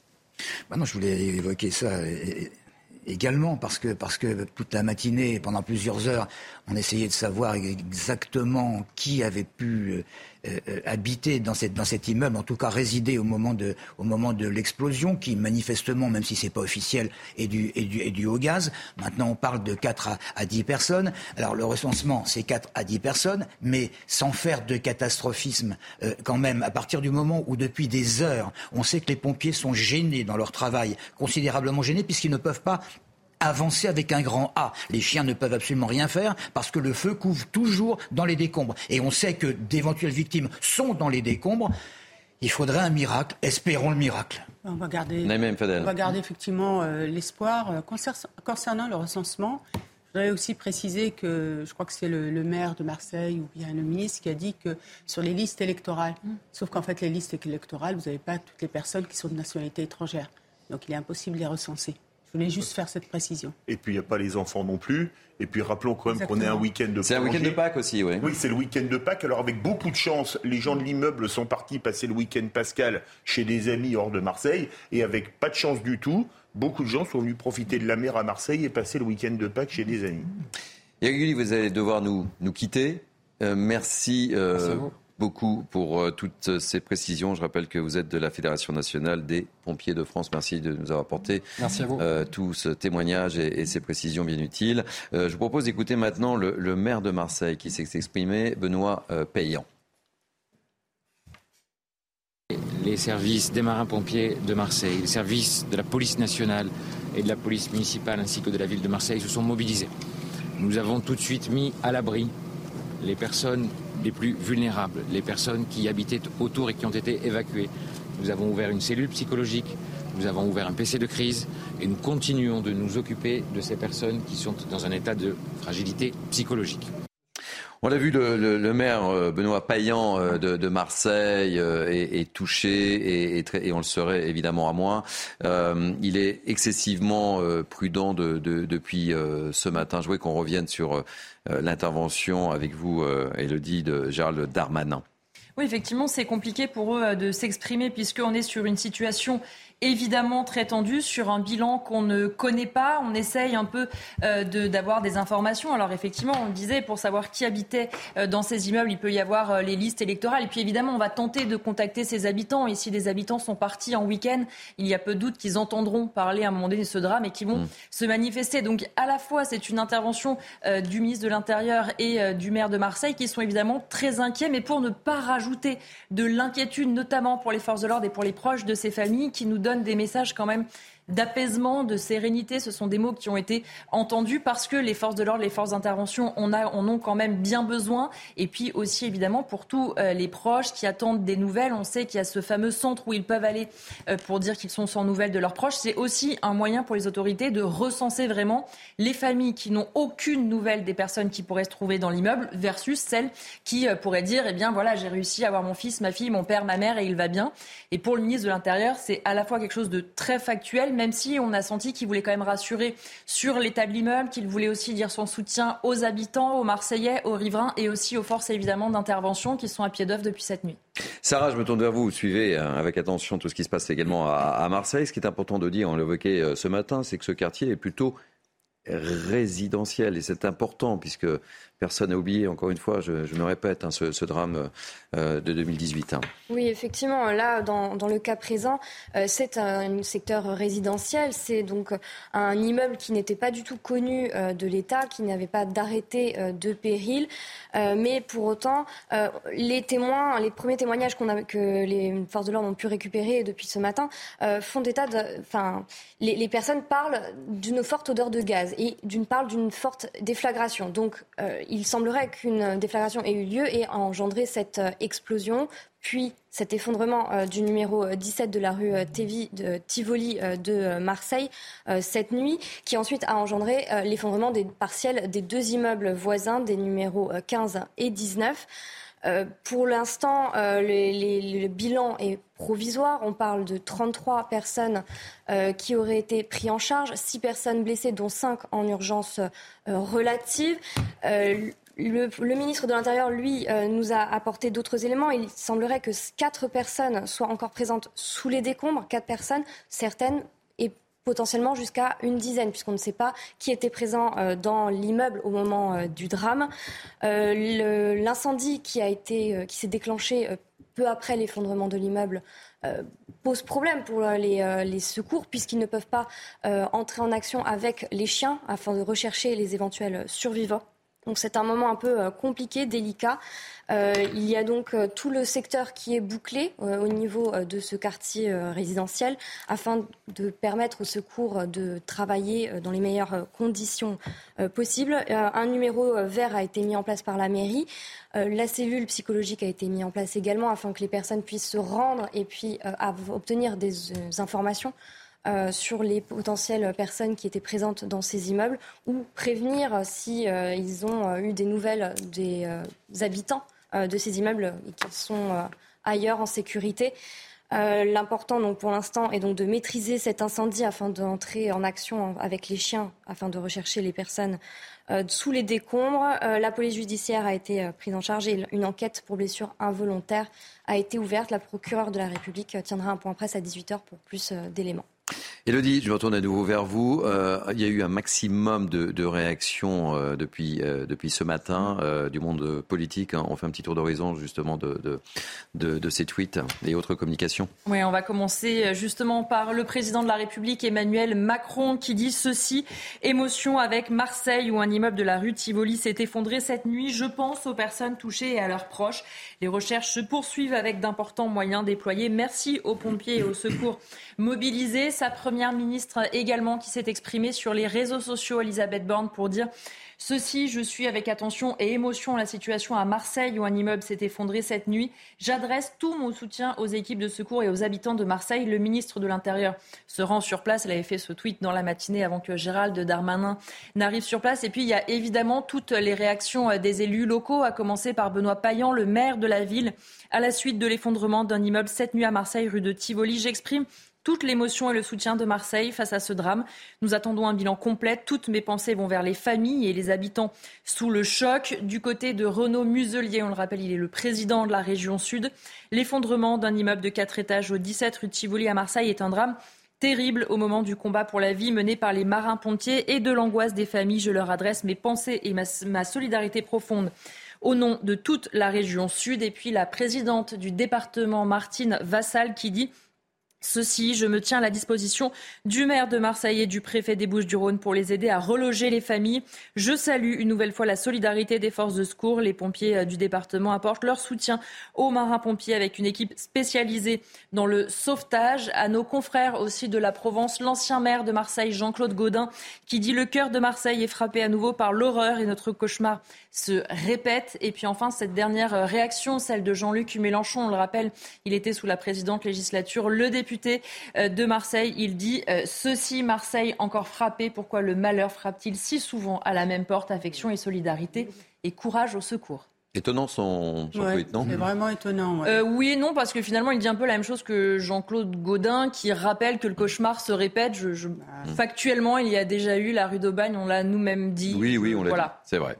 Bah non, Je voulais évoquer ça également parce que, parce que toute la matinée, pendant plusieurs heures, on essayait de savoir exactement qui avait pu euh, habiter dans, cette, dans cet immeuble, en tout cas résider au moment de, au moment de l'explosion, qui manifestement, même si c'est pas officiel, est du, est, du, est du haut gaz. Maintenant, on parle de 4 à, à 10 personnes. Alors le recensement, c'est 4 à 10 personnes, mais sans faire de catastrophisme euh, quand même, à partir du moment où depuis des heures, on sait que les pompiers sont gênés dans leur travail, considérablement gênés, puisqu'ils ne peuvent pas avancer avec un grand A. Les chiens ne peuvent absolument rien faire parce que le feu couvre toujours dans les décombres. Et on sait que d'éventuelles victimes sont dans les décombres. Il faudrait un miracle. Espérons le miracle. On va garder, on va garder effectivement euh, l'espoir. Euh, concernant le recensement, Je voudrais aussi préciser que je crois que c'est le, maire de Marseille ou bien le ministre qui a dit que sur les listes électorales, mm. sauf qu'en fait les listes électorales, vous n'avez pas toutes les personnes qui sont de nationalité étrangère. Donc il est impossible de les recenser. Je voulais juste faire cette précision. Et puis il n'y a pas les enfants non plus. Et puis rappelons quand même qu'on est un week-end de C'est un week-end de Pâques aussi, oui. Oui, c'est le week-end de Pâques. Alors avec beaucoup de chance, les gens de l'immeuble sont partis passer le week-end pascal chez des amis hors de Marseille. Et avec pas de chance du tout, beaucoup de gens sont venus profiter de la mer à Marseille et passer le week-end de Pâques chez des amis. Yaguli, vous allez devoir nous, nous quitter. Euh, merci. Euh, beaucoup pour euh, toutes ces précisions. Je rappelle que vous êtes de la Fédération nationale des pompiers de France. Merci de nous avoir apporté euh, tout ce témoignage et, ces précisions bien utiles. Euh, je vous propose d'écouter maintenant le, maire de Marseille qui s'est exprimé, Benoît Payan. Les services des marins-pompiers de Marseille, les services de la police nationale et de la police municipale ainsi que de la ville de Marseille se sont mobilisés. Nous avons tout de suite mis à l'abri les personnes les plus vulnérables, les personnes qui habitaient autour et qui ont été évacuées. Nous avons ouvert une cellule psychologique, nous avons ouvert un PC de crise et nous continuons de nous occuper de ces personnes qui sont dans un état de fragilité psychologique. On l'a vu, le, maire euh, Benoît Payan euh, de, Marseille euh, est, touché et, on le serait évidemment à moins. il est excessivement prudent depuis ce matin. Je voulais qu'on revienne sur l'intervention avec vous, Elodie, de Gérald Darmanin. Oui, effectivement, c'est compliqué pour eux de s'exprimer puisqu'on est sur une situation évidemment très tendu sur un bilan qu'on ne connaît pas. On essaye un peu euh, d'avoir des informations. Alors effectivement, on le disait, pour savoir qui habitait euh, dans ces immeubles, il peut y avoir euh, les listes électorales. Et puis évidemment, on va tenter de contacter ces habitants. Et si les habitants sont partis en week-end, il y a peu de doute qu'ils entendront parler à un moment donné de ce drame et qu'ils vont mmh. se manifester. Donc à la fois, c'est une intervention du ministre de l'Intérieur et du maire de Marseille qui sont évidemment très inquiets, mais pour ne pas rajouter de l'inquiétude, notamment pour les forces de l'ordre et pour les proches de ces familles qui nous donnent des messages quand même d'apaisement, de sérénité. Ce sont des mots qui ont été entendus parce que les forces de l'ordre, les forces d'intervention en, en ont quand même bien besoin. Et puis aussi, évidemment, pour tous euh, les proches qui attendent des nouvelles, on sait qu'il y a ce fameux centre où ils peuvent aller euh, pour dire qu'ils sont sans nouvelles de leurs proches. C'est aussi un moyen pour les autorités de recenser vraiment les familles qui n'ont aucune nouvelle des personnes qui pourraient se trouver dans l'immeuble versus celles qui euh, pourraient dire, eh bien voilà, j'ai réussi à avoir mon fils, ma fille, mon père, ma mère et il va bien. Et pour le ministre de l'Intérieur, c'est à la fois quelque chose de très factuel, même si on a senti qu'il voulait quand même rassurer sur l'état de l'immeuble, qu'il voulait aussi dire son soutien aux habitants, aux Marseillais, aux riverains et aussi aux forces évidemment d'intervention qui sont à pied d'œuvre depuis cette nuit. Sarah, je me tourne vers vous. Vous suivez euh, avec attention tout ce qui se passe également à Marseille. Ce qui est important de dire, on l'évoquait euh, ce matin, c'est que ce quartier est plutôt résidentiel et c'est important puisque personne n'a oublié, encore une fois, je, me répète, hein, ce, drame euh, de 2018. Hein. Oui, effectivement, là, dans, le cas présent, euh, c'est un secteur résidentiel, c'est donc un immeuble qui n'était pas du tout connu euh, de l'État, qui n'avait pas d'arrêté de péril, mais pour autant, les témoins, les premiers témoignages que les forces de l'ordre ont pu récupérer depuis ce matin font état de, enfin, les, les, personnes parlent d'une forte odeur de gaz et d'une parlent d'une forte déflagration. Donc, il semblerait qu'une déflagration ait eu lieu et a engendré cette euh, explosion, puis cet effondrement euh, du numéro 17 de la rue euh, Tivoli de Marseille cette nuit, qui ensuite a engendré l'effondrement des partiels des deux immeubles voisins, des numéros 15 et 19. Pour l'instant, le bilan est provisoire. On parle de 33 personnes qui auraient été prises en charge, 6 personnes blessées, dont 5 en urgence relative. Le, ministre de l'Intérieur, lui, euh, nous a apporté d'autres éléments. Il semblerait que quatre personnes soient encore présentes sous les décombres, quatre personnes, certaines potentiellement jusqu'à une dizaine, puisqu'on ne sait pas qui était présent euh, dans l'immeuble au moment euh, du drame. L'incendie qui s'est déclenché peu après l'effondrement de l'immeuble pose problème pour les secours puisqu'ils ne peuvent pas entrer en action avec les chiens afin de rechercher les éventuels survivants. Donc c'est un moment un peu euh, compliqué, délicat. Euh, il y a donc euh, tout le secteur qui est bouclé au niveau de ce quartier résidentiel afin de permettre aux secours de travailler dans les meilleures conditions possibles. un numéro vert a été mis en place par la mairie. la cellule psychologique a été mise en place également afin que les personnes puissent se rendre et puis obtenir des informations sur les potentielles personnes qui étaient présentes dans ces immeubles ou prévenir si ils ont eu des nouvelles des habitants de ces immeubles qui sont ailleurs en sécurité. L'important pour l'instant est donc de maîtriser cet incendie afin d'entrer en action avec les chiens afin de rechercher les personnes euh, sous les décombres. Euh, la police judiciaire a été euh, prise en charge et une enquête pour blessure involontaire a été ouverte. La procureure de la République tiendra un point presse à 18h pour plus d'éléments. Elodie, je me retourne à nouveau vers vous. Euh, il y a eu un maximum de, réactions euh, depuis, euh, depuis ce matin du monde politique. Hein. On fait un petit tour d'horizon justement de, de, de, ces tweets et autres communications. Oui, on va commencer justement par le président de la République, Emmanuel Macron, qui dit ceci. Émotion avec Marseille où un immeuble de la rue Tivoli s'est effondré cette nuit. Je pense aux personnes touchées et à leurs proches. Les recherches se poursuivent avec d'importants moyens déployés. Merci aux pompiers et aux secours mobilisés. Sa première ministre également qui s'est exprimée sur les réseaux sociaux, Elisabeth Borne, pour dire Ceci, je suis avec attention et émotion la situation à Marseille où un immeuble s'est effondré cette nuit. J'adresse tout mon soutien aux équipes de secours et aux habitants de Marseille. Le ministre de l'Intérieur se rend sur place. Elle avait fait ce tweet dans la matinée avant que Gérald Darmanin n'arrive sur place. Et puis, il y a évidemment toutes les réactions des élus locaux, à commencer par Benoît Payan, le maire de la ville, à la suite de l'effondrement d'un immeuble cette nuit à Marseille, rue de Tivoli. J'exprime toute l'émotion et le soutien de Marseille face à ce drame. Nous attendons un bilan complet. Toutes mes pensées vont vers les familles et les habitants sous le choc. Du côté de Renaud Muselier, on le rappelle, il est le président de la région sud. L'effondrement d'un immeuble de 4 étages au 17 rue de Tivoli à Marseille est un drame terrible au moment du combat pour la vie mené par les marins-pompiers et de l'angoisse des familles. Je leur adresse mes pensées et ma, ma solidarité profonde au nom de toute la région sud. Et puis la présidente du département, Martine Vassal, qui dit Ceci, je me tiens à la disposition du maire de Marseille et du préfet des Bouches-du-Rhône pour les aider à reloger les familles. Je salue une nouvelle fois la solidarité des forces de secours. Les pompiers euh, du département apportent leur soutien aux marins-pompiers avec une équipe spécialisée dans le sauvetage. À nos confrères aussi de la Provence, l'ancien maire de Marseille, Jean-Claude Gaudin, qui dit le cœur de Marseille est frappé à nouveau par l'horreur et notre cauchemar se répète. Et puis enfin, cette dernière euh, réaction, celle de Jean-Luc Mélenchon, on le rappelle, il était sous la présidente législature, le député euh, de Marseille, il dit euh, Ceci, Marseille encore frappé, pourquoi le malheur frappe-t-il si souvent à la même porte? Affection et solidarité et courage au secours. Étonnant son, tweet, non? C'est vraiment étonnant. oui et non, parce que finalement, il dit un peu la même chose que Jean-Claude Gaudin, qui rappelle que le cauchemar se répète. Je, bah. Factuellement, il y a déjà eu la rue d'Aubagne, on l'a nous-mêmes dit. Oui, oui, on l'a voilà. dit. C'est vrai.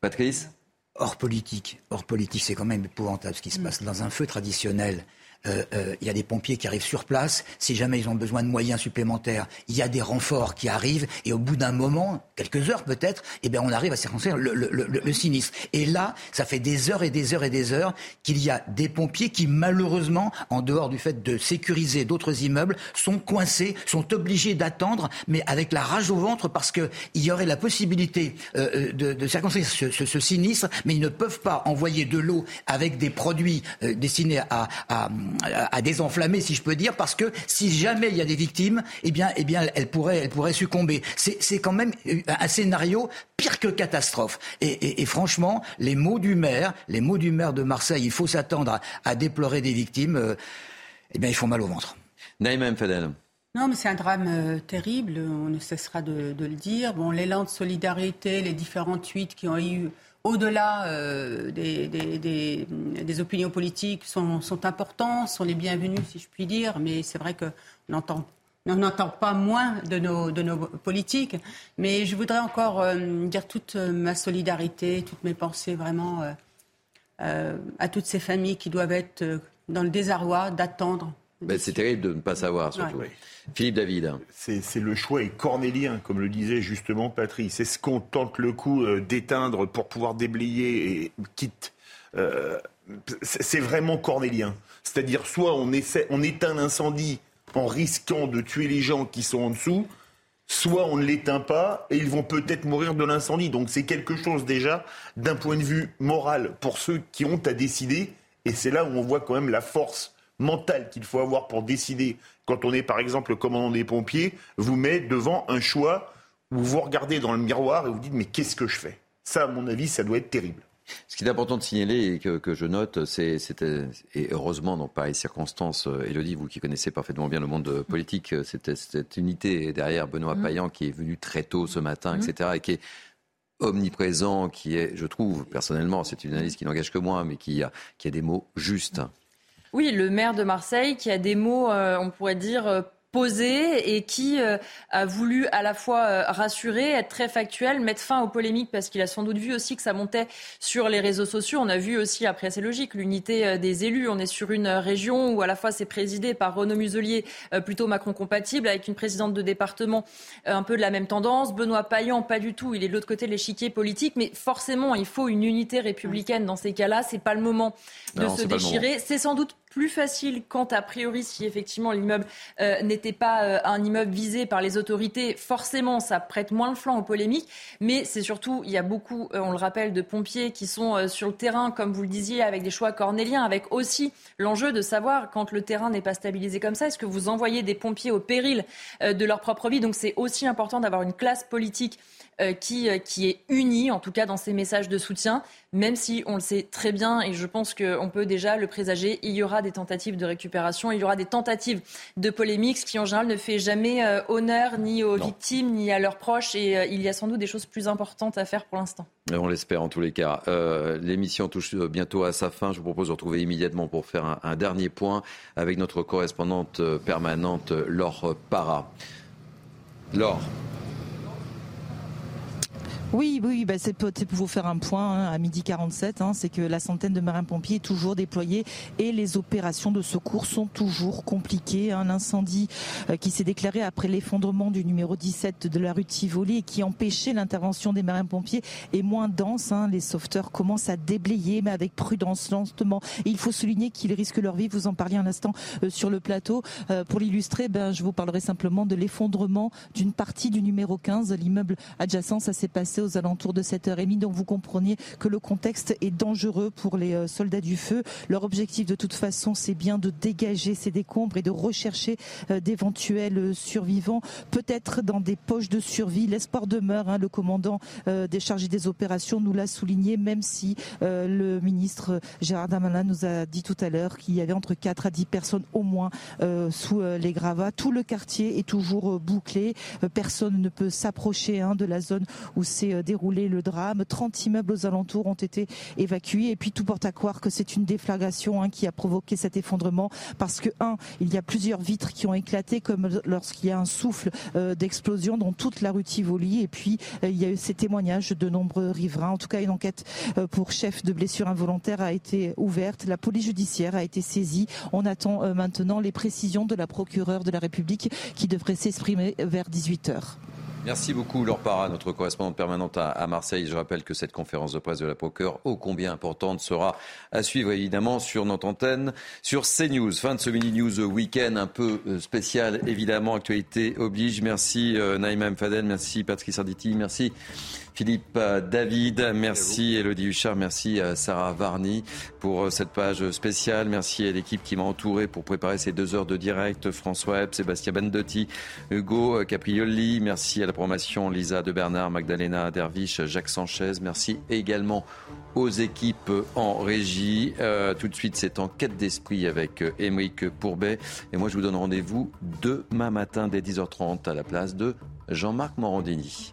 Patrice? Hors politique, hors politique, c'est quand même épouvantable ce qui se passe. Dans un feu traditionnel, euh, euh, y a des pompiers qui arrivent sur place. Si jamais ils ont besoin de moyens supplémentaires, il y a des renforts qui arrivent. Et au bout d'un moment, quelques heures peut-être, eh bien, on arrive à circonscrire le, le, le, le, sinistre. Et là, ça fait des heures et des heures et des heures qu'il y a des pompiers qui, malheureusement, en dehors du fait de sécuriser d'autres immeubles, sont coincés, sont obligés d'attendre, mais avec la rage au ventre parce qu'il y aurait la possibilité euh, de, de circonscrire ce, ce, sinistre, mais ils ne peuvent pas envoyer de l'eau avec des produits destinés à, à à désenflammer, si je peux dire, parce que si jamais il y a des victimes, eh bien, eh bien, elles pourraient, elles pourraient succomber. C'est quand même un scénario pire que catastrophe. Et, franchement, les mots du maire, les mots du maire de Marseille, il faut s'attendre à, déplorer des victimes. Euh, eh bien, ils font mal au ventre. Naïma Fadel. Non, mais c'est un drame euh, terrible, on ne cessera de, de, le dire. Bon, l'élan de solidarité, les différents tweets qui ont eu au-delà euh, des, opinions politiques, sont, importants, sont les bienvenus, si je puis dire. Mais c'est vrai qu'on n'entend n'entend pas moins de nos, de nos politiques. Mais je voudrais encore euh, dire toute ma solidarité, toutes mes pensées vraiment euh, à toutes ces familles qui doivent être dans le désarroi d'attendre ben, c'est terrible de ne pas savoir, surtout. Philippe David. C'est le choix est cornélien, comme le disait justement Patrice. Est-ce qu'on tente le coup euh, d'éteindre pour pouvoir déblayer et quitte euh, C'est vraiment cornélien. C'est-à-dire, soit on, essaie, on éteint l'incendie en risquant de tuer les gens qui sont en dessous, soit on ne l'éteint pas et ils vont peut-être mourir de l'incendie. Donc c'est quelque chose déjà d'un point de vue moral pour ceux qui ont à décider. Et c'est là où on voit quand même la force mental qu'il faut avoir pour décider, quand on est par exemple le commandant des pompiers, vous met devant un choix où vous regardez dans le miroir et vous dites mais qu'est-ce que je fais? Ça, à mon avis, ça doit être terrible. Ce qui est important de signaler et que, je note, c'est, et heureusement dans pareilles circonstances, Elodie, vous qui connaissez parfaitement bien le monde politique, c'était cette unité derrière Benoît mmh. Payan qui est venu très tôt ce matin, mmh. etc., et qui est omniprésent, qui est, je trouve, personnellement, c'est une analyse qui n'engage que moi, mais qui a, qui a des mots justes. Oui, le maire de Marseille qui a des mots, euh, on pourrait dire, euh, posé et qui euh, a voulu à la fois euh, rassurer, être très factuel, mettre fin aux polémiques parce qu'il a sans doute vu aussi que ça montait sur les réseaux sociaux. On a vu aussi, après c'est logique, l'unité euh, des élus. On est sur une région où à la fois c'est présidé par Renaud Muselier, plutôt Macron compatible, avec une présidente de département un peu de la même tendance. Benoît Payan, pas du tout. Il est de l'autre côté de l'échiquier politique, mais forcément, il faut une unité républicaine dans ces cas-là. C'est pas le moment de se déchirer. C'est sans doute plus facile quand, a priori, si effectivement l'immeuble euh, n'était pas euh, un immeuble visé par les autorités, forcément, ça prête moins le flanc aux polémiques. Mais c'est surtout, il y a beaucoup, euh, on le rappelle, de pompiers qui sont sur le terrain, comme vous le disiez, avec des choix cornéliens, avec aussi l'enjeu de savoir, quand le terrain n'est pas stabilisé comme ça, est-ce que vous envoyez des pompiers au péril de leur propre vie? Donc c'est aussi important d'avoir une classe politique qui, qui est unie, en tout cas dans ses messages de soutien, même si on le sait très bien, et je pense qu'on peut déjà le présager, il y aura tentatives de récupération, il y aura des tentatives de polémique, ce qui en général ne fait jamais euh, honneur ni aux victimes, ni à leurs proches, et il y a sans doute des choses plus importantes à faire pour l'instant. On l'espère en tous les cas. L'émission touche bientôt à sa fin. Je vous propose de retrouver immédiatement pour faire un, un dernier point avec notre correspondante permanente, Laure Para. Laure. Oui, oui, bah c'est pour vous faire un point hein, à midi 47. Hein, c'est que la centaine de marins-pompiers est toujours déployée et les opérations de secours sont toujours compliquées. Un incendie euh, qui s'est déclaré après l'effondrement du numéro 17 de la rue Tivoli et qui empêchait l'intervention des marins-pompiers est moins dense. Hein. Les sauveteurs commencent à déblayer, mais avec prudence, lentement. Et il faut souligner qu'ils risquent leur vie. Vous en parliez un instant euh, sur le plateau. Euh, pour l'illustrer, ben, je vous parlerai simplement de l'effondrement d'une partie du numéro 15, l'immeuble adjacent. Ça s'est passé aux alentours de 7h30. Donc vous compreniez que le contexte est dangereux pour les euh, soldats du feu. Leur objectif de toute façon, c'est bien de dégager ces décombres et de rechercher euh, d'éventuels euh, survivants, peut-être dans des poches de survie. L'espoir demeure. Hein. Le commandant des chargés des opérations nous l'a souligné, même si le ministre Gérard Darmanin nous a dit tout à l'heure qu'il y avait entre 4 à 10 personnes au moins sous les gravats. Tout le quartier est toujours bouclé. Personne ne peut s'approcher hein, de la zone où c'est euh, déroulé le drame. 30 immeubles aux alentours ont été évacués. Et puis tout porte à croire que c'est une déflagration hein, qui a provoqué cet effondrement. Parce que, un, il y a plusieurs vitres qui ont éclaté, comme lorsqu'il y a un souffle euh, d'explosion dans toute la rue Tivoli. Et puis, euh, il y a eu ces témoignages de nombreux riverains. En tout cas, une enquête pour chef de blessure involontaire a été ouverte. La police judiciaire a été saisie. On attend maintenant les précisions de la procureure de la République qui devrait s'exprimer vers 18 heures. Merci beaucoup, Laure Parra, notre correspondante permanente à, Marseille. Je rappelle que cette conférence de presse de la procureure, ô combien importante, sera à suivre évidemment sur notre antenne, sur CNews. Fin de ce mini-news week-end un peu euh, spécial, évidemment. Actualité oblige. Merci euh, Naïma Mfadel, merci Patrice Arditi, merci Philippe euh, David, merci Elodie Huchard, merci à Sarah Varny pour euh, cette page spéciale. Merci à l'équipe qui m'a entouré pour préparer ces deux heures de direct. François Epp, Sébastien Bendotti, Hugo Caprioli. Merci à la promotion Lisa de Bernard, Magdalena Derviche, Jacques Sanchez. Merci également aux équipes en régie. Euh, tout de suite, c'est en quête d'esprit avec Émeric Pourbet. Et moi, je vous donne rendez-vous demain matin dès 10h30 à la place de Jean-Marc Morandini.